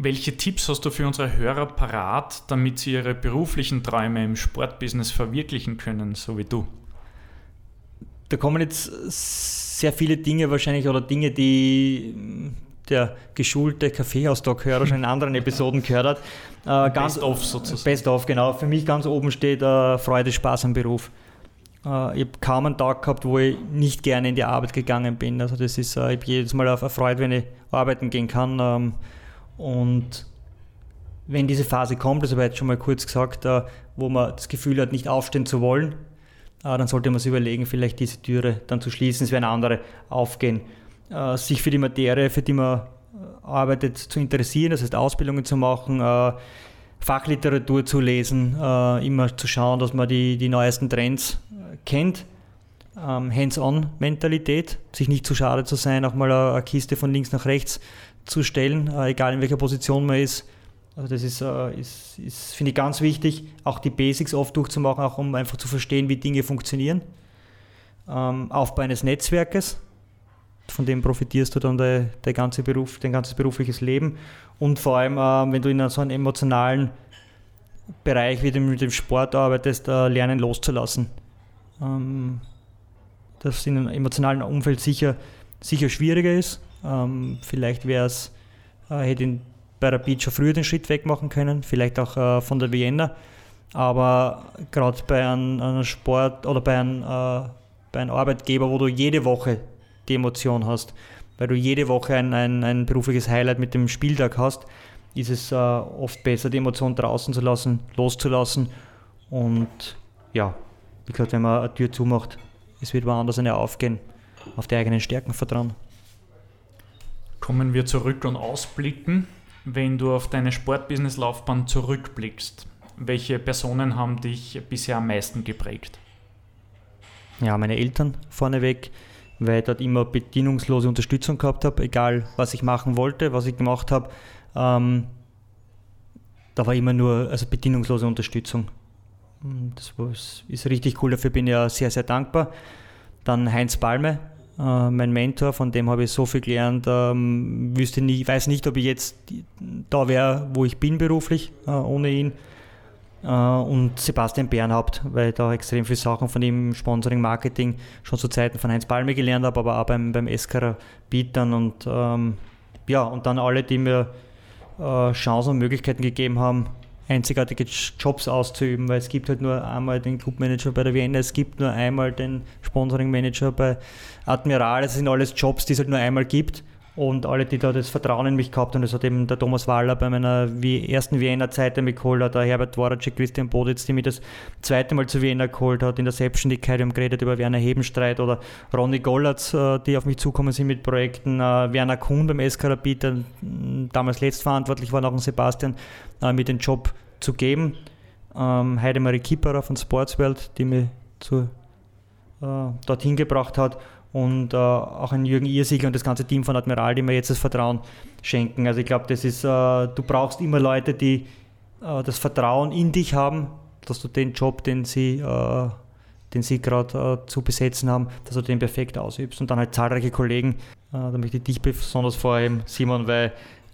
Welche Tipps hast du für unsere Hörer parat, damit sie ihre beruflichen Träume im Sportbusiness verwirklichen können, so wie du? Da kommen jetzt sehr viele Dinge wahrscheinlich oder Dinge, die der geschulte Kaffeehaustalk-Hörer schon in anderen Episoden gehört hat. Äh, ganz, best of sozusagen. Best of, genau. Für mich ganz oben steht äh, Freude, Spaß am Beruf. Äh, ich habe kaum einen Tag gehabt, wo ich nicht gerne in die Arbeit gegangen bin. Also das ist, äh, ich habe jedes Mal auf Freude, wenn ich arbeiten gehen kann. Ähm, und wenn diese Phase kommt, das habe ich jetzt schon mal kurz gesagt, äh, wo man das Gefühl hat, nicht aufstehen zu wollen, dann sollte man sich überlegen, vielleicht diese Türe dann zu schließen, es werden andere aufgehen. Sich für die Materie, für die man arbeitet, zu interessieren, das heißt Ausbildungen zu machen, Fachliteratur zu lesen, immer zu schauen, dass man die, die neuesten Trends kennt. Ähm, Hands-on-Mentalität, sich nicht zu schade zu sein, auch mal eine Kiste von links nach rechts zu stellen, äh, egal in welcher Position man ist. Also das ist, äh, ist, ist finde ich, ganz wichtig, auch die Basics oft durchzumachen, auch um einfach zu verstehen, wie Dinge funktionieren. Ähm, Aufbau eines Netzwerkes, von dem profitierst du dann dein, dein ganze Beruf, dein ganzes berufliches Leben. Und vor allem, äh, wenn du in so einem emotionalen Bereich wie dem, mit dem Sport arbeitest, äh, lernen loszulassen ähm, das in einem emotionalen Umfeld sicher, sicher schwieriger ist. Ähm, vielleicht wäre es, äh, hätte ich bei Rapid schon früher den Schritt wegmachen können, vielleicht auch äh, von der Vienna. Aber gerade bei einem, einem, Sport oder bei einem, äh, bei einem Arbeitgeber, wo du jede Woche die Emotion hast, weil du jede Woche ein, ein, ein berufliches Highlight mit dem Spieltag hast, ist es äh, oft besser, die Emotion draußen zu lassen, loszulassen und ja, wie gesagt, wenn man eine Tür zumacht, es wird woanders eine aufgehen, auf die eigenen Stärken vertrauen. Kommen wir zurück und ausblicken. Wenn du auf deine Sportbusiness-Laufbahn zurückblickst, welche Personen haben dich bisher am meisten geprägt? Ja, meine Eltern vorneweg, weil ich dort immer bedingungslose Unterstützung gehabt habe, egal was ich machen wollte, was ich gemacht habe. Ähm, da war immer nur also bedingungslose Unterstützung. Das ist richtig cool, dafür bin ich ja sehr, sehr dankbar. Dann Heinz Palme, äh, mein Mentor, von dem habe ich so viel gelernt. Ähm, wüsste nie, weiß nicht, ob ich jetzt da wäre, wo ich bin beruflich, äh, ohne ihn. Äh, und Sebastian Bernhaupt, weil ich da extrem viele Sachen von ihm, Sponsoring, Marketing, schon zu Zeiten von Heinz Palme gelernt habe, aber auch beim, beim Eskara Bietern und ähm, ja, und dann alle, die mir Chancen und Möglichkeiten gegeben haben, einzigartige Jobs auszuüben, weil es gibt halt nur einmal den Clubmanager bei der Vienna, es gibt nur einmal den Sponsoring-Manager bei Admiral, es sind alles Jobs, die es halt nur einmal gibt und alle, die da das Vertrauen in mich gehabt haben, das hat eben der Thomas Waller bei meiner ersten Vienna-Zeit mich geholt, hat, der Herbert Dvoracek, Christian Boditz, die mich das zweite Mal zu Vienna geholt hat, in der Selbstständigkeit, wir haben geredet über Werner Hebenstreit oder Ronny Gollatz, äh, die auf mich zukommen sind mit Projekten, äh, Werner Kuhn beim SK Rapid, der damals letztverantwortlich war, auch ein Sebastian, äh, mit den Job zu geben. Ähm, Heidemarie Kipperer von Sportswelt, die mich zu, dorthin gebracht hat und äh, auch ein Jürgen Irsiger und das ganze Team von Admiral, die mir jetzt das Vertrauen schenken. Also ich glaube, das ist, äh, du brauchst immer Leute, die äh, das Vertrauen in dich haben, dass du den Job, den sie, äh, den sie gerade äh, zu besetzen haben, dass du den perfekt ausübst. Und dann halt zahlreiche Kollegen, äh, da möchte ich dich besonders vorheben, Simon, weil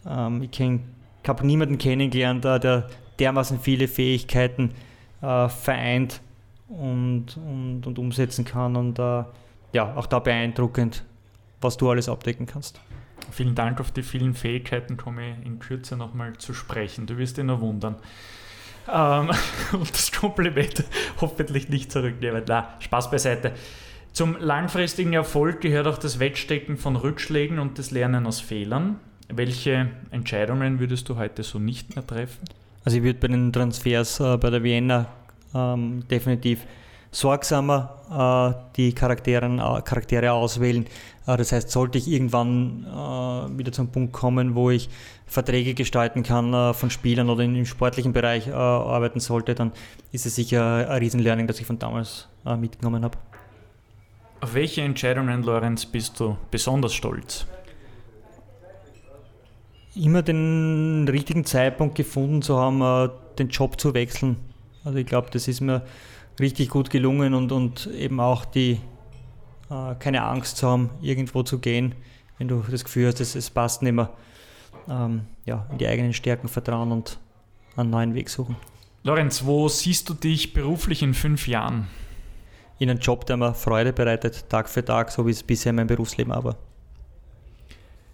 ähm, ich, ich habe niemanden kennengelernt, der dermaßen viele Fähigkeiten vereint und, und, und umsetzen kann. Und ja, auch da beeindruckend, was du alles abdecken kannst. Vielen Dank auf die vielen Fähigkeiten, komme ich in Kürze nochmal zu sprechen. Du wirst dich noch wundern. Ähm, und das Kompliment hoffentlich nicht zurücknehmen. Na, Spaß beiseite. Zum langfristigen Erfolg gehört auch das Wegstecken von Rückschlägen und das Lernen aus Fehlern. Welche Entscheidungen würdest du heute so nicht mehr treffen? Also ich würde bei den Transfers äh, bei der Vienna ähm, definitiv sorgsamer äh, die Charakteren, äh, Charaktere auswählen. Äh, das heißt, sollte ich irgendwann äh, wieder zum Punkt kommen, wo ich Verträge gestalten kann äh, von Spielern oder im sportlichen Bereich arbeiten sollte, dann ist es sicher ein Riesenlearning, das ich von damals mitgenommen habe. Auf welche Entscheidungen, Lorenz, bist du besonders stolz? Immer den richtigen Zeitpunkt gefunden zu haben, den Job zu wechseln. Also ich glaube, das ist mir richtig gut gelungen und, und eben auch die, äh, keine Angst zu haben, irgendwo zu gehen, wenn du das Gefühl hast, es, es passt nicht mehr. Ähm, ja, in die eigenen Stärken vertrauen und einen neuen Weg suchen. Lorenz, wo siehst du dich beruflich in fünf Jahren? In einem Job, der mir Freude bereitet, Tag für Tag, so wie es bisher in meinem Berufsleben war.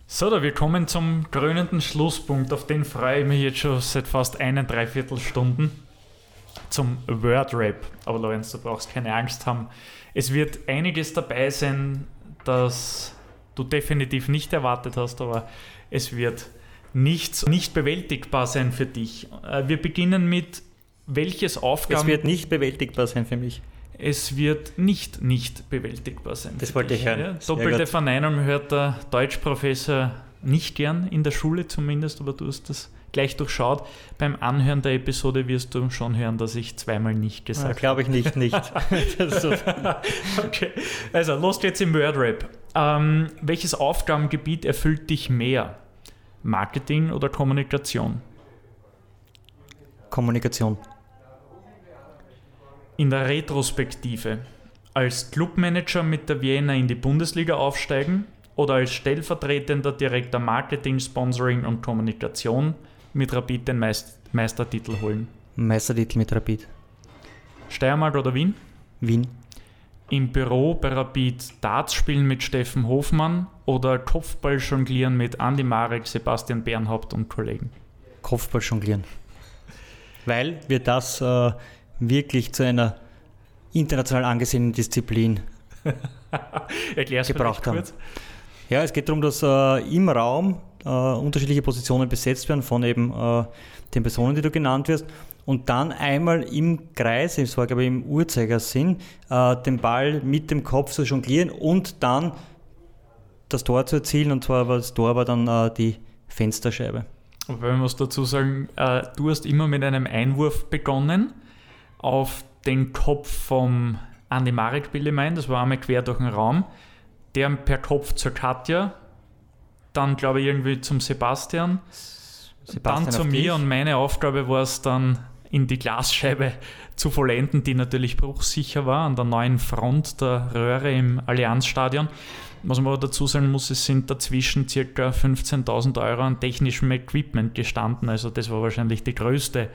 So, da wir kommen zum krönenden Schlusspunkt, auf den freue ich mich jetzt schon seit fast einen Dreiviertelstunden zum Word-Rap. Aber Lorenz, du brauchst keine Angst haben. Es wird einiges dabei sein, das du definitiv nicht erwartet hast, aber es wird nichts nicht bewältigbar sein für dich. Äh, wir beginnen mit welches Aufgaben. Es wird nicht bewältigbar sein für mich. Es wird nicht nicht bewältigbar sein. Das wollte ich hören. Ja, doppelte Verneinung hört der Deutschprofessor nicht gern, in der Schule zumindest, aber du hast das gleich durchschaut. Beim Anhören der Episode wirst du schon hören, dass ich zweimal nicht gesagt habe. Glaube ich nicht, nicht. okay. Also, los geht's im Wordrap. Ähm, welches Aufgabengebiet erfüllt dich mehr? Marketing oder Kommunikation? Kommunikation. In der Retrospektive als Clubmanager mit der Vienna in die Bundesliga aufsteigen oder als stellvertretender Direktor Marketing, Sponsoring und Kommunikation mit Rapid den Meistertitel holen? Meistertitel mit Rapid. Steiermark oder Wien? Wien. Im Büro bei Rapid Darts spielen mit Steffen Hofmann oder Kopfball jonglieren mit Andi Marek, Sebastian Bernhaupt und Kollegen? Kopfball jonglieren. Weil wir das äh, wirklich zu einer international angesehenen Disziplin gebraucht haben. Kurz. Ja, es geht darum, dass äh, im Raum äh, unterschiedliche Positionen besetzt werden von eben äh, den Personen, die du genannt wirst. Und dann einmal im Kreis, es war glaube ich im Uhrzeigersinn, äh, den Ball mit dem Kopf zu jonglieren und dann das Tor zu erzielen. Und zwar war das Tor war dann äh, die Fensterscheibe. Wobei man muss dazu sagen, äh, du hast immer mit einem Einwurf begonnen auf den Kopf vom Andi Marek Billemein, das war einmal quer durch den Raum, der per Kopf zur Katja, dann glaube ich irgendwie zum Sebastian, Sebastian dann zu mir dich. und meine Aufgabe war es dann in die Glasscheibe zu vollenden, die natürlich bruchsicher war, an der neuen Front der Röhre im Allianzstadion. Was man aber dazu sagen muss, es sind dazwischen ca. 15.000 Euro an technischem Equipment gestanden. Also das war wahrscheinlich die größte,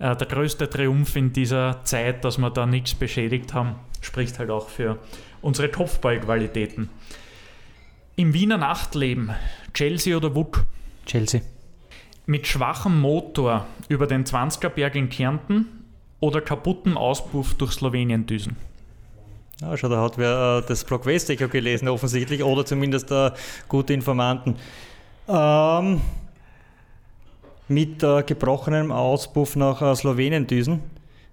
äh, der größte Triumph in dieser Zeit, dass wir da nichts beschädigt haben. Spricht halt auch für unsere Kopfballqualitäten. Im Wiener Nachtleben, Chelsea oder WUK? Chelsea. Mit schwachem Motor über den 20er Berg in Kärnten oder kaputtem Auspuff durch Slowenien düsen? Ja, schau, da hat wer äh, das Blog Westecho gelesen, offensichtlich, oder zumindest äh, gute Informanten. Ähm, mit äh, gebrochenem Auspuff nach äh, Slowenien düsen,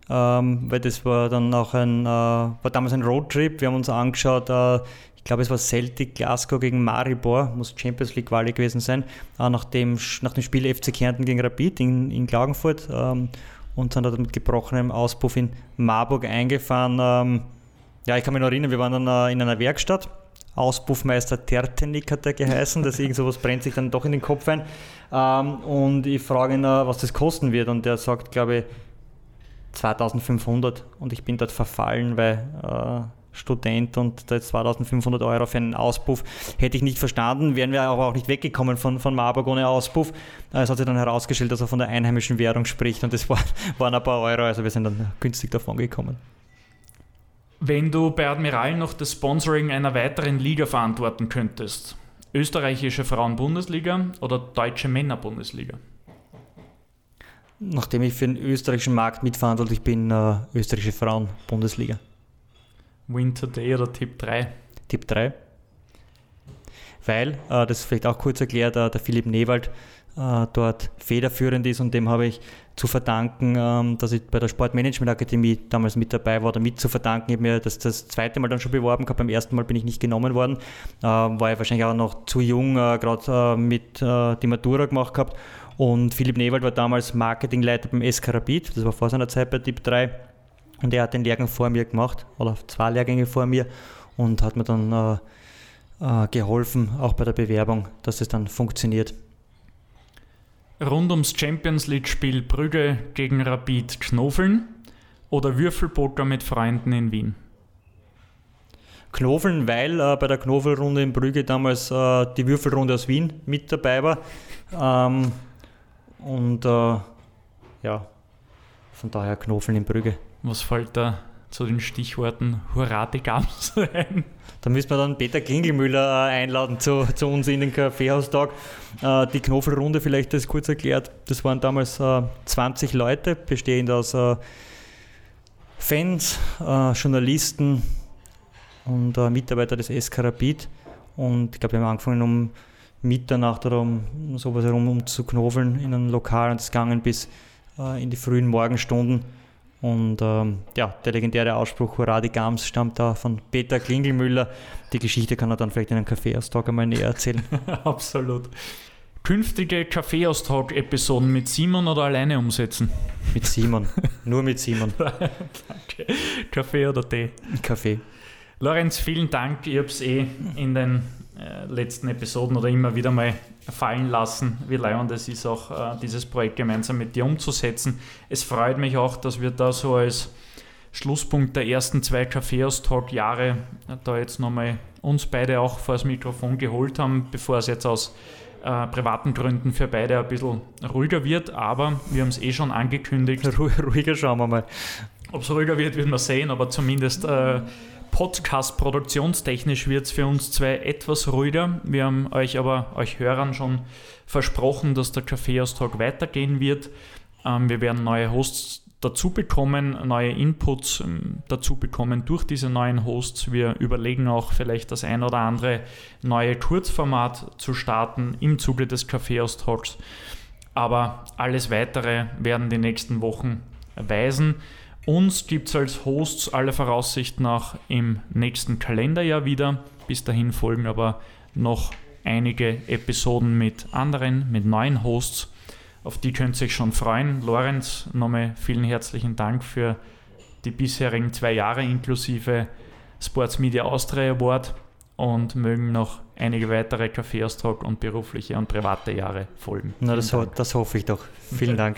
ähm, weil das war dann auch ein, äh, war damals ein Roadtrip. Wir haben uns angeschaut, äh, ich glaube, es war Celtic Glasgow gegen Maribor, muss Champions League Quali gewesen sein, äh, nach, dem, nach dem Spiel FC Kärnten gegen Rapid in, in Klagenfurt ähm, und sind dann mit gebrochenem Auspuff in Marburg eingefahren. Ähm, ja, ich kann mich noch erinnern, wir waren dann äh, in einer Werkstatt. Auspuffmeister Tertenik hat der geheißen, das irgend sowas brennt sich dann doch in den Kopf ein. Ähm, und ich frage ihn, äh, was das kosten wird und der sagt, glaube ich, 2500 und ich bin dort verfallen, weil äh, Student und da jetzt 2500 Euro für einen Auspuff. Hätte ich nicht verstanden, wären wir aber auch nicht weggekommen von, von Marburg ohne Auspuff. Es hat sich dann herausgestellt, dass er von der einheimischen Währung spricht und das war, waren ein paar Euro, also wir sind dann günstig davon gekommen. Wenn du bei Admiral noch das Sponsoring einer weiteren Liga verantworten könntest, österreichische Frauen-Bundesliga oder deutsche Männer-Bundesliga? Nachdem ich für den österreichischen Markt mitverantwortlich bin, äh, österreichische Frauen-Bundesliga. Win Today oder Tipp 3? Tipp 3. Weil, äh, das vielleicht auch kurz erklärt, äh, der Philipp Newald äh, dort federführend ist und dem habe ich zu verdanken, ähm, dass ich bei der Sportmanagement Akademie damals mit dabei war oder mit zu verdanken. Ich habe mir das, das zweite Mal dann schon beworben gehabt, beim ersten Mal bin ich nicht genommen worden, äh, war ich wahrscheinlich auch noch zu jung, äh, gerade äh, mit äh, die Matura gemacht gehabt und Philipp Newald war damals Marketingleiter beim SK Rapid, das war vor seiner Zeit bei Tipp 3 und er hat den Lehrgang vor mir gemacht, oder zwei Lehrgänge vor mir und hat mir dann äh, äh, geholfen, auch bei der Bewerbung, dass es dann funktioniert. Rund ums Champions League-Spiel Brügge gegen Rapid Knofeln oder Würfelpoker mit Freunden in Wien? Knofeln, weil äh, bei der Knofelrunde in Brügge damals äh, die Würfelrunde aus Wien mit dabei war. Ähm, und äh, ja, von daher Knofeln in Brügge. Was fällt da zu den Stichworten Hurra die Gams ein? Da müssen wir dann Peter Klingelmüller äh, einladen zu, zu uns in den Kaffeehaustag. Äh, die Knoffelrunde, vielleicht das kurz erklärt, das waren damals 20 Leute, bestehend aus Fans, Journalisten, und äh, Mitarbeiter des SK Rapid. Und ich glaube, wir haben angefangen um Mitternacht oder um sowas herum um zu knofeln in einem Lokal und es gegangen bis äh, in die frühen Morgenstunden. Und ähm, ja, der legendäre Ausspruch Hurra die Gams stammt da von Peter Klingelmüller. Die Geschichte kann er dann vielleicht in einem Kaffeeaustausch einmal näher erzählen. Absolut. Künftige Kaffeeaustausch-Episoden mit Simon oder alleine umsetzen? Mit Simon. Nur mit Simon. Danke. Kaffee oder Tee? Kaffee. Lorenz, vielen Dank. Ich habe es eh in den letzten Episoden oder immer wieder mal fallen lassen, wie leibend es ist, auch äh, dieses Projekt gemeinsam mit dir umzusetzen. Es freut mich auch, dass wir da so als Schlusspunkt der ersten zwei Kaffeeaustausch-Jahre äh, da jetzt nochmal uns beide auch vor das Mikrofon geholt haben, bevor es jetzt aus äh, privaten Gründen für beide ein bisschen ruhiger wird. Aber wir haben es eh schon angekündigt. Ru ruhiger schauen wir mal. Ob es ruhiger wird, wird man sehen, aber zumindest äh, Podcast-produktionstechnisch wird es für uns zwei etwas ruhiger. Wir haben euch aber, euch Hörern schon versprochen, dass der Kaffeeaustausch weitergehen wird. Ähm, wir werden neue Hosts dazu bekommen, neue Inputs ähm, dazu bekommen durch diese neuen Hosts. Wir überlegen auch vielleicht das ein oder andere neue Kurzformat zu starten im Zuge des Kaffeeaustauschs. Aber alles weitere werden die nächsten Wochen weisen. Uns gibt es als Hosts aller Voraussicht nach im nächsten Kalenderjahr wieder. Bis dahin folgen aber noch einige Episoden mit anderen, mit neuen Hosts. Auf die könnt ihr euch schon freuen. Lorenz, nochmal vielen herzlichen Dank für die bisherigen zwei Jahre inklusive Sports Media Austria Award und mögen noch einige weitere Kaffeeaustausch und berufliche und private Jahre folgen. Na, das, ho das hoffe ich doch. Vielen Dank.